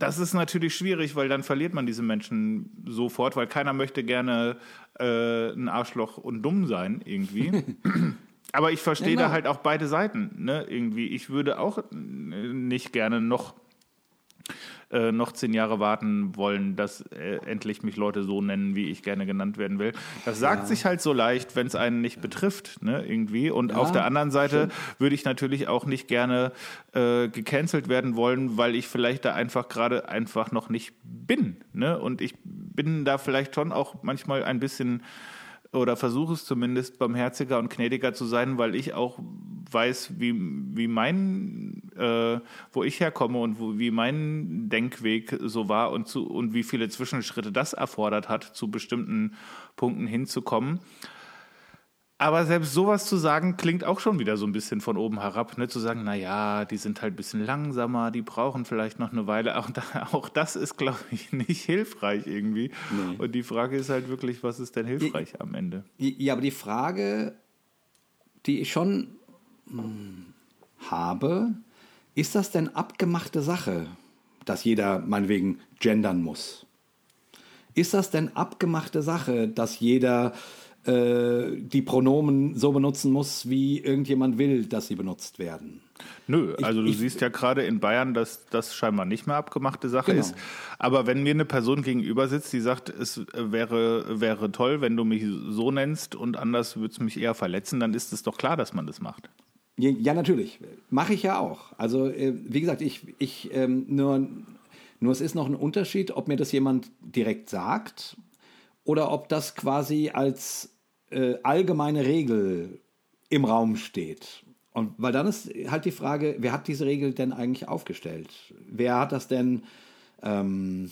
S3: das ist natürlich schwierig, weil dann verliert man diese Menschen sofort, weil keiner möchte gerne äh, ein Arschloch und dumm sein irgendwie. (laughs) Aber ich verstehe ja, da halt auch beide Seiten. Ne? Irgendwie, ich würde auch nicht gerne noch äh, noch zehn Jahre warten wollen, dass äh, endlich mich Leute so nennen, wie ich gerne genannt werden will. Das sagt ja. sich halt so leicht, wenn es einen nicht betrifft, ne, irgendwie. Und ja, auf der anderen Seite würde ich natürlich auch nicht gerne äh, gecancelt werden wollen, weil ich vielleicht da einfach gerade einfach noch nicht bin. Ne? Und ich bin da vielleicht schon auch manchmal ein bisschen oder versuche es zumindest barmherziger und gnädiger zu sein, weil ich auch weiß, wie, wie mein, äh, wo ich herkomme und wo, wie mein Denkweg so war und, zu, und wie viele Zwischenschritte das erfordert hat, zu bestimmten Punkten hinzukommen. Aber selbst sowas zu sagen, klingt auch schon wieder so ein bisschen von oben herab, ne? Zu sagen, naja, die sind halt ein bisschen langsamer, die brauchen vielleicht noch eine Weile. Auch, da, auch das ist, glaube ich, nicht hilfreich irgendwie. Nee. Und die Frage ist halt wirklich, was ist denn hilfreich
S2: ja,
S3: am Ende?
S2: Ja, aber die Frage, die ich schon hm, habe, ist das denn abgemachte Sache, dass jeder meinetwegen gendern muss? Ist das denn abgemachte Sache, dass jeder die Pronomen so benutzen muss, wie irgendjemand will, dass sie benutzt werden.
S3: Nö, also ich, du ich, siehst ja gerade in Bayern, dass das scheinbar nicht mehr abgemachte Sache genau. ist. Aber wenn mir eine Person gegenüber sitzt, die sagt, es wäre, wäre toll, wenn du mich so nennst und anders würde es mich eher verletzen, dann ist es doch klar, dass man das macht.
S2: Ja, natürlich. Mache ich ja auch. Also, äh, wie gesagt, ich, ich ähm, nur, nur es ist noch ein Unterschied, ob mir das jemand direkt sagt oder ob das quasi als äh, allgemeine Regel im Raum steht. Und weil dann ist halt die Frage, wer hat diese Regel denn eigentlich aufgestellt? Wer hat das denn, ähm,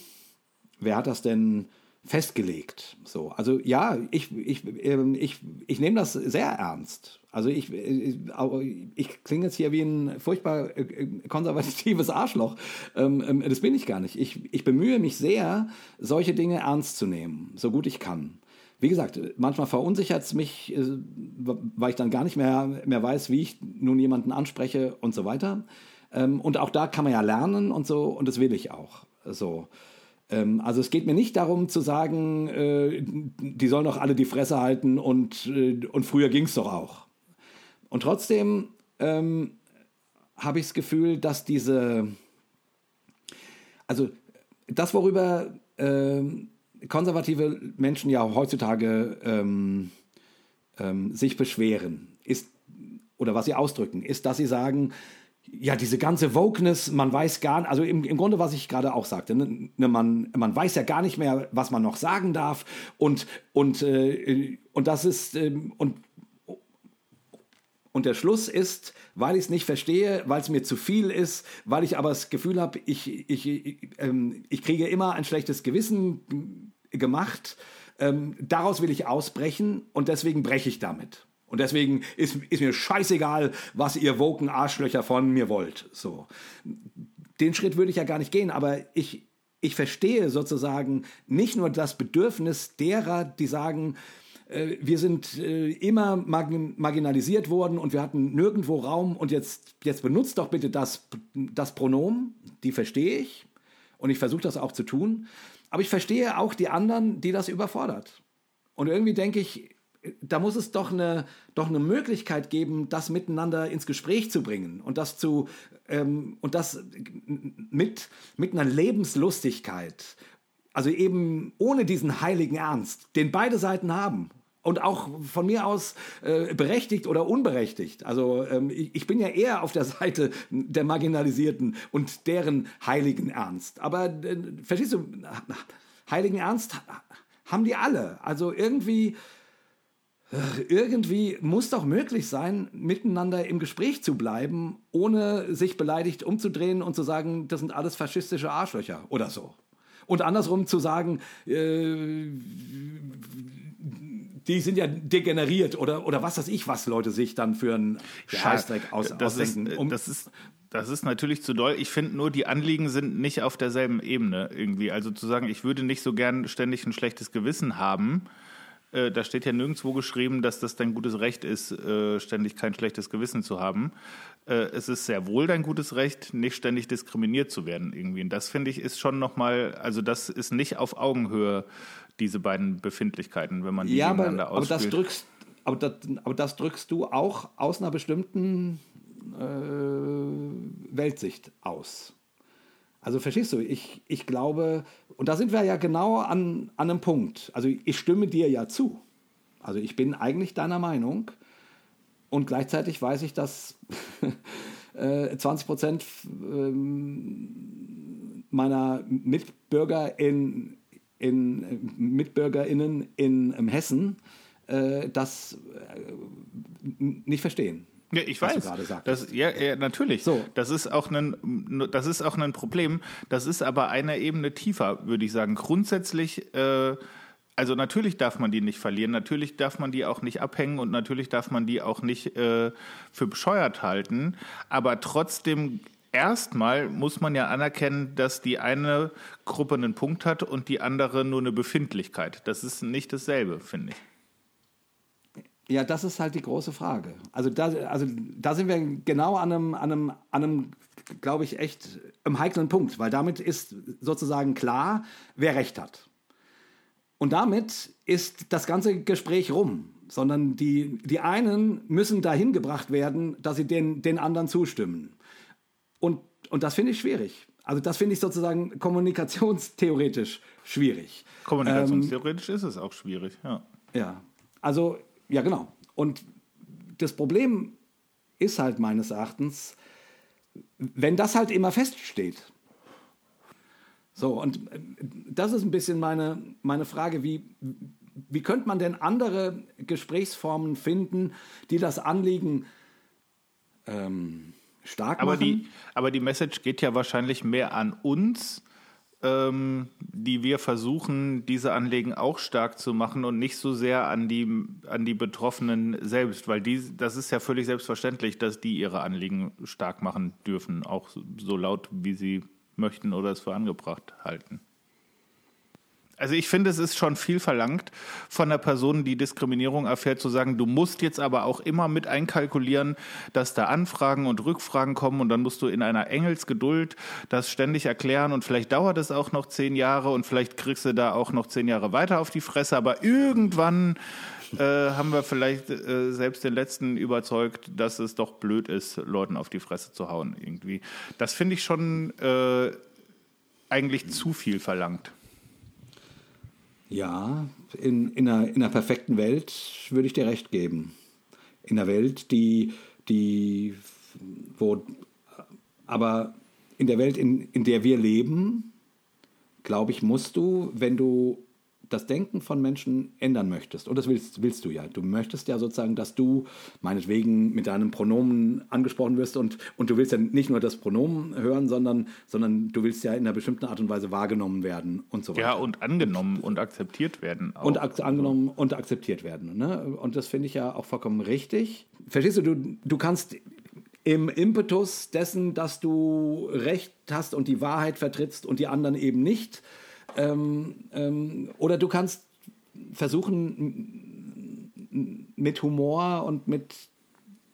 S2: wer hat das denn festgelegt? So, also ja, ich, ich, ähm, ich, ich nehme das sehr ernst. Also ich, ich, ich klinge jetzt hier wie ein furchtbar äh, konservatives Arschloch. Ähm, ähm, das bin ich gar nicht. Ich, ich bemühe mich sehr, solche Dinge ernst zu nehmen, so gut ich kann. Wie gesagt, manchmal verunsichert es mich, äh, weil ich dann gar nicht mehr, mehr weiß, wie ich nun jemanden anspreche und so weiter. Und auch da kann man ja lernen und so, und das will ich auch. So. Also es geht mir nicht darum zu sagen, äh, die sollen doch alle die Fresse halten und, und früher ging es doch auch. Und trotzdem ähm, habe ich das Gefühl, dass diese, also das, worüber ähm, konservative Menschen ja heutzutage ähm, ähm, sich beschweren, ist, oder was sie ausdrücken, ist, dass sie sagen, ja, diese ganze Wokeness, man weiß gar nicht, also im, im Grunde, was ich gerade auch sagte, ne, ne, man, man weiß ja gar nicht mehr, was man noch sagen darf und, und, äh, und das ist, äh, und und der Schluss ist, weil ich es nicht verstehe, weil es mir zu viel ist, weil ich aber das Gefühl habe, ich, ich, ich, ähm, ich kriege immer ein schlechtes Gewissen gemacht. Ähm, daraus will ich ausbrechen und deswegen breche ich damit. Und deswegen ist, ist mir scheißegal, was ihr woken Arschlöcher von mir wollt. So. Den Schritt würde ich ja gar nicht gehen, aber ich, ich verstehe sozusagen nicht nur das Bedürfnis derer, die sagen, äh, wir sind äh, immer marginalisiert worden und wir hatten nirgendwo Raum und jetzt, jetzt benutzt doch bitte das, das Pronomen, die verstehe ich und ich versuche das auch zu tun, aber ich verstehe auch die anderen, die das überfordert. Und irgendwie denke ich, da muss es doch eine, doch eine Möglichkeit geben, das miteinander ins Gespräch zu bringen und das zu ähm, und das mit, mit einer Lebenslustigkeit. Also eben ohne diesen heiligen Ernst, den beide Seiten haben und auch von mir aus äh, berechtigt oder unberechtigt. Also ähm, ich, ich, bin ja eher auf der Seite der Marginalisierten und deren heiligen Ernst. Aber äh, verstehst du, heiligen Ernst haben die alle. Also irgendwie irgendwie muss doch möglich sein, miteinander im Gespräch zu bleiben, ohne sich beleidigt umzudrehen und zu sagen, das sind alles faschistische Arschlöcher oder so. Und andersrum zu sagen, äh, die sind ja degeneriert oder, oder was weiß ich, was Leute sich dann für einen Scheißdreck aus,
S3: das ausdenken. Ist, um das, ist, das ist natürlich zu doll. Ich finde nur, die Anliegen sind nicht auf derselben Ebene irgendwie. Also zu sagen, ich würde nicht so gern ständig ein schlechtes Gewissen haben. Äh, da steht ja nirgendwo geschrieben, dass das dein gutes Recht ist, äh, ständig kein schlechtes Gewissen zu haben. Äh, es ist sehr wohl dein gutes Recht, nicht ständig diskriminiert zu werden irgendwie. Und das finde ich ist schon nochmal, also das ist nicht auf Augenhöhe diese beiden Befindlichkeiten, wenn man die
S2: ja, gegeneinander aber, aber das drückst, aber das, aber das drückst du auch aus einer bestimmten äh, Weltsicht aus. Also verstehst du, ich, ich glaube, und da sind wir ja genau an, an einem Punkt. Also ich stimme dir ja zu. Also ich bin eigentlich deiner Meinung und gleichzeitig weiß ich, dass 20 (laughs) äh, Prozent ähm, meiner Mitbürger in in MitbürgerInnen in, in Hessen äh, das äh, nicht verstehen.
S3: Ja, ich weiß. Das, ja, ja, natürlich. So. Das ist auch ein, das ist auch ein Problem. Das ist aber eine Ebene tiefer, würde ich sagen. Grundsätzlich äh, also natürlich darf man die nicht verlieren, natürlich darf man die auch nicht abhängen und natürlich darf man die auch nicht äh, für bescheuert halten. Aber trotzdem erstmal muss man ja anerkennen, dass die eine Gruppe einen Punkt hat und die andere nur eine Befindlichkeit. Das ist nicht dasselbe, finde ich.
S2: Ja, das ist halt die große Frage. Also da, also da sind wir genau an einem, an einem, an einem glaube ich, echt im heiklen Punkt, weil damit ist sozusagen klar, wer recht hat. Und damit ist das ganze Gespräch rum, sondern die, die einen müssen dahin gebracht werden, dass sie den, den anderen zustimmen. Und, und das finde ich schwierig. Also das finde ich sozusagen kommunikationstheoretisch schwierig.
S3: Kommunikationstheoretisch ähm, ist es auch schwierig, ja.
S2: Ja, also, ja genau. Und das Problem ist halt meines Erachtens, wenn das halt immer feststeht. So, und äh, das ist ein bisschen meine, meine Frage, wie, wie könnte man denn andere Gesprächsformen finden, die das Anliegen ähm, stark
S3: aber
S2: machen?
S3: Die, aber die Message geht ja wahrscheinlich mehr an uns, ähm, die wir versuchen, diese Anliegen auch stark zu machen und nicht so sehr an die, an die Betroffenen selbst, weil die, das ist ja völlig selbstverständlich, dass die ihre Anliegen stark machen dürfen, auch so laut, wie sie möchten oder es für angebracht halten. Also ich finde, es ist schon viel verlangt von der Person, die Diskriminierung erfährt, zu sagen, du musst jetzt aber auch immer mit einkalkulieren, dass da Anfragen und Rückfragen kommen und dann musst du in einer Engelsgeduld das ständig erklären und vielleicht dauert es auch noch zehn Jahre und vielleicht kriegst du da auch noch zehn Jahre weiter auf die Fresse, aber irgendwann äh, haben wir vielleicht äh, selbst den Letzten überzeugt, dass es doch blöd ist, Leuten auf die Fresse zu hauen irgendwie. Das finde ich schon äh, eigentlich zu viel verlangt.
S2: Ja, in, in, einer, in einer perfekten Welt würde ich dir recht geben. In einer Welt, die, die, wo, aber in der Welt, in, in der wir leben, glaube ich, musst du, wenn du das Denken von Menschen ändern möchtest, und das willst, willst du ja, du möchtest ja sozusagen, dass du meinetwegen mit deinem Pronomen angesprochen wirst und, und du willst ja nicht nur das Pronomen hören, sondern, sondern du willst ja in einer bestimmten Art und Weise wahrgenommen werden und so weiter.
S3: Ja, und angenommen und akzeptiert werden.
S2: Auch. Und ak angenommen und akzeptiert werden. Ne? Und das finde ich ja auch vollkommen richtig. Verstehst du, du, du kannst im Impetus dessen, dass du Recht hast und die Wahrheit vertrittst und die anderen eben nicht, ähm, ähm, oder du kannst versuchen, mit Humor und mit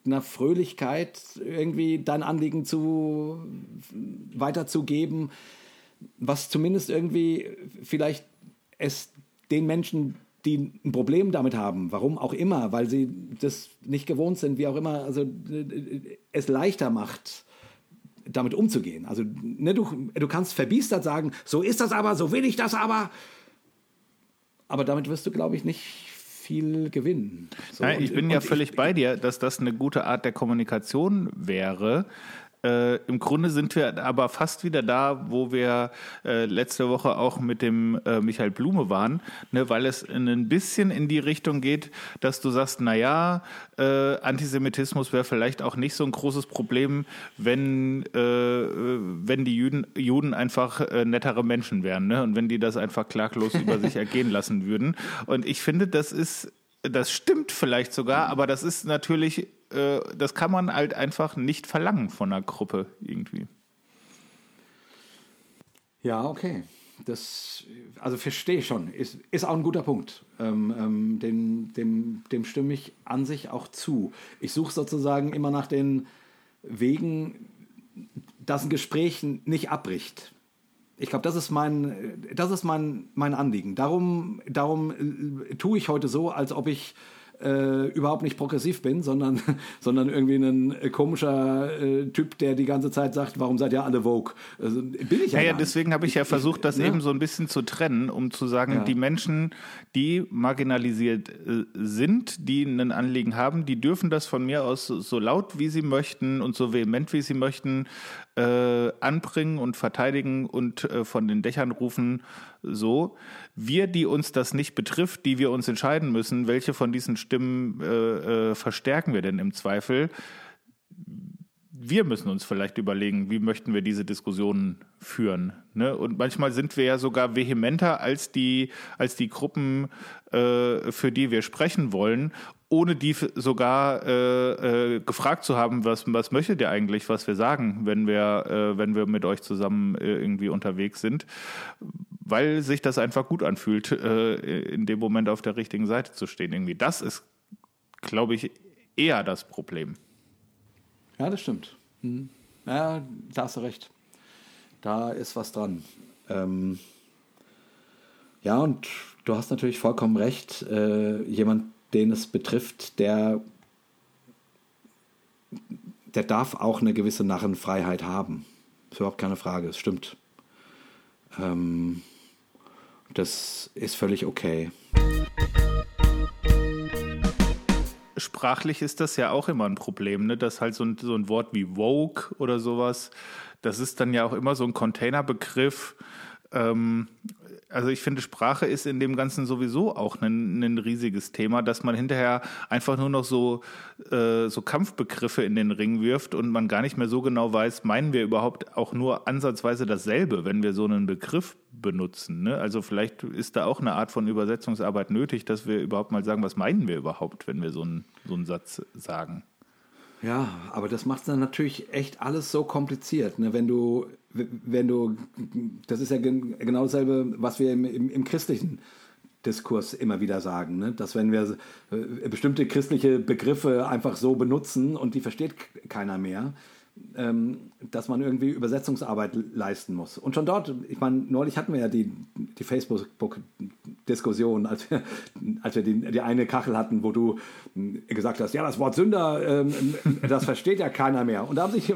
S2: einer Fröhlichkeit irgendwie dein Anliegen zu weiterzugeben, was zumindest irgendwie vielleicht es den Menschen, die ein Problem damit haben, warum auch immer, weil sie das nicht gewohnt sind, wie auch immer, also es leichter macht, damit umzugehen. Also ne, du, du kannst verbiestert sagen, so ist das aber, so will ich das aber. Aber damit wirst du, glaube ich, nicht viel gewinnen.
S3: So, Nein, ich bin ja völlig ich, bei dir, dass das eine gute Art der Kommunikation wäre. Äh, Im Grunde sind wir aber fast wieder da, wo wir äh, letzte Woche auch mit dem äh, Michael Blume waren, ne, weil es in ein bisschen in die Richtung geht, dass du sagst, na ja, äh, Antisemitismus wäre vielleicht auch nicht so ein großes Problem, wenn, äh, wenn die Juden, Juden einfach äh, nettere Menschen wären ne? und wenn die das einfach klaglos über sich (laughs) ergehen lassen würden. Und ich finde, das ist das stimmt vielleicht sogar, aber das ist natürlich äh, das kann man halt einfach nicht verlangen von einer Gruppe irgendwie.
S2: Ja, okay. Das, also verstehe ich schon. Ist, ist auch ein guter Punkt. Ähm, ähm, dem, dem, dem stimme ich an sich auch zu. Ich suche sozusagen immer nach den Wegen, dass ein Gespräch nicht abbricht. Ich glaube, das ist mein, das ist mein, mein Anliegen. Darum, darum äh, tue ich heute so, als ob ich äh, überhaupt nicht progressiv bin, sondern, (laughs) sondern irgendwie ein komischer äh, Typ, der die ganze Zeit sagt, warum seid ihr alle Vogue? Also,
S3: bin ich ja. Ja, ja deswegen habe ich ja versucht, das ich, eben so ein bisschen zu trennen, um zu sagen, ja. die Menschen, die marginalisiert äh, sind, die ein Anliegen haben, die dürfen das von mir aus so laut, wie sie möchten und so vehement, wie sie möchten, äh, anbringen und verteidigen und äh, von den Dächern rufen, so. Wir, die uns das nicht betrifft, die wir uns entscheiden müssen, welche von diesen Stimmen äh, äh, verstärken wir denn im Zweifel, wir müssen uns vielleicht überlegen, wie möchten wir diese Diskussionen führen. Ne? Und manchmal sind wir ja sogar vehementer als die, als die Gruppen, äh, für die wir sprechen wollen, ohne die sogar äh, äh, gefragt zu haben, was, was möchtet ihr eigentlich, was wir sagen, wenn wir, äh, wenn wir mit euch zusammen äh, irgendwie unterwegs sind, weil sich das einfach gut anfühlt, äh, in dem Moment auf der richtigen Seite zu stehen. Irgendwie das ist, glaube ich, eher das Problem.
S2: Ja, das stimmt. Hm. Ja, da hast du recht. Da ist was dran. Ähm, ja, und du hast natürlich vollkommen recht. Äh, jemand, den es betrifft, der, der darf auch eine gewisse Narrenfreiheit haben. ist überhaupt keine Frage, es stimmt. Ähm, das ist völlig okay.
S3: Sprachlich ist das ja auch immer ein Problem, ne? dass halt so ein, so ein Wort wie Vogue oder sowas, das ist dann ja auch immer so ein Containerbegriff. Ähm, also ich finde, Sprache ist in dem Ganzen sowieso auch ein, ein riesiges Thema, dass man hinterher einfach nur noch so, äh, so Kampfbegriffe in den Ring wirft und man gar nicht mehr so genau weiß, meinen wir überhaupt auch nur ansatzweise dasselbe, wenn wir so einen Begriff benutzen. Ne? Also vielleicht ist da auch eine Art von Übersetzungsarbeit nötig, dass wir überhaupt mal sagen, was meinen wir überhaupt, wenn wir so einen, so einen Satz sagen.
S2: Ja, aber das macht dann natürlich echt alles so kompliziert. Ne? Wenn du, wenn du, das ist ja genau dasselbe, was wir im, im, im christlichen Diskurs immer wieder sagen, ne? dass wenn wir äh, bestimmte christliche Begriffe einfach so benutzen und die versteht keiner mehr, ähm, dass man irgendwie Übersetzungsarbeit leisten muss. Und schon dort, ich meine, neulich hatten wir ja die, die Facebook-Diskussion, als wir, (laughs) als wir die, die eine Kachel hatten, wo du gesagt hast, ja, das Wort Sünder, ähm, das versteht ja keiner mehr. Und da haben sich,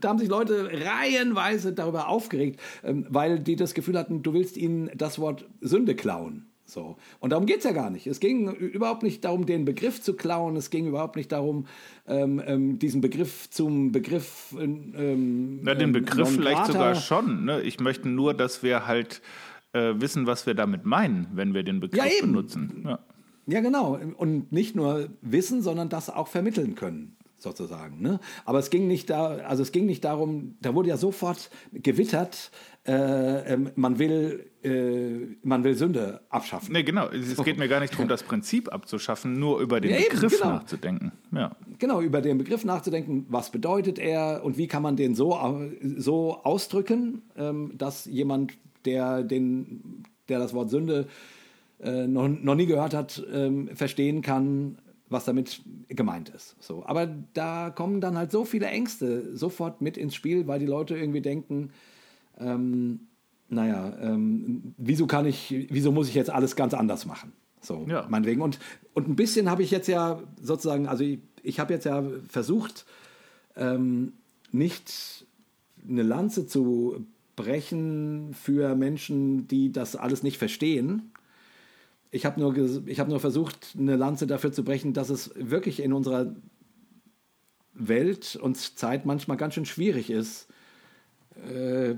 S2: da haben sich Leute reihenweise darüber aufgeregt, ähm, weil die das Gefühl hatten, du willst ihnen das Wort Sünde klauen. So. Und darum geht es ja gar nicht. Es ging überhaupt nicht darum, den Begriff zu klauen. Es ging überhaupt nicht darum, ähm, ähm, diesen Begriff zum Begriff. Ähm,
S3: ja, den Begriff vielleicht sogar schon. Ne? Ich möchte nur, dass wir halt äh, wissen, was wir damit meinen, wenn wir den Begriff ja, benutzen.
S2: Ja. ja, genau. Und nicht nur wissen, sondern das auch vermitteln können sozusagen. Ne? Aber es ging nicht da, also es ging nicht darum, da wurde ja sofort gewittert, äh, ähm, man will, äh, man will Sünde abschaffen.
S3: Nee, genau. Es geht mir gar nicht darum, das Prinzip abzuschaffen, nur über den ja, Begriff eben, genau. nachzudenken. Ja.
S2: Genau, über den Begriff nachzudenken, was bedeutet er und wie kann man den so, so ausdrücken, ähm, dass jemand, der, den, der das Wort Sünde äh, noch, noch nie gehört hat, ähm, verstehen kann, was damit gemeint ist. So. Aber da kommen dann halt so viele Ängste sofort mit ins Spiel, weil die Leute irgendwie denken, ähm, naja, ähm, wieso kann ich, wieso muss ich jetzt alles ganz anders machen? So, ja. meinetwegen. Und, und ein bisschen habe ich jetzt ja sozusagen, also ich, ich habe jetzt ja versucht, ähm, nicht eine Lanze zu brechen für Menschen, die das alles nicht verstehen, ich habe nur, hab nur versucht, eine Lanze dafür zu brechen, dass es wirklich in unserer Welt und Zeit manchmal ganz schön schwierig ist, äh,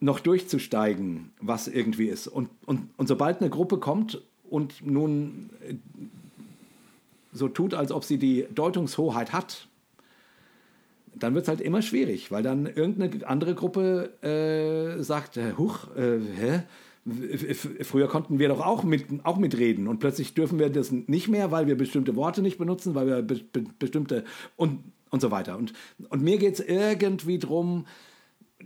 S2: noch durchzusteigen, was irgendwie ist. Und, und, und sobald eine Gruppe kommt und nun äh, so tut, als ob sie die Deutungshoheit hat, dann wird es halt immer schwierig, weil dann irgendeine andere Gruppe äh, sagt, äh, huch, äh, hä? Früher konnten wir doch auch, mit, auch mitreden und plötzlich dürfen wir das nicht mehr, weil wir bestimmte Worte nicht benutzen, weil wir be, be, bestimmte und, und so weiter. Und, und mir geht es irgendwie darum,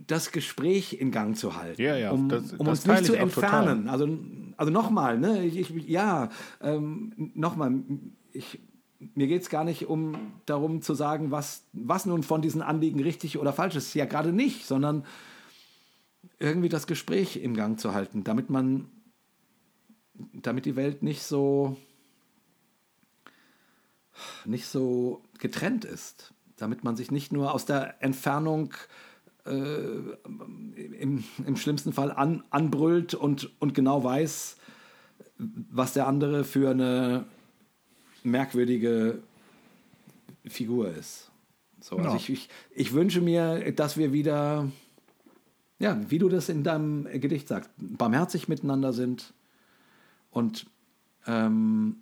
S2: das Gespräch in Gang zu halten,
S3: ja, ja,
S2: um,
S3: das,
S2: um uns nicht zu entfernen. Also, also nochmal, ne? ich, ich, ja, ähm, nochmal, ich, mir geht es gar nicht um darum zu sagen, was, was nun von diesen Anliegen richtig oder falsch ist. Ja, gerade nicht, sondern irgendwie das Gespräch im Gang zu halten, damit man, damit die Welt nicht so, nicht so getrennt ist, damit man sich nicht nur aus der Entfernung äh, im, im schlimmsten Fall an, anbrüllt und, und genau weiß, was der andere für eine merkwürdige Figur ist. So, also ich, ich, ich wünsche mir, dass wir wieder ja, wie du das in deinem Gedicht sagst, barmherzig miteinander sind und, ähm,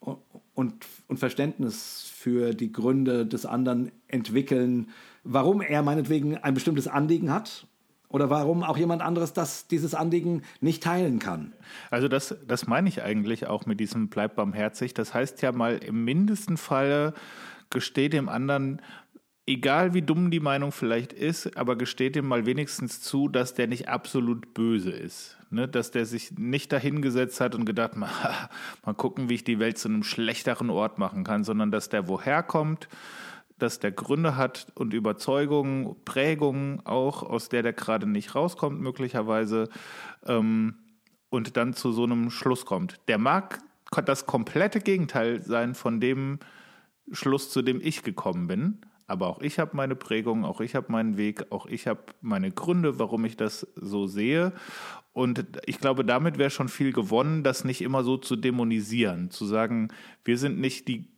S2: und, und Verständnis für die Gründe des anderen entwickeln, warum er meinetwegen ein bestimmtes Anliegen hat oder warum auch jemand anderes das, dieses Anliegen nicht teilen kann.
S3: Also das, das meine ich eigentlich auch mit diesem Bleib barmherzig. Das heißt ja mal im mindesten Falle gesteht dem anderen, egal wie dumm die Meinung vielleicht ist, aber gesteht ihm mal wenigstens zu, dass der nicht absolut böse ist. Ne? Dass der sich nicht dahingesetzt hat und gedacht, mal, (laughs) mal gucken, wie ich die Welt zu einem schlechteren Ort machen kann, sondern dass der woher kommt, dass der Gründe hat und Überzeugungen, Prägungen auch, aus der der gerade nicht rauskommt, möglicherweise, ähm, und dann zu so einem Schluss kommt. Der mag das komplette Gegenteil sein von dem Schluss, zu dem ich gekommen bin. Aber auch ich habe meine Prägung, auch ich habe meinen Weg, auch ich habe meine Gründe, warum ich das so sehe. Und ich glaube, damit wäre schon viel gewonnen, das nicht immer so zu dämonisieren, zu sagen, wir sind nicht die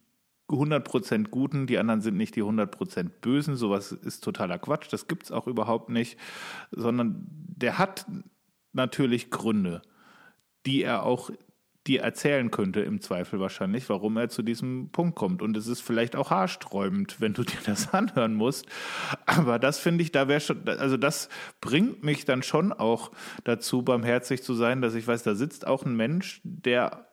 S3: 100% Guten, die anderen sind nicht die 100% Bösen. Sowas ist totaler Quatsch. Das gibt es auch überhaupt nicht. Sondern der hat natürlich Gründe, die er auch dir erzählen könnte, im Zweifel wahrscheinlich, warum er zu diesem Punkt kommt. Und es ist vielleicht auch haarsträubend, wenn du (laughs) dir das anhören musst. Aber das finde ich, da wäre schon, also das bringt mich dann schon auch dazu, barmherzig zu sein, dass ich weiß, da sitzt auch ein Mensch, der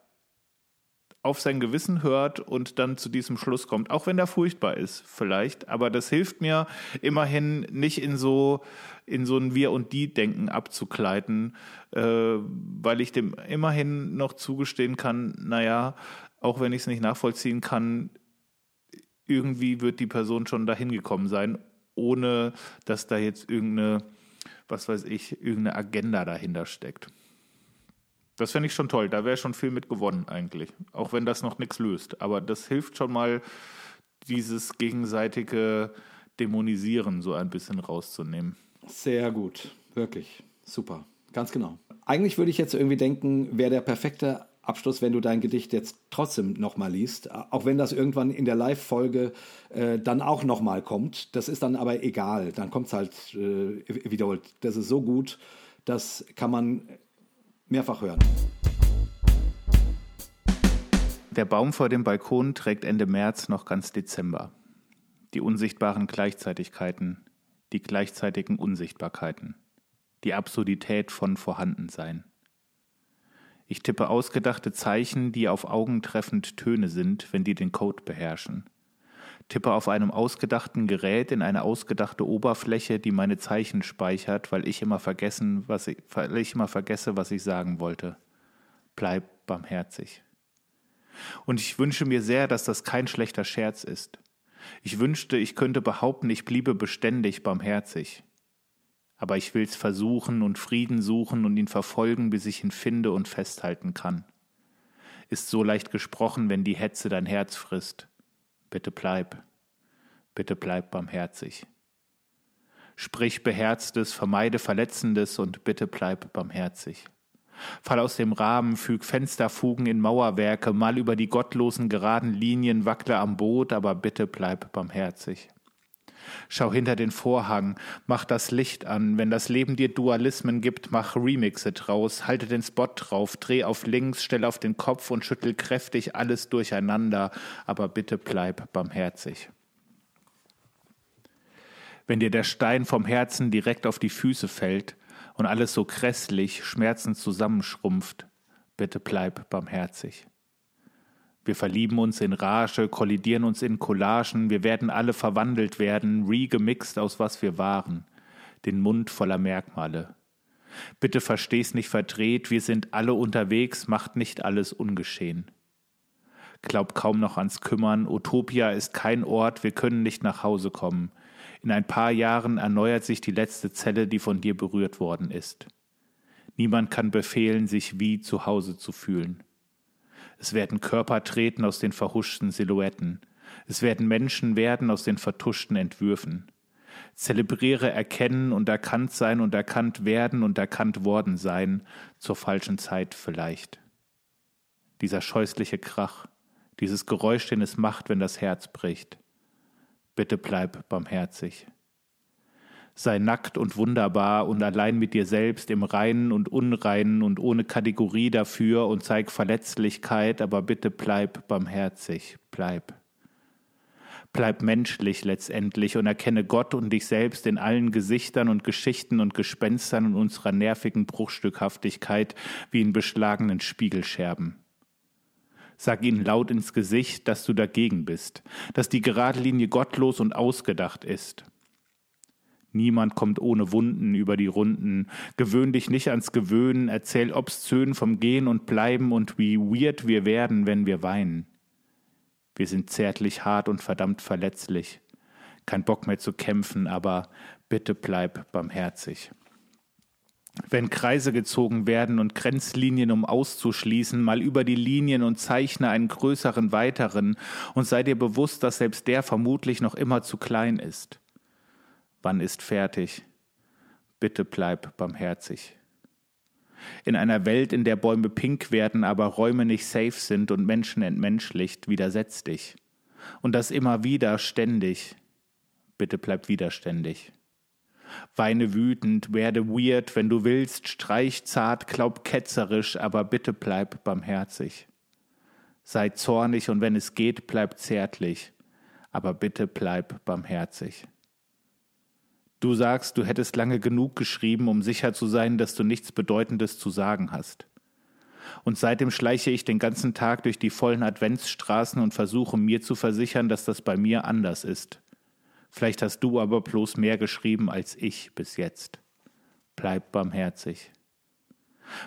S3: auf sein Gewissen hört und dann zu diesem Schluss kommt, auch wenn der furchtbar ist, vielleicht. Aber das hilft mir immerhin nicht in so in so ein Wir und die Denken abzugleiten, äh, weil ich dem immerhin noch zugestehen kann, naja, auch wenn ich es nicht nachvollziehen kann, irgendwie wird die Person schon dahin gekommen sein, ohne dass da jetzt irgendeine, was weiß ich, irgendeine Agenda dahinter steckt. Das fände ich schon toll. Da wäre schon viel mit gewonnen eigentlich. Auch wenn das noch nichts löst. Aber das hilft schon mal, dieses gegenseitige Dämonisieren so ein bisschen rauszunehmen.
S2: Sehr gut. Wirklich. Super. Ganz genau. Eigentlich würde ich jetzt irgendwie denken, wäre der perfekte Abschluss, wenn du dein Gedicht jetzt trotzdem nochmal liest, auch wenn das irgendwann in der Live-Folge äh, dann auch nochmal kommt. Das ist dann aber egal, dann kommt es halt äh, wiederholt. Das ist so gut, das kann man mehrfach hören.
S3: Der Baum vor dem Balkon trägt Ende März noch ganz Dezember. Die unsichtbaren Gleichzeitigkeiten, die gleichzeitigen Unsichtbarkeiten, die Absurdität von Vorhandensein. Ich tippe ausgedachte Zeichen, die auf Augen treffend Töne sind, wenn die den Code beherrschen tippe auf einem ausgedachten Gerät in eine ausgedachte Oberfläche, die meine Zeichen speichert, weil ich immer vergessen, was ich, weil ich immer vergesse, was ich sagen wollte. Bleib barmherzig. Und ich wünsche mir sehr, dass das kein schlechter Scherz ist. Ich wünschte, ich könnte behaupten, ich bliebe beständig barmherzig. Aber ich will's versuchen und Frieden suchen und ihn verfolgen, bis ich ihn finde und festhalten kann. Ist so leicht gesprochen, wenn die Hetze dein Herz frisst. Bitte bleib, bitte bleib barmherzig. Sprich Beherztes, vermeide Verletzendes und bitte bleib barmherzig. Fall aus dem Rahmen, füg Fensterfugen in Mauerwerke, mal über die gottlosen geraden Linien, wackle am Boot, aber bitte bleib barmherzig. Schau hinter den Vorhang, mach das Licht an, wenn das Leben dir Dualismen gibt, mach Remixe draus, halte den Spot drauf, dreh auf links, stell auf den Kopf und schüttel kräftig alles durcheinander, aber bitte bleib barmherzig. Wenn dir der Stein vom Herzen direkt auf die Füße fällt und alles so grässlich, schmerzend zusammenschrumpft, bitte bleib barmherzig. Wir verlieben uns in Rage, kollidieren uns in Collagen, wir werden alle verwandelt werden, regemixt aus was wir waren, den Mund voller Merkmale. Bitte versteh's nicht verdreht, wir sind alle unterwegs, macht nicht alles ungeschehen. Glaub kaum noch ans Kümmern, Utopia ist kein Ort, wir können nicht nach Hause kommen. In ein paar Jahren erneuert sich die letzte Zelle, die von dir berührt worden ist. Niemand kann befehlen, sich wie zu Hause zu fühlen. Es werden Körper treten aus den verhuschten Silhouetten. Es werden Menschen werden aus den vertuschten Entwürfen. Zelebriere erkennen und erkannt sein und erkannt werden und erkannt worden sein, zur falschen Zeit vielleicht. Dieser scheußliche Krach, dieses Geräusch, den es macht, wenn das Herz bricht. Bitte bleib barmherzig sei nackt und wunderbar und allein mit dir selbst im Reinen und Unreinen und ohne Kategorie dafür und zeig Verletzlichkeit, aber bitte bleib barmherzig, bleib. Bleib menschlich letztendlich und erkenne Gott und dich selbst in allen Gesichtern und Geschichten und Gespenstern und unserer nervigen Bruchstückhaftigkeit wie in beschlagenen Spiegelscherben. Sag ihnen laut ins Gesicht, dass du dagegen bist, dass die gerade Linie gottlos und ausgedacht ist. Niemand kommt ohne Wunden über die Runden. Gewöhn dich nicht ans Gewöhnen, erzähl obszön vom Gehen und Bleiben und wie weird wir werden, wenn wir weinen. Wir sind zärtlich hart und verdammt verletzlich. Kein Bock mehr zu kämpfen, aber bitte bleib barmherzig. Wenn Kreise gezogen werden und Grenzlinien um auszuschließen, mal über die Linien und zeichne einen größeren weiteren und sei dir bewusst, dass selbst der vermutlich noch immer zu klein ist. Wann ist fertig? Bitte bleib barmherzig. In einer Welt, in der Bäume pink werden, aber Räume nicht safe sind und Menschen entmenschlicht, widersetz dich. Und das immer wieder, ständig. Bitte bleib widerständig. Weine wütend, werde weird, wenn du willst, streich zart, glaub ketzerisch, aber bitte bleib barmherzig. Sei zornig und wenn es geht, bleib zärtlich, aber bitte bleib barmherzig. Du sagst, du hättest lange genug geschrieben, um sicher zu sein, dass du nichts Bedeutendes zu sagen hast. Und seitdem schleiche ich den ganzen Tag durch die vollen Adventsstraßen und versuche mir zu versichern, dass das bei mir anders ist. Vielleicht hast du aber bloß mehr geschrieben als ich bis jetzt. Bleib barmherzig.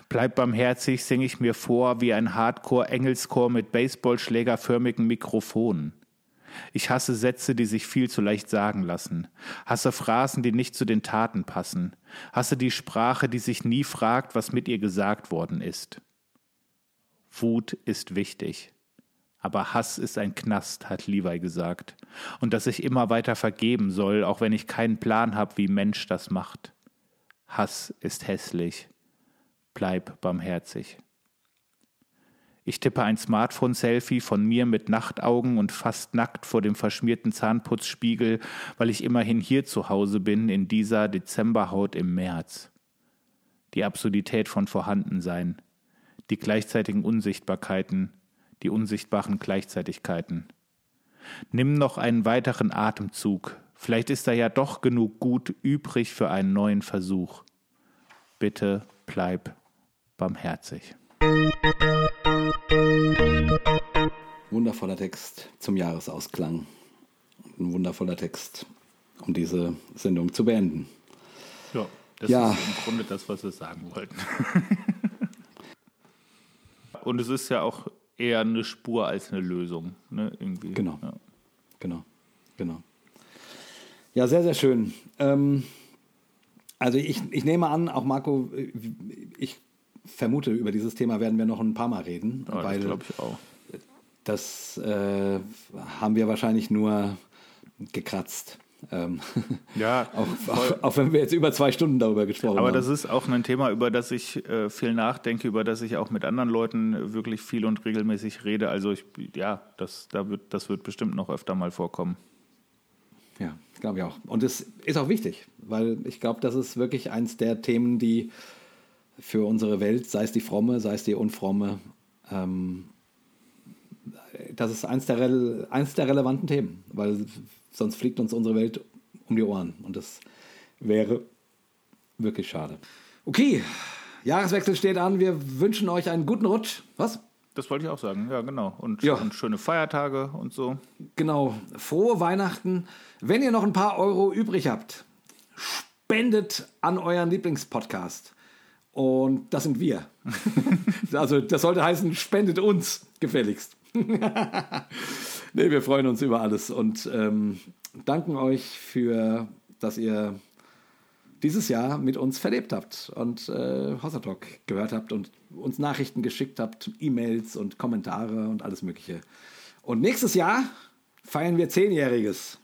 S3: Bleib barmherzig, singe ich mir vor wie ein Hardcore-Engelschor mit baseballschlägerförmigen Mikrofonen. Ich hasse Sätze, die sich viel zu leicht sagen lassen. Hasse Phrasen, die nicht zu den Taten passen. Hasse die Sprache, die sich nie fragt, was mit ihr gesagt worden ist. Wut ist wichtig. Aber Hass ist ein Knast, hat Levi gesagt. Und dass ich immer weiter vergeben soll, auch wenn ich keinen Plan habe, wie Mensch das macht. Hass ist hässlich. Bleib barmherzig. Ich tippe ein Smartphone-Selfie von mir mit Nachtaugen und fast nackt vor dem verschmierten Zahnputzspiegel, weil ich immerhin hier zu Hause bin in dieser Dezemberhaut im März. Die Absurdität von Vorhandensein, die gleichzeitigen Unsichtbarkeiten, die unsichtbaren Gleichzeitigkeiten. Nimm noch einen weiteren Atemzug, vielleicht ist da ja doch genug Gut übrig für einen neuen Versuch. Bitte bleib barmherzig.
S2: Wundervoller Text zum Jahresausklang. Ein wundervoller Text, um diese Sendung zu beenden.
S3: Ja, das ja. ist im Grunde das, was wir sagen wollten. (laughs) Und es ist ja auch eher eine Spur als eine Lösung. Ne? Irgendwie.
S2: Genau. Ja. Genau. Genau. Ja, sehr, sehr schön. Ähm, also ich, ich nehme an, auch Marco, ich vermute, über dieses Thema werden wir noch ein paar Mal reden.
S3: Ja, weil das glaube ich auch.
S2: Das äh, haben wir wahrscheinlich nur gekratzt. Ähm, (laughs)
S3: ja,
S2: auch, auch, auch, wenn wir jetzt über zwei Stunden darüber gesprochen
S3: aber
S2: haben.
S3: Aber das ist auch ein Thema, über das ich äh, viel nachdenke, über das ich auch mit anderen Leuten wirklich viel und regelmäßig rede. Also ich, ja, das, da wird, das wird bestimmt noch öfter mal vorkommen.
S2: Ja, glaube ich auch. Und es ist auch wichtig, weil ich glaube, das ist wirklich eins der Themen, die für unsere Welt, sei es die fromme, sei es die unfromme, ähm, das ist eins der, eins der relevanten Themen, weil sonst fliegt uns unsere Welt um die Ohren und das wäre wirklich schade. Okay, Jahreswechsel steht an. Wir wünschen euch einen guten Rutsch. Was?
S3: Das wollte ich auch sagen, ja, genau. Und,
S2: ja.
S3: und, schöne Feiertage und so.
S2: Genau. Frohe Weihnachten. Wenn ihr noch ein paar Euro übrig habt, spendet an euren Lieblingspodcast. Und das sind wir. (laughs) also, das sollte heißen, spendet uns gefälligst. (laughs) nee, wir freuen uns über alles und ähm, danken euch für, dass ihr dieses Jahr mit uns verlebt habt und äh, Hossa Talk gehört habt und uns Nachrichten geschickt habt, E-Mails und Kommentare und alles Mögliche. Und nächstes Jahr feiern wir Zehnjähriges.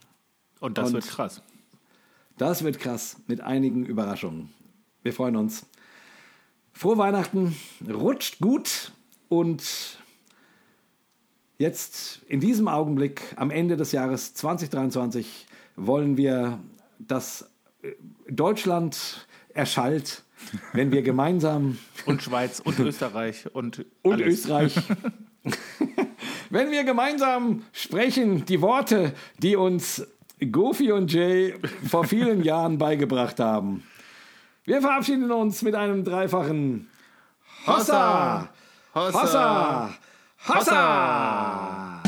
S3: Und das und wird krass.
S2: Das wird krass mit einigen Überraschungen. Wir freuen uns. Frohe Weihnachten, rutscht gut und Jetzt in diesem Augenblick, am Ende des Jahres 2023, wollen wir, dass äh, Deutschland erschallt, wenn wir gemeinsam. (laughs)
S3: und Schweiz und Österreich und. (laughs)
S2: Und alles. Österreich. (laughs) wenn wir gemeinsam sprechen, die Worte, die uns Goofy und Jay vor vielen Jahren beigebracht haben. Wir verabschieden uns mit einem dreifachen Hossa! Hossa! Hossa!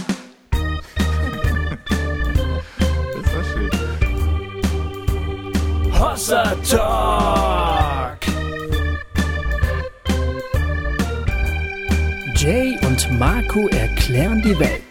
S3: Das war schön.
S2: Hossa Talk! Jay und Marco erklären die Welt.